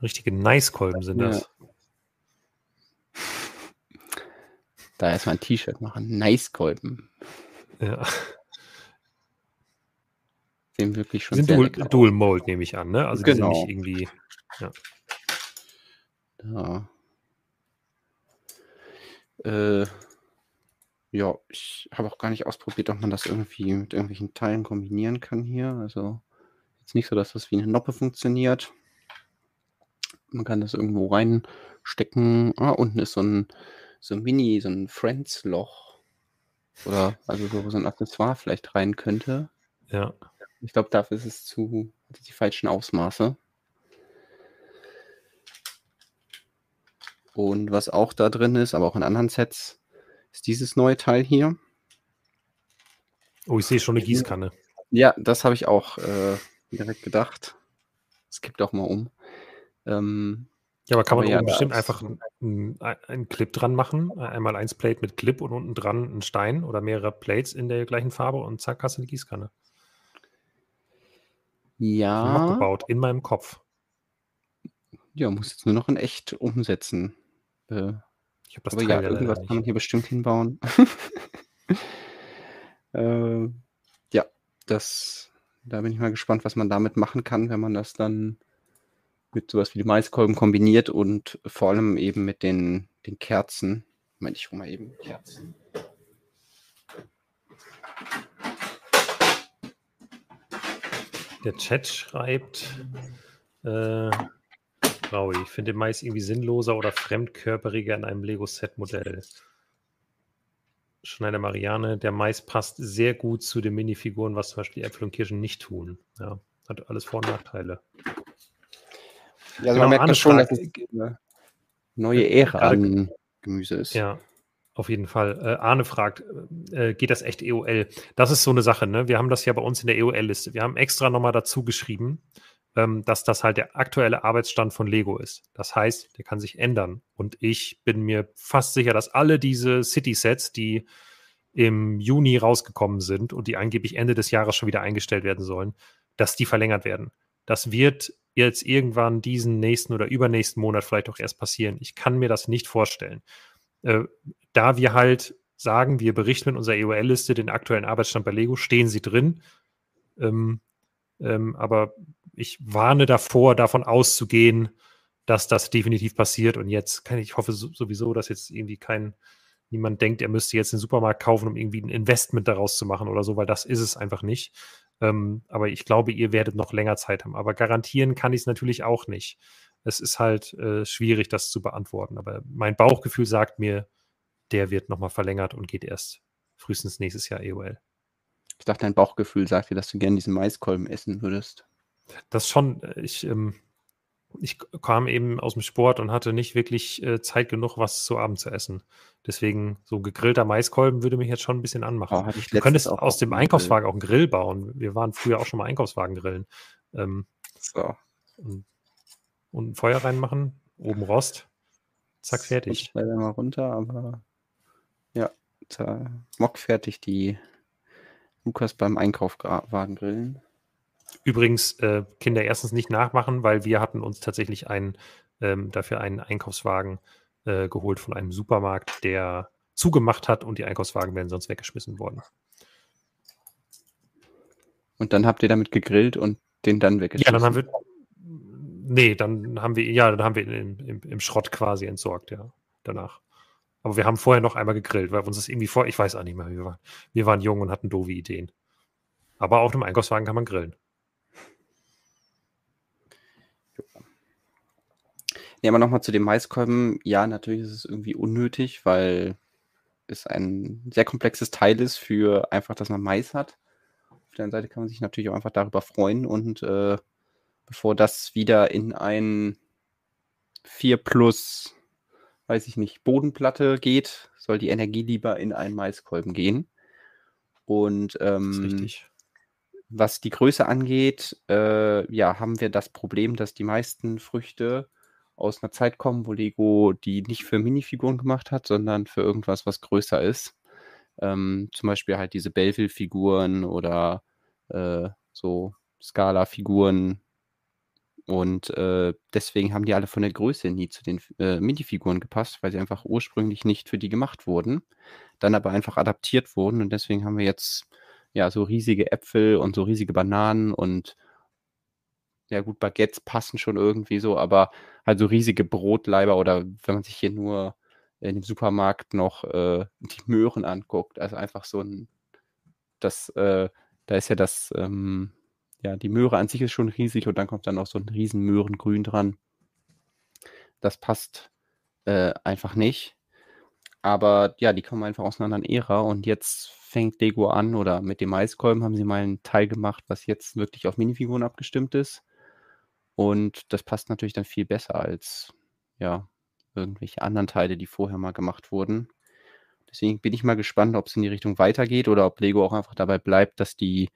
Richtige Nice-Kolben sind das. [LAUGHS] Da erstmal ein T-Shirt machen. Nice-Kolben. Ja. Sehen wirklich schon sind sehr Dual, Dual Mold, nehme ich an, ne? Also genau. die sind nicht irgendwie. Ja. Da. Äh, ja, ich habe auch gar nicht ausprobiert, ob man das irgendwie mit irgendwelchen Teilen kombinieren kann hier. Also jetzt nicht so, dass das wie eine Noppe funktioniert. Man kann das irgendwo reinstecken. Ah, unten ist so ein, so ein Mini, so ein Friends-Loch. Oder also so, wo so ein Accessoire vielleicht rein könnte. Ja. Ich glaube, dafür ist es zu die falschen Ausmaße. Und was auch da drin ist, aber auch in anderen Sets, ist dieses neue Teil hier. Oh, ich sehe schon eine Gießkanne. Ja, das habe ich auch äh, direkt gedacht. Es gibt auch mal um. Ähm, ja, aber kann man aber ja, bestimmt einfach einen, einen Clip dran machen. Einmal eins Plate mit Clip und unten dran ein Stein oder mehrere Plates in der gleichen Farbe und zack, hast du eine Gießkanne. Ja. gebaut in meinem Kopf. Ja, muss jetzt nur noch in echt umsetzen. Äh, ich habe das aber Teil ja, irgendwas kann man hier bestimmt hinbauen. [LAUGHS] äh, ja, das, da bin ich mal gespannt, was man damit machen kann, wenn man das dann mit sowas wie die Maiskolben kombiniert und vor allem eben mit den, den Kerzen. Moment, ich hole mal eben Kerzen. Der Chat schreibt, äh, Raui, ich finde Mais irgendwie sinnloser oder fremdkörperiger in einem Lego-Set-Modell. Schneider Marianne, der Mais passt sehr gut zu den Minifiguren, was zum Beispiel Äpfel und Kirschen nicht tun. Ja, hat alles Vor- und Nachteile. Ja, also genau, man merkt das schon, dass es eine neue Ära an Gemüse ist. Ja, auf jeden Fall. Äh, Arne fragt, äh, geht das echt EOL? Das ist so eine Sache, ne? Wir haben das ja bei uns in der EOL-Liste. Wir haben extra nochmal dazu geschrieben, ähm, dass das halt der aktuelle Arbeitsstand von Lego ist. Das heißt, der kann sich ändern. Und ich bin mir fast sicher, dass alle diese City-Sets, die im Juni rausgekommen sind und die angeblich Ende des Jahres schon wieder eingestellt werden sollen, dass die verlängert werden. Das wird jetzt irgendwann diesen nächsten oder übernächsten Monat vielleicht auch erst passieren. Ich kann mir das nicht vorstellen. Äh, da wir halt sagen, wir berichten mit unserer EOL-Liste den aktuellen Arbeitsstand bei Lego, stehen sie drin. Ähm, ähm, aber ich warne davor, davon auszugehen, dass das definitiv passiert. Und jetzt kann ich hoffe sowieso, dass jetzt irgendwie kein niemand denkt, er müsste jetzt den Supermarkt kaufen, um irgendwie ein Investment daraus zu machen oder so, weil das ist es einfach nicht. Ähm, aber ich glaube, ihr werdet noch länger Zeit haben. Aber garantieren kann ich es natürlich auch nicht. Es ist halt äh, schwierig, das zu beantworten. Aber mein Bauchgefühl sagt mir, der wird nochmal verlängert und geht erst frühestens nächstes Jahr EOL. Ich dachte, dein Bauchgefühl sagt dir, dass du gerne diesen Maiskolben essen würdest. Das schon. Äh, ich, ähm, ich kam eben aus dem Sport und hatte nicht wirklich äh, Zeit genug, was zu Abend zu essen. Deswegen so gegrillter Maiskolben würde mich jetzt schon ein bisschen anmachen. Oh, du könntest auch aus dem Einkaufswagen auch einen Grill bauen. Wir waren früher auch schon mal Einkaufswagen grillen. Ähm, so. Und, und ein Feuer reinmachen, oben Rost, zack, fertig. Ich leider mal runter, aber ja, mock fertig die Lukas beim Einkaufswagen grillen. Übrigens, äh, Kinder erstens nicht nachmachen, weil wir hatten uns tatsächlich einen, ähm, dafür einen Einkaufswagen äh, geholt von einem Supermarkt, der zugemacht hat und die Einkaufswagen wären sonst weggeschmissen worden. Und dann habt ihr damit gegrillt und den dann weggeschmissen? Ja, dann haben wir. Nee, dann haben wir, ja, dann haben wir ihn im, im, im Schrott quasi entsorgt, ja, danach. Aber wir haben vorher noch einmal gegrillt, weil uns das irgendwie vor, ich weiß auch nicht mehr, wir waren, wir waren jung und hatten doofe Ideen. Aber auf einem Einkaufswagen kann man grillen. Ja, aber nochmal zu den Maiskolben. Ja, natürlich ist es irgendwie unnötig, weil es ein sehr komplexes Teil ist für einfach, dass man Mais hat. Auf der anderen Seite kann man sich natürlich auch einfach darüber freuen und äh, bevor das wieder in ein 4 plus, weiß ich nicht, Bodenplatte geht, soll die Energie lieber in einen Maiskolben gehen. Und ähm, was die Größe angeht, äh, ja, haben wir das Problem, dass die meisten Früchte aus einer Zeit kommen, wo Lego die nicht für Minifiguren gemacht hat, sondern für irgendwas, was größer ist. Ähm, zum Beispiel halt diese Belleville-Figuren oder äh, so Scala-Figuren. Und äh, deswegen haben die alle von der Größe nie zu den äh, Minifiguren gepasst, weil sie einfach ursprünglich nicht für die gemacht wurden, dann aber einfach adaptiert wurden. Und deswegen haben wir jetzt ja so riesige Äpfel und so riesige Bananen und ja gut, Baguettes passen schon irgendwie so, aber halt so riesige Brotleiber oder wenn man sich hier nur in dem Supermarkt noch äh, die Möhren anguckt, also einfach so ein, das, äh, da ist ja das, ähm, ja, die Möhre an sich ist schon riesig und dann kommt dann noch so ein riesen Möhrengrün dran. Das passt äh, einfach nicht. Aber ja, die kommen einfach aus einer anderen Ära und jetzt fängt Lego an oder mit dem Maiskolben haben sie mal einen Teil gemacht, was jetzt wirklich auf Minifiguren abgestimmt ist. Und das passt natürlich dann viel besser als, ja, irgendwelche anderen Teile, die vorher mal gemacht wurden. Deswegen bin ich mal gespannt, ob es in die Richtung weitergeht oder ob Lego auch einfach dabei bleibt, dass die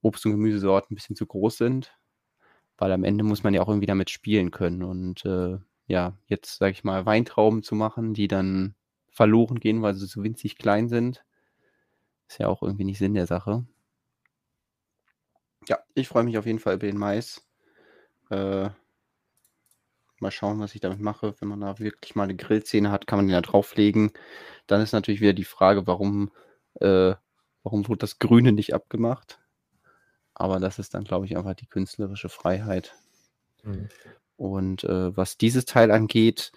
Obst- und Gemüsesorten ein bisschen zu groß sind. Weil am Ende muss man ja auch irgendwie damit spielen können. Und äh, ja, jetzt, sage ich mal, Weintrauben zu machen, die dann verloren gehen, weil sie so winzig klein sind, ist ja auch irgendwie nicht Sinn der Sache. Ja, ich freue mich auf jeden Fall über den Mais. Äh, mal schauen, was ich damit mache. Wenn man da wirklich mal eine Grillszene hat, kann man den da drauflegen. Dann ist natürlich wieder die Frage, warum, äh, warum wurde das Grüne nicht abgemacht? Aber das ist dann, glaube ich, einfach die künstlerische Freiheit. Mhm. Und äh, was dieses Teil angeht,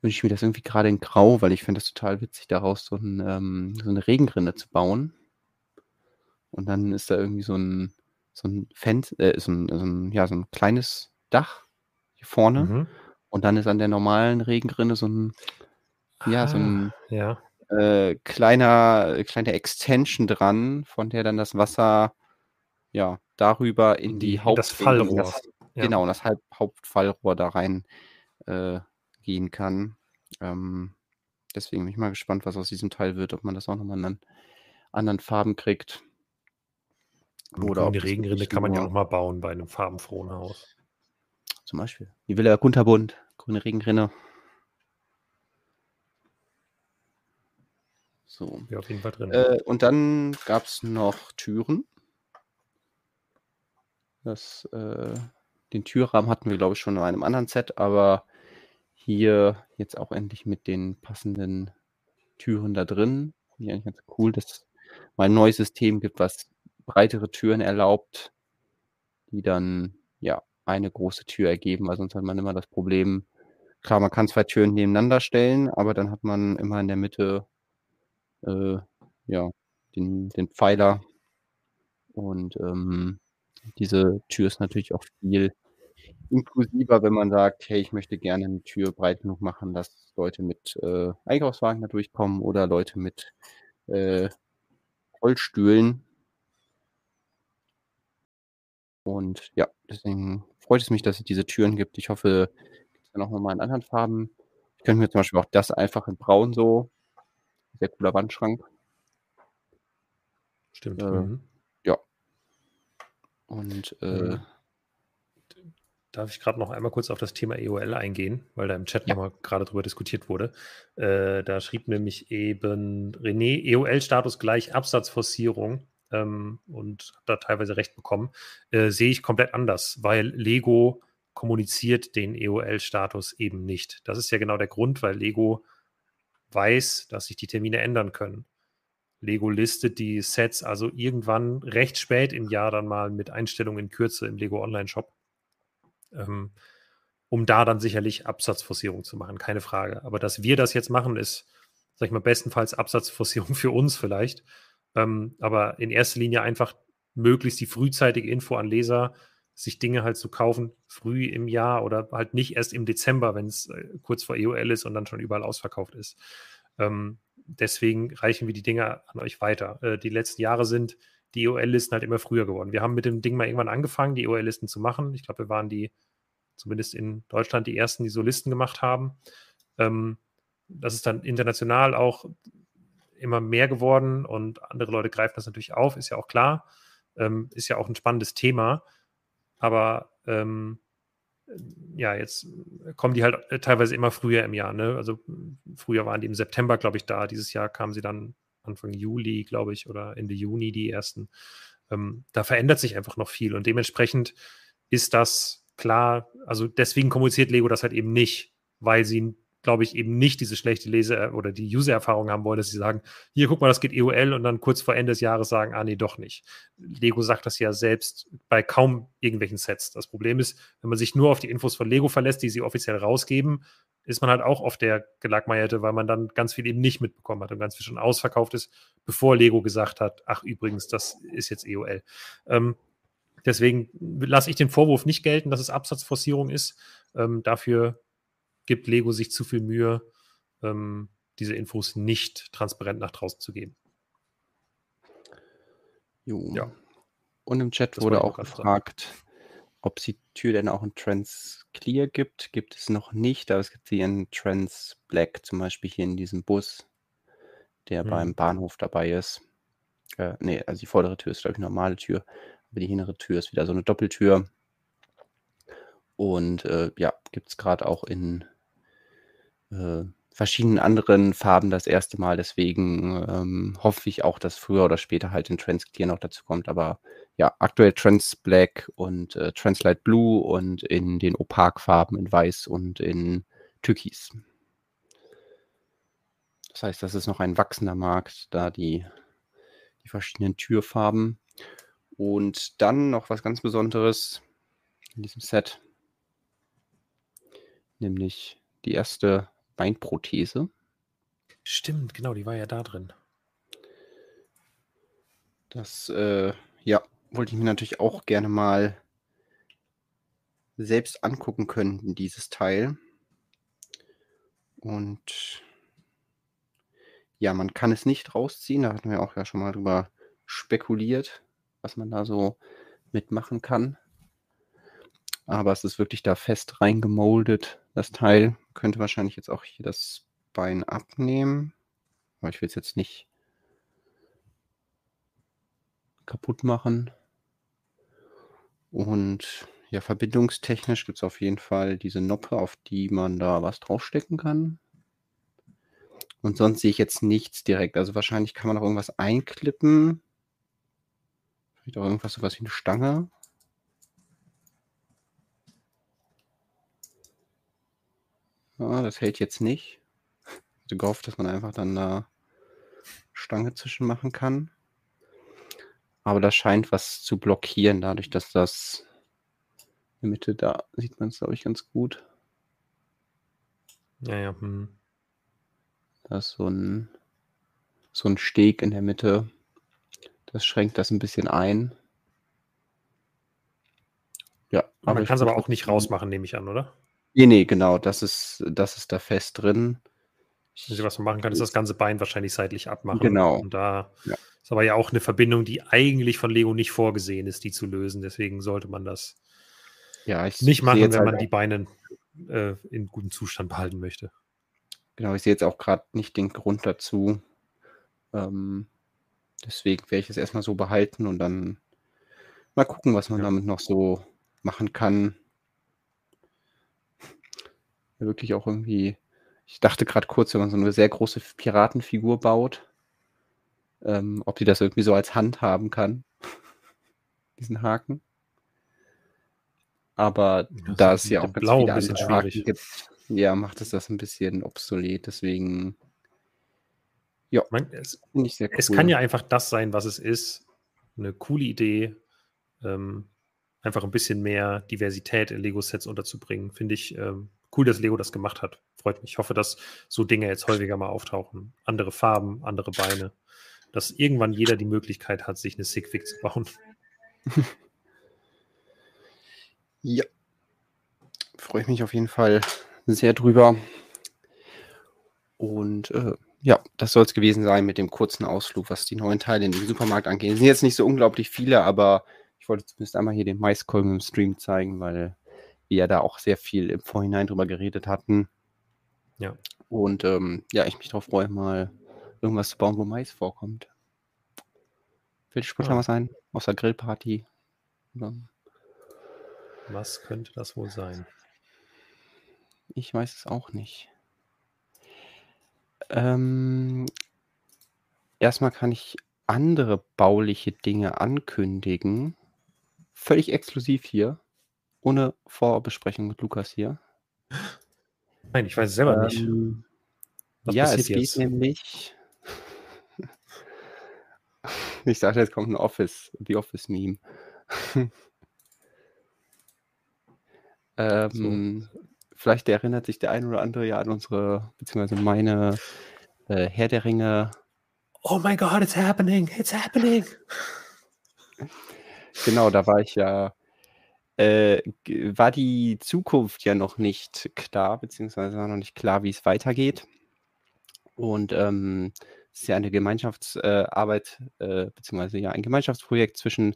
wünsche ich mir das irgendwie gerade in Grau, weil ich finde das total witzig, daraus so, ein, ähm, so eine Regenrinne zu bauen. Und dann ist da irgendwie so ein, so ein Fenster, äh, so, ein, so ein, ja, so ein kleines Dach hier vorne. Mhm. Und dann ist an der normalen Regenrinne so ein, ja, so ein ah, ja. Äh, kleiner, kleine Extension dran, von der dann das Wasser ja darüber in die, die Haupt das Fallrohr. Das, ja. Genau, das Halb Hauptfallrohr da rein äh, gehen kann. Ähm, deswegen bin ich mal gespannt, was aus diesem Teil wird, ob man das auch nochmal in anderen Farben kriegt. Oder eine Regenrinne kann man ja auch mal bauen bei einem farbenfrohen Haus. Zum Beispiel. Die Villa Kunterbund, grüne Regenrinne. So. Ja, auf jeden Fall drin. Äh, und dann gab es noch Türen. Das, äh, den Türrahmen hatten wir, glaube ich, schon in einem anderen Set, aber hier jetzt auch endlich mit den passenden Türen da drin. Finde ich eigentlich ganz cool, dass es mal ein neues System gibt, was breitere Türen erlaubt, die dann ja eine große Tür ergeben, weil sonst hat man immer das Problem, klar, man kann zwei Türen nebeneinander stellen, aber dann hat man immer in der Mitte äh, ja den, den Pfeiler. Und ähm, diese Tür ist natürlich auch viel inklusiver, wenn man sagt, hey, ich möchte gerne eine Tür breit genug machen, dass Leute mit äh, Einkaufswagen da durchkommen oder Leute mit äh, Rollstühlen und ja, deswegen freut es mich, dass es diese Türen gibt. Ich hoffe, gibt es dann auch nochmal in anderen Farben. Ich könnte mir zum Beispiel auch das einfach in braun so. Sehr cooler Wandschrank. Stimmt. Äh, mhm. Ja. Und äh, Darf ich gerade noch einmal kurz auf das Thema EOL eingehen, weil da im Chat ja. nochmal gerade drüber diskutiert wurde. Äh, da schrieb nämlich eben René, EOL-Status gleich Absatzforcierung ähm, und da teilweise recht bekommen, äh, sehe ich komplett anders, weil Lego kommuniziert den EOL-Status eben nicht. Das ist ja genau der Grund, weil Lego weiß, dass sich die Termine ändern können. Lego listet die Sets also irgendwann recht spät im Jahr dann mal mit Einstellungen in Kürze im Lego Online-Shop. Ähm, um da dann sicherlich Absatzforcierung zu machen, keine Frage. Aber dass wir das jetzt machen, ist, sag ich mal, bestenfalls Absatzforcierung für uns vielleicht. Ähm, aber in erster Linie einfach möglichst die frühzeitige Info an Leser, sich Dinge halt zu kaufen, früh im Jahr oder halt nicht erst im Dezember, wenn es äh, kurz vor EOL ist und dann schon überall ausverkauft ist. Ähm, deswegen reichen wir die Dinge an euch weiter. Äh, die letzten Jahre sind die EOL-Listen halt immer früher geworden. Wir haben mit dem Ding mal irgendwann angefangen, die EOL-Listen zu machen. Ich glaube, wir waren die, zumindest in Deutschland, die ersten, die so Listen gemacht haben. Ähm, das ist dann international auch immer mehr geworden und andere Leute greifen das natürlich auf, ist ja auch klar. Ähm, ist ja auch ein spannendes Thema. Aber ähm, ja, jetzt kommen die halt äh, teilweise immer früher im Jahr. Ne? Also früher waren die im September, glaube ich, da. Dieses Jahr kamen sie dann Anfang Juli, glaube ich, oder Ende Juni die ersten. Ähm, da verändert sich einfach noch viel und dementsprechend ist das klar. Also deswegen kommuniziert Lego das halt eben nicht, weil sie glaube ich, eben nicht diese schlechte Lese- oder die User-Erfahrung haben wollen, dass sie sagen, hier, guck mal, das geht EOL und dann kurz vor Ende des Jahres sagen, ah, nee, doch nicht. Lego sagt das ja selbst bei kaum irgendwelchen Sets. Das Problem ist, wenn man sich nur auf die Infos von Lego verlässt, die sie offiziell rausgeben, ist man halt auch auf der Gelackmeierte, weil man dann ganz viel eben nicht mitbekommen hat und ganz viel schon ausverkauft ist, bevor Lego gesagt hat, ach, übrigens, das ist jetzt EOL. Ähm, deswegen lasse ich den Vorwurf nicht gelten, dass es Absatzforcierung ist. Ähm, dafür gibt Lego sich zu viel Mühe, ähm, diese Infos nicht transparent nach draußen zu geben. Jo. Ja. Und im Chat das wurde auch gefragt, ob es die Tür denn auch in Trans Clear gibt. Gibt es noch nicht, aber es gibt sie in Trans Black, zum Beispiel hier in diesem Bus, der hm. beim Bahnhof dabei ist. Äh, nee, also die vordere Tür ist, glaube ich, eine normale Tür, aber die hintere Tür ist wieder so eine Doppeltür. Und äh, ja, gibt es gerade auch in äh, verschiedenen anderen Farben das erste Mal. Deswegen ähm, hoffe ich auch, dass früher oder später halt in Transclear noch dazu kommt. Aber ja, aktuell Trans Black und äh, Translight Blue und in den Opak-Farben in Weiß und in Türkis. Das heißt, das ist noch ein wachsender Markt, da die, die verschiedenen Türfarben. Und dann noch was ganz Besonderes in diesem Set, nämlich die erste Beinprothese. Stimmt, genau, die war ja da drin. Das, äh, ja, wollte ich mir natürlich auch gerne mal selbst angucken können, dieses Teil. Und ja, man kann es nicht rausziehen. Da hatten wir auch ja schon mal drüber spekuliert, was man da so mitmachen kann. Aber es ist wirklich da fest reingemoldet, das Teil. Könnte wahrscheinlich jetzt auch hier das Bein abnehmen. Aber ich will es jetzt nicht kaputt machen. Und ja, verbindungstechnisch gibt es auf jeden Fall diese Noppe, auf die man da was draufstecken kann. Und sonst sehe ich jetzt nichts direkt. Also wahrscheinlich kann man auch irgendwas einklippen. Vielleicht auch irgendwas sowas wie eine Stange. Ja, das hält jetzt nicht. Ich hatte gehofft, dass man einfach dann da Stange zwischen machen kann. Aber das scheint was zu blockieren, dadurch, dass das in der Mitte da sieht man es, glaube ich, ganz gut. Ja, ja. Hm. Da ist so ein, so ein Steg in der Mitte. Das schränkt das ein bisschen ein. Ja, aber man kann es aber auch nicht rausmachen, nehme ich an, oder? Nee, nee, genau, das ist, das ist da fest drin. Also, was man machen kann, ist das ganze Bein wahrscheinlich seitlich abmachen. Genau. Und da ja. ist aber ja auch eine Verbindung, die eigentlich von Lego nicht vorgesehen ist, die zu lösen. Deswegen sollte man das ja, nicht machen, wenn halt man die Beine äh, in gutem Zustand behalten möchte. Genau, ich sehe jetzt auch gerade nicht den Grund dazu. Ähm, deswegen werde ich es erstmal so behalten und dann mal gucken, was man ja. damit noch so machen kann wirklich auch irgendwie, ich dachte gerade kurz, wenn man so eine sehr große Piratenfigur baut, ähm, ob die das irgendwie so als Hand haben kann, [LAUGHS] diesen Haken. Aber das da es ja auch ganz Blau viele ein andere Haken gibt, ja, macht es das ein bisschen obsolet, deswegen ja, meine, es, ich sehr cool. es kann ja einfach das sein, was es ist. Eine coole Idee. Ähm, einfach ein bisschen mehr Diversität in Lego-Sets unterzubringen. Finde ich ähm, cool, dass Lego das gemacht hat. Freut mich. Ich hoffe, dass so Dinge jetzt häufiger mal auftauchen. Andere Farben, andere Beine. Dass irgendwann jeder die Möglichkeit hat, sich eine Sigfig zu bauen. [LAUGHS] ja. Freue ich mich auf jeden Fall sehr drüber. Und äh, ja, das soll es gewesen sein mit dem kurzen Ausflug, was die neuen Teile in den Supermarkt angeht. Es sind jetzt nicht so unglaublich viele, aber ich wollte zumindest einmal hier den Maiskolben im Stream zeigen, weil wir ja da auch sehr viel im Vorhinein drüber geredet hatten. Ja. Und ähm, ja, ich mich darauf freue, mal irgendwas zu bauen, wo Mais vorkommt. Fällt spontan ah. was ein? Außer Grillparty? Oder? Was könnte das wohl sein? Ich weiß es auch nicht. Ähm, erstmal kann ich andere bauliche Dinge ankündigen völlig exklusiv hier, ohne Vorbesprechung mit Lukas hier. Nein, ich weiß es selber nicht. Ähm, ja, es jetzt? geht nämlich. [LAUGHS] ich dachte, jetzt kommt ein Office, The Office-Meme. [LAUGHS] ähm, so. Vielleicht erinnert sich der ein oder andere ja an unsere, beziehungsweise meine äh, Herr der Ringe. Oh my God, it's happening, it's happening. Genau, da war ich ja, äh, war die Zukunft ja noch nicht klar, beziehungsweise war noch nicht klar, wie es weitergeht. Und ähm, es ist ja eine Gemeinschaftsarbeit, äh, äh, beziehungsweise ja ein Gemeinschaftsprojekt zwischen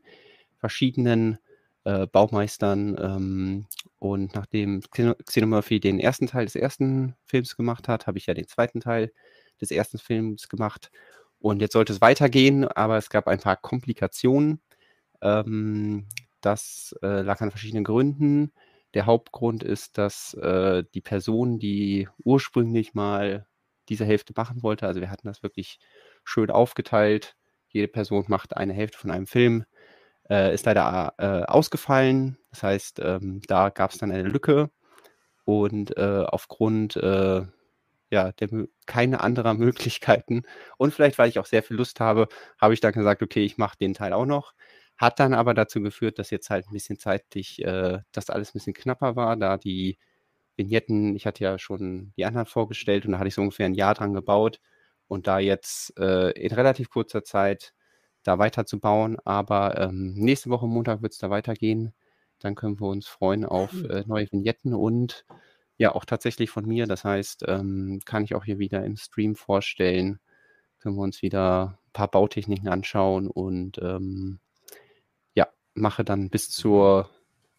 verschiedenen äh, Baumeistern. Ähm, und nachdem Xeno Murphy den ersten Teil des ersten Films gemacht hat, habe ich ja den zweiten Teil des ersten Films gemacht. Und jetzt sollte es weitergehen, aber es gab ein paar Komplikationen. Ähm, das äh, lag an verschiedenen Gründen. Der Hauptgrund ist, dass äh, die Person, die ursprünglich mal diese Hälfte machen wollte, also wir hatten das wirklich schön aufgeteilt, jede Person macht eine Hälfte von einem Film, äh, ist leider äh, ausgefallen. Das heißt, ähm, da gab es dann eine Lücke und äh, aufgrund äh, ja, der, keine anderer [LAUGHS] Möglichkeiten und vielleicht, weil ich auch sehr viel Lust habe, habe ich dann gesagt, okay, ich mache den Teil auch noch. Hat dann aber dazu geführt, dass jetzt halt ein bisschen zeitlich äh, das alles ein bisschen knapper war, da die Vignetten, ich hatte ja schon die anderen vorgestellt und da hatte ich so ungefähr ein Jahr dran gebaut und da jetzt äh, in relativ kurzer Zeit da weiterzubauen. Aber ähm, nächste Woche Montag wird es da weitergehen. Dann können wir uns freuen auf äh, neue Vignetten und ja auch tatsächlich von mir. Das heißt, ähm, kann ich auch hier wieder im Stream vorstellen. Können wir uns wieder ein paar Bautechniken anschauen und ähm, mache dann bis zur,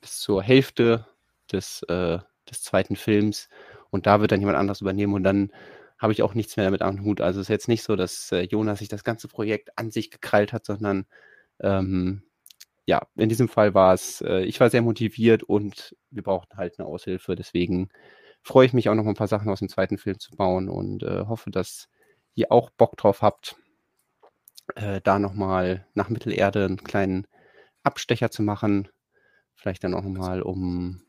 bis zur Hälfte des, äh, des zweiten Films und da wird dann jemand anderes übernehmen und dann habe ich auch nichts mehr damit am Hut. Also es ist jetzt nicht so, dass äh, Jonas sich das ganze Projekt an sich gekrallt hat, sondern ähm, ja, in diesem Fall war es, äh, ich war sehr motiviert und wir brauchten halt eine Aushilfe. Deswegen freue ich mich auch noch ein paar Sachen aus dem zweiten Film zu bauen und äh, hoffe, dass ihr auch Bock drauf habt, äh, da nochmal nach Mittelerde einen kleinen Abstecher zu machen. Vielleicht dann auch nochmal, um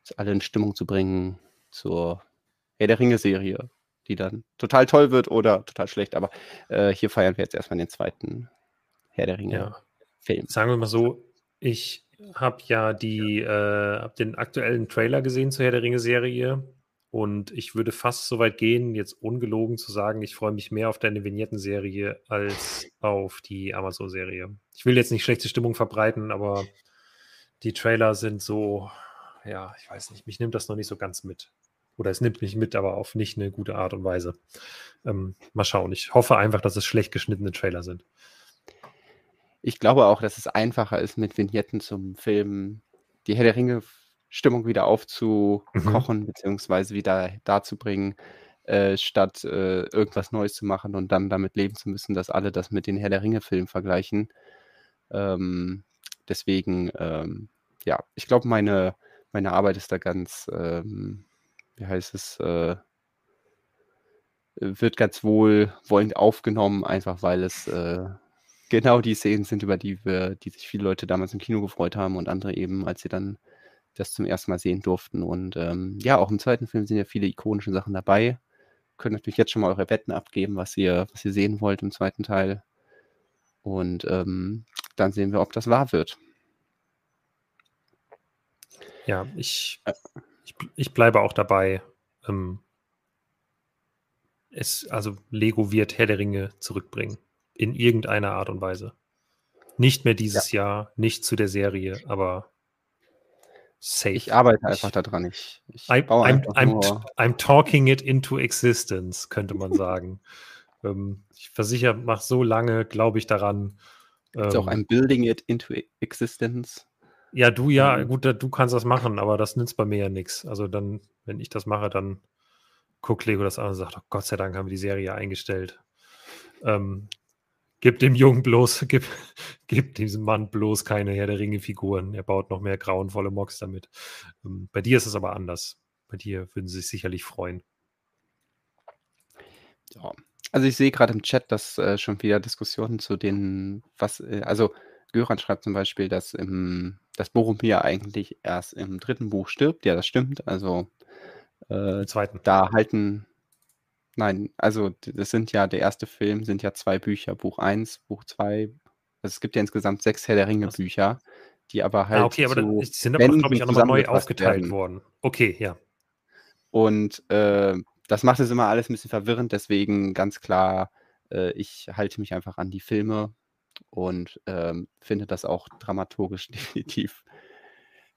uns alle in Stimmung zu bringen zur Herr der Ringe-Serie, die dann total toll wird oder total schlecht. Aber äh, hier feiern wir jetzt erstmal den zweiten Herr der Ringe-Film. Ja. Sagen wir mal so, ich habe ja die, äh, hab den aktuellen Trailer gesehen zur Herr der Ringe-Serie und ich würde fast so weit gehen, jetzt ungelogen zu sagen, ich freue mich mehr auf deine Vignetten-Serie als auf die Amazon-Serie. Ich will jetzt nicht schlechte Stimmung verbreiten, aber die Trailer sind so, ja, ich weiß nicht, mich nimmt das noch nicht so ganz mit. Oder es nimmt mich mit, aber auf nicht eine gute Art und Weise. Ähm, mal schauen. Ich hoffe einfach, dass es schlecht geschnittene Trailer sind. Ich glaube auch, dass es einfacher ist, mit Vignetten zum Film die Herr der Ringe Stimmung wieder Mhm. aufzukochen, beziehungsweise wieder darzubringen, äh, statt äh, irgendwas Neues zu machen und dann damit leben zu müssen, dass alle das mit den Herr der Ringe-Filmen vergleichen. Ähm, deswegen, ähm, ja, ich glaube, meine, meine Arbeit ist da ganz, ähm, wie heißt es, äh, wird ganz wohlwollend aufgenommen, einfach weil es äh, genau die Szenen sind, über die wir, die sich viele Leute damals im Kino gefreut haben und andere eben, als sie dann das zum ersten Mal sehen durften. Und ähm, ja, auch im zweiten Film sind ja viele ikonische Sachen dabei. Könnt natürlich jetzt schon mal eure Wetten abgeben, was ihr, was ihr sehen wollt im zweiten Teil. Und ähm, dann sehen wir, ob das wahr wird. Ja, ich, ich, ich bleibe auch dabei. Ähm, es, also Lego wird Herr der Ringe zurückbringen. In irgendeiner Art und Weise. Nicht mehr dieses ja. Jahr, nicht zu der Serie, aber safe. Ich arbeite einfach daran. Ich, ich I'm, I'm, I'm, I'm, talking it into existence, könnte man sagen. [LAUGHS] ähm, ich versichere, mach so lange, glaube ich daran. Ist ähm, auch ein Building it into existence. Ja, du ja, ähm, gut, du kannst das machen, aber das nützt bei mir ja nichts. Also dann, wenn ich das mache, dann guckt Lego das an und sagt, oh, Gott sei Dank haben wir die Serie eingestellt. Ähm, gib dem Jungen bloß, [LAUGHS] gib, gib diesem Mann bloß keine Herr der Ringe-Figuren. Er baut noch mehr grauenvolle Mocks damit. Ähm, bei dir ist es aber anders. Bei dir würden sie sich sicherlich freuen. Ja, also ich sehe gerade im Chat, dass äh, schon wieder Diskussionen zu den, was, äh, also Göran schreibt zum Beispiel, dass im, dass Boromir eigentlich erst im dritten Buch stirbt. Ja, das stimmt. Also äh, zweiten. Da halten, nein, also das sind ja, der erste Film sind ja zwei Bücher, Buch 1, Buch 2. Also es gibt ja insgesamt sechs Herr der Ringe Bücher, die aber ah, halt. Ah, okay, aber so die sind aber, glaube ich, auch nochmal neu aufgeteilt werden. worden. Okay, ja. Und äh, das macht es immer alles ein bisschen verwirrend, deswegen ganz klar, äh, ich halte mich einfach an die Filme und ähm, finde das auch dramaturgisch [LAUGHS] definitiv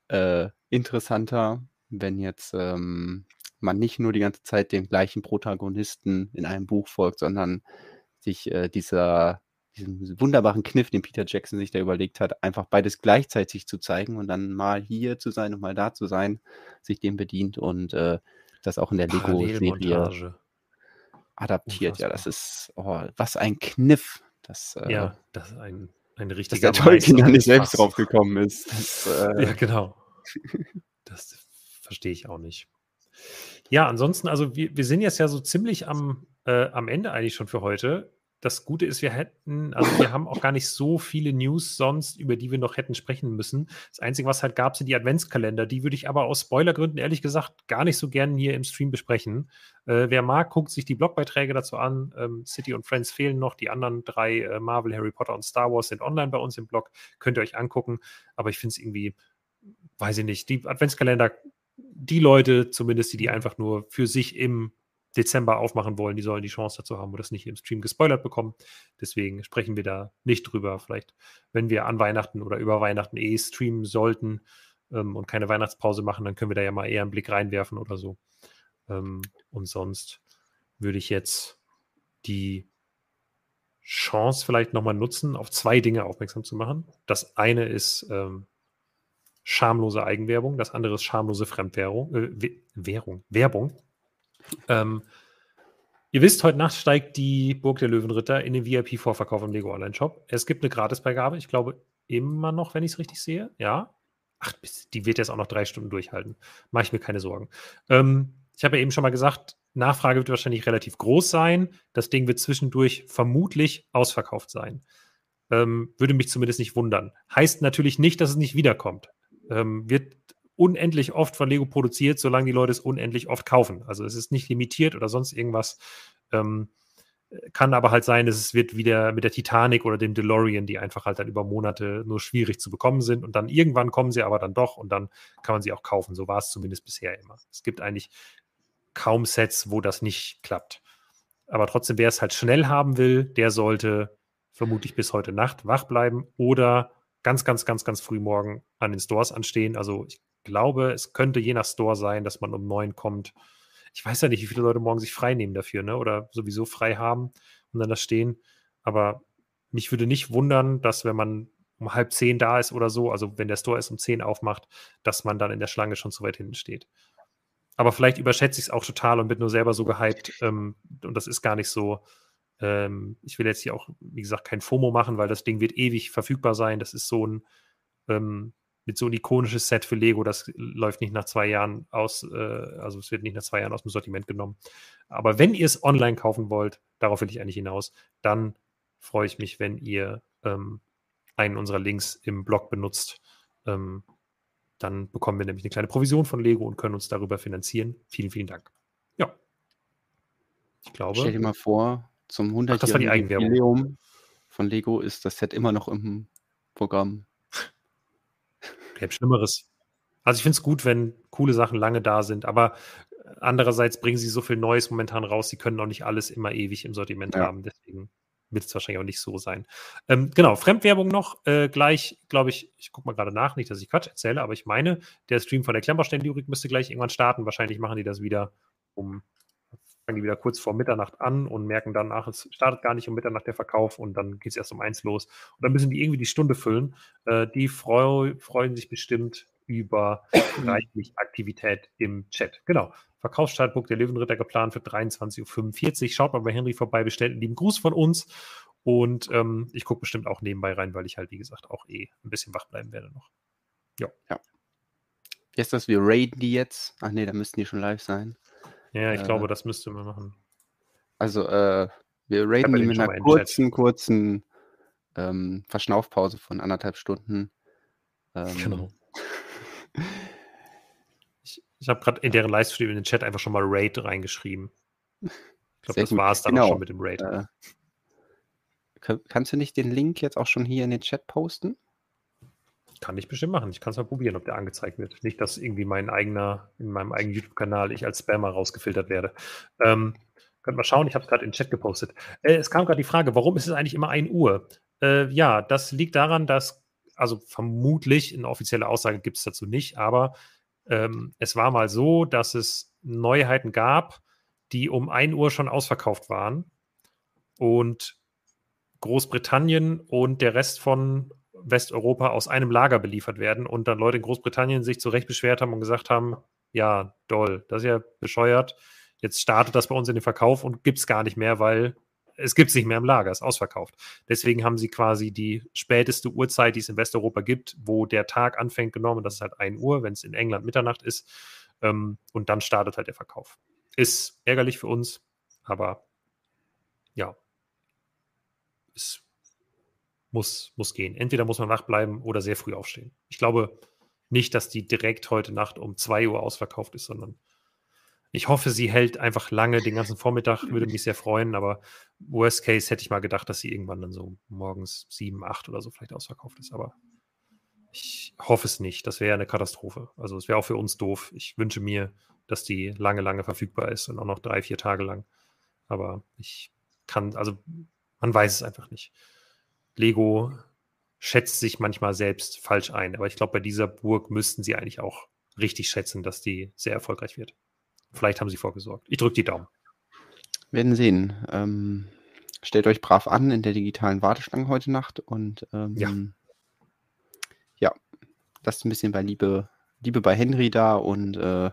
äh, interessanter, wenn jetzt ähm, man nicht nur die ganze Zeit dem gleichen Protagonisten in einem Buch folgt, sondern sich äh, dieser, diesen wunderbaren Kniff, den Peter Jackson sich da überlegt hat, einfach beides gleichzeitig zu zeigen und dann mal hier zu sein und mal da zu sein, sich dem bedient und äh, das auch in der Lego-Serie adaptiert. Ja, das ist, oh, was ein Kniff. Das, äh, ja, das ist ein, ein richtiger Dass der Tolkien da nicht selbst drauf gekommen ist. Das, äh, ja, genau. [LAUGHS] Das verstehe ich auch nicht. Ja, ansonsten, also wir, wir sind jetzt ja so ziemlich am, äh, am Ende eigentlich schon für heute. Das Gute ist, wir hätten, also wir haben auch gar nicht so viele News sonst, über die wir noch hätten sprechen müssen. Das Einzige, was halt gab, sind die Adventskalender. Die würde ich aber aus Spoilergründen ehrlich gesagt gar nicht so gerne hier im Stream besprechen. Äh, wer mag, guckt sich die Blogbeiträge dazu an. Ähm, City und Friends fehlen noch. Die anderen drei, äh, Marvel, Harry Potter und Star Wars, sind online bei uns im Blog. Könnt ihr euch angucken. Aber ich finde es irgendwie, weiß ich nicht, die Adventskalender die Leute, zumindest die, die einfach nur für sich im Dezember aufmachen wollen, die sollen die Chance dazu haben und das nicht im Stream gespoilert bekommen. Deswegen sprechen wir da nicht drüber. Vielleicht, wenn wir an Weihnachten oder über Weihnachten eh streamen sollten ähm, und keine Weihnachtspause machen, dann können wir da ja mal eher einen Blick reinwerfen oder so. Ähm, und sonst würde ich jetzt die Chance vielleicht nochmal nutzen, auf zwei Dinge aufmerksam zu machen. Das eine ist ähm, schamlose Eigenwerbung, das andere ist schamlose Fremdwährung, äh, Währung, Werbung. Ähm, ihr wisst, heute Nacht steigt die Burg der Löwenritter in den VIP-Vorverkauf im Lego Online-Shop. Es gibt eine Gratisbeigabe, ich glaube immer noch, wenn ich es richtig sehe. Ja. Ach, die wird jetzt auch noch drei Stunden durchhalten. Mache ich mir keine Sorgen. Ähm, ich habe ja eben schon mal gesagt, Nachfrage wird wahrscheinlich relativ groß sein. Das Ding wird zwischendurch vermutlich ausverkauft sein. Ähm, würde mich zumindest nicht wundern. Heißt natürlich nicht, dass es nicht wiederkommt ähm, wird unendlich oft von Lego produziert, solange die Leute es unendlich oft kaufen. Also es ist nicht limitiert oder sonst irgendwas. Ähm, kann aber halt sein, dass es wird wieder mit der Titanic oder dem DeLorean, die einfach halt dann über Monate nur schwierig zu bekommen sind und dann irgendwann kommen sie aber dann doch und dann kann man sie auch kaufen. So war es zumindest bisher immer. Es gibt eigentlich kaum Sets, wo das nicht klappt. Aber trotzdem, wer es halt schnell haben will, der sollte vermutlich bis heute Nacht wach bleiben oder ganz, ganz, ganz, ganz früh morgen an den Stores anstehen. Also ich glaube, es könnte je nach Store sein, dass man um neun kommt. Ich weiß ja nicht, wie viele Leute morgen sich frei nehmen dafür, ne? Oder sowieso frei haben und dann da stehen. Aber mich würde nicht wundern, dass wenn man um halb zehn da ist oder so, also wenn der Store es um zehn aufmacht, dass man dann in der Schlange schon zu weit hinten steht. Aber vielleicht überschätze ich es auch total und bin nur selber so gehypt. Ähm, und das ist gar nicht so, ähm, ich will jetzt hier auch, wie gesagt, kein FOMO machen, weil das Ding wird ewig verfügbar sein. Das ist so ein, ähm, mit so ein ikonisches Set für Lego, das läuft nicht nach zwei Jahren aus, äh, also es wird nicht nach zwei Jahren aus dem Sortiment genommen. Aber wenn ihr es online kaufen wollt, darauf will ich eigentlich hinaus, dann freue ich mich, wenn ihr ähm, einen unserer Links im Blog benutzt. Ähm, dann bekommen wir nämlich eine kleine Provision von Lego und können uns darüber finanzieren. Vielen, vielen Dank. Ja. Ich glaube. Stell dir mal vor, zum 100 jährigen Jubiläum von Lego ist das Set immer noch im Programm. Gäbe Schlimmeres. Also ich finde es gut, wenn coole Sachen lange da sind, aber andererseits bringen sie so viel Neues momentan raus, sie können auch nicht alles immer ewig im Sortiment ja. haben. Deswegen wird es wahrscheinlich auch nicht so sein. Ähm, genau, Fremdwerbung noch. Äh, gleich, glaube ich, ich gucke mal gerade nach, nicht, dass ich Quatsch erzähle, aber ich meine, der Stream von der Klemmbaustein-Lyrik müsste gleich irgendwann starten. Wahrscheinlich machen die das wieder um, fangen die wieder kurz vor Mitternacht an und merken dann, ach, es startet gar nicht um Mitternacht der Verkauf und dann geht es erst um eins los. Und dann müssen die irgendwie die Stunde füllen. Äh, die freu, freuen sich bestimmt über [COUGHS] reichlich Aktivität im Chat. Genau. Verkaufsstartpunkt der Löwenritter geplant für 23.45 Uhr. Schaut mal bei Henry vorbei, bestellt einen lieben Gruß von uns. Und ähm, ich gucke bestimmt auch nebenbei rein, weil ich halt, wie gesagt, auch eh ein bisschen wach bleiben werde noch. Ja. ja. Wie ist das? Wir raiden die jetzt? Ach nee, da müssten die schon live sein. Ja, ich äh, glaube, das müsste man machen. Also, äh, wir raiden die mit einer kurzen, kurzen ähm, Verschnaufpause von anderthalb Stunden. Ähm, genau. [LAUGHS] Ich habe gerade in deren Livestream in den Chat einfach schon mal Raid reingeschrieben. Ich glaube, das war es dann genau. auch schon mit dem Raid. Äh, kannst du nicht den Link jetzt auch schon hier in den Chat posten? Kann ich bestimmt machen. Ich kann es mal probieren, ob der angezeigt wird. Nicht, dass irgendwie mein eigener, in meinem eigenen YouTube-Kanal ich als Spammer rausgefiltert werde. Ähm, könnt mal schauen, ich habe es gerade in den Chat gepostet. Äh, es kam gerade die Frage, warum ist es eigentlich immer 1 Uhr? Äh, ja, das liegt daran, dass, also vermutlich, eine offizielle Aussage gibt es dazu nicht, aber ähm, es war mal so, dass es Neuheiten gab, die um 1 Uhr schon ausverkauft waren. Und Großbritannien und der Rest von Westeuropa aus einem Lager beliefert werden und dann Leute in Großbritannien sich zu Recht beschwert haben und gesagt haben, ja, doll, das ist ja bescheuert. Jetzt startet das bei uns in den Verkauf und gibt es gar nicht mehr, weil es gibt es nicht mehr im Lager, ist ausverkauft. Deswegen haben sie quasi die späteste Uhrzeit, die es in Westeuropa gibt, wo der Tag anfängt, genommen. Das ist halt 1 Uhr, wenn es in England Mitternacht ist. Ähm, und dann startet halt der Verkauf. Ist ärgerlich für uns, aber ja, es muss, muss gehen. Entweder muss man wach bleiben oder sehr früh aufstehen. Ich glaube nicht, dass die direkt heute Nacht um 2 Uhr ausverkauft ist, sondern ich hoffe, sie hält einfach lange den ganzen Vormittag, würde mich sehr freuen, aber worst case hätte ich mal gedacht, dass sie irgendwann dann so morgens sieben, acht oder so vielleicht ausverkauft ist, aber ich hoffe es nicht. Das wäre eine Katastrophe. Also es wäre auch für uns doof. Ich wünsche mir, dass die lange, lange verfügbar ist und auch noch drei, vier Tage lang. Aber ich kann, also man weiß es einfach nicht. Lego schätzt sich manchmal selbst falsch ein, aber ich glaube, bei dieser Burg müssten sie eigentlich auch richtig schätzen, dass die sehr erfolgreich wird. Vielleicht haben sie vorgesorgt. Ich drücke die Daumen. Werden sehen. Ähm, stellt euch brav an in der digitalen Warteschlange heute Nacht und ähm, ja. ja, lasst ein bisschen bei Liebe, Liebe bei Henry da und äh,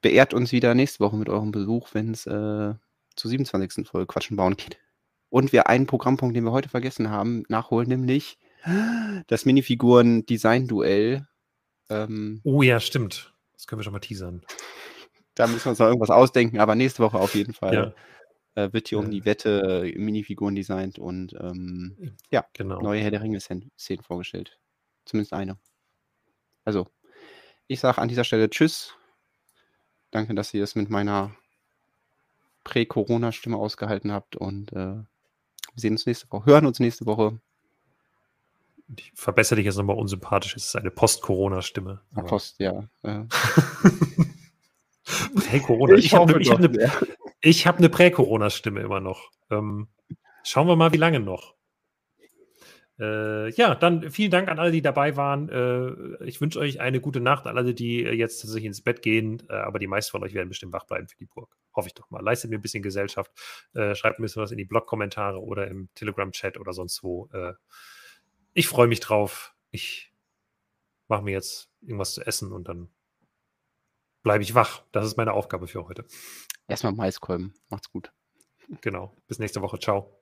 beehrt uns wieder nächste Woche mit eurem Besuch, wenn es äh, zur 27. Folge Quatschen bauen geht. Und wir einen Programmpunkt, den wir heute vergessen haben, nachholen, nämlich das Minifiguren-Design-Duell. Ähm, oh ja, stimmt. Das können wir schon mal teasern. Da müssen wir uns noch irgendwas ausdenken, aber nächste Woche auf jeden Fall ja. äh, wird hier um die Wette äh, Minifiguren designt und ähm, ja, genau. neue Herr der Ringe-Szenen vorgestellt. Zumindest eine. Also, ich sage an dieser Stelle Tschüss. Danke, dass ihr das mit meiner Prä-Corona-Stimme ausgehalten habt und äh, wir sehen uns nächste Woche, hören uns nächste Woche. Ich verbessere dich jetzt nochmal unsympathisch. Es ist eine Post-Corona-Stimme. Post, ja. Äh. [LAUGHS] Prä-Corona. Ich, ich habe ne, hab eine, hab eine Prä-Corona-Stimme immer noch. Ähm, schauen wir mal, wie lange noch. Äh, ja, dann vielen Dank an alle, die dabei waren. Äh, ich wünsche euch eine gute Nacht an alle, die jetzt tatsächlich ins Bett gehen. Äh, aber die meisten von euch werden bestimmt wach bleiben für die Burg. Hoffe ich doch mal. Leistet mir ein bisschen Gesellschaft. Äh, schreibt ein bisschen was in die Blog-Kommentare oder im Telegram-Chat oder sonst wo. Äh, ich freue mich drauf. Ich mache mir jetzt irgendwas zu essen und dann bleibe ich wach. Das ist meine Aufgabe für heute. Erstmal Maiskolben. Macht's gut. Genau. Bis nächste Woche. Ciao.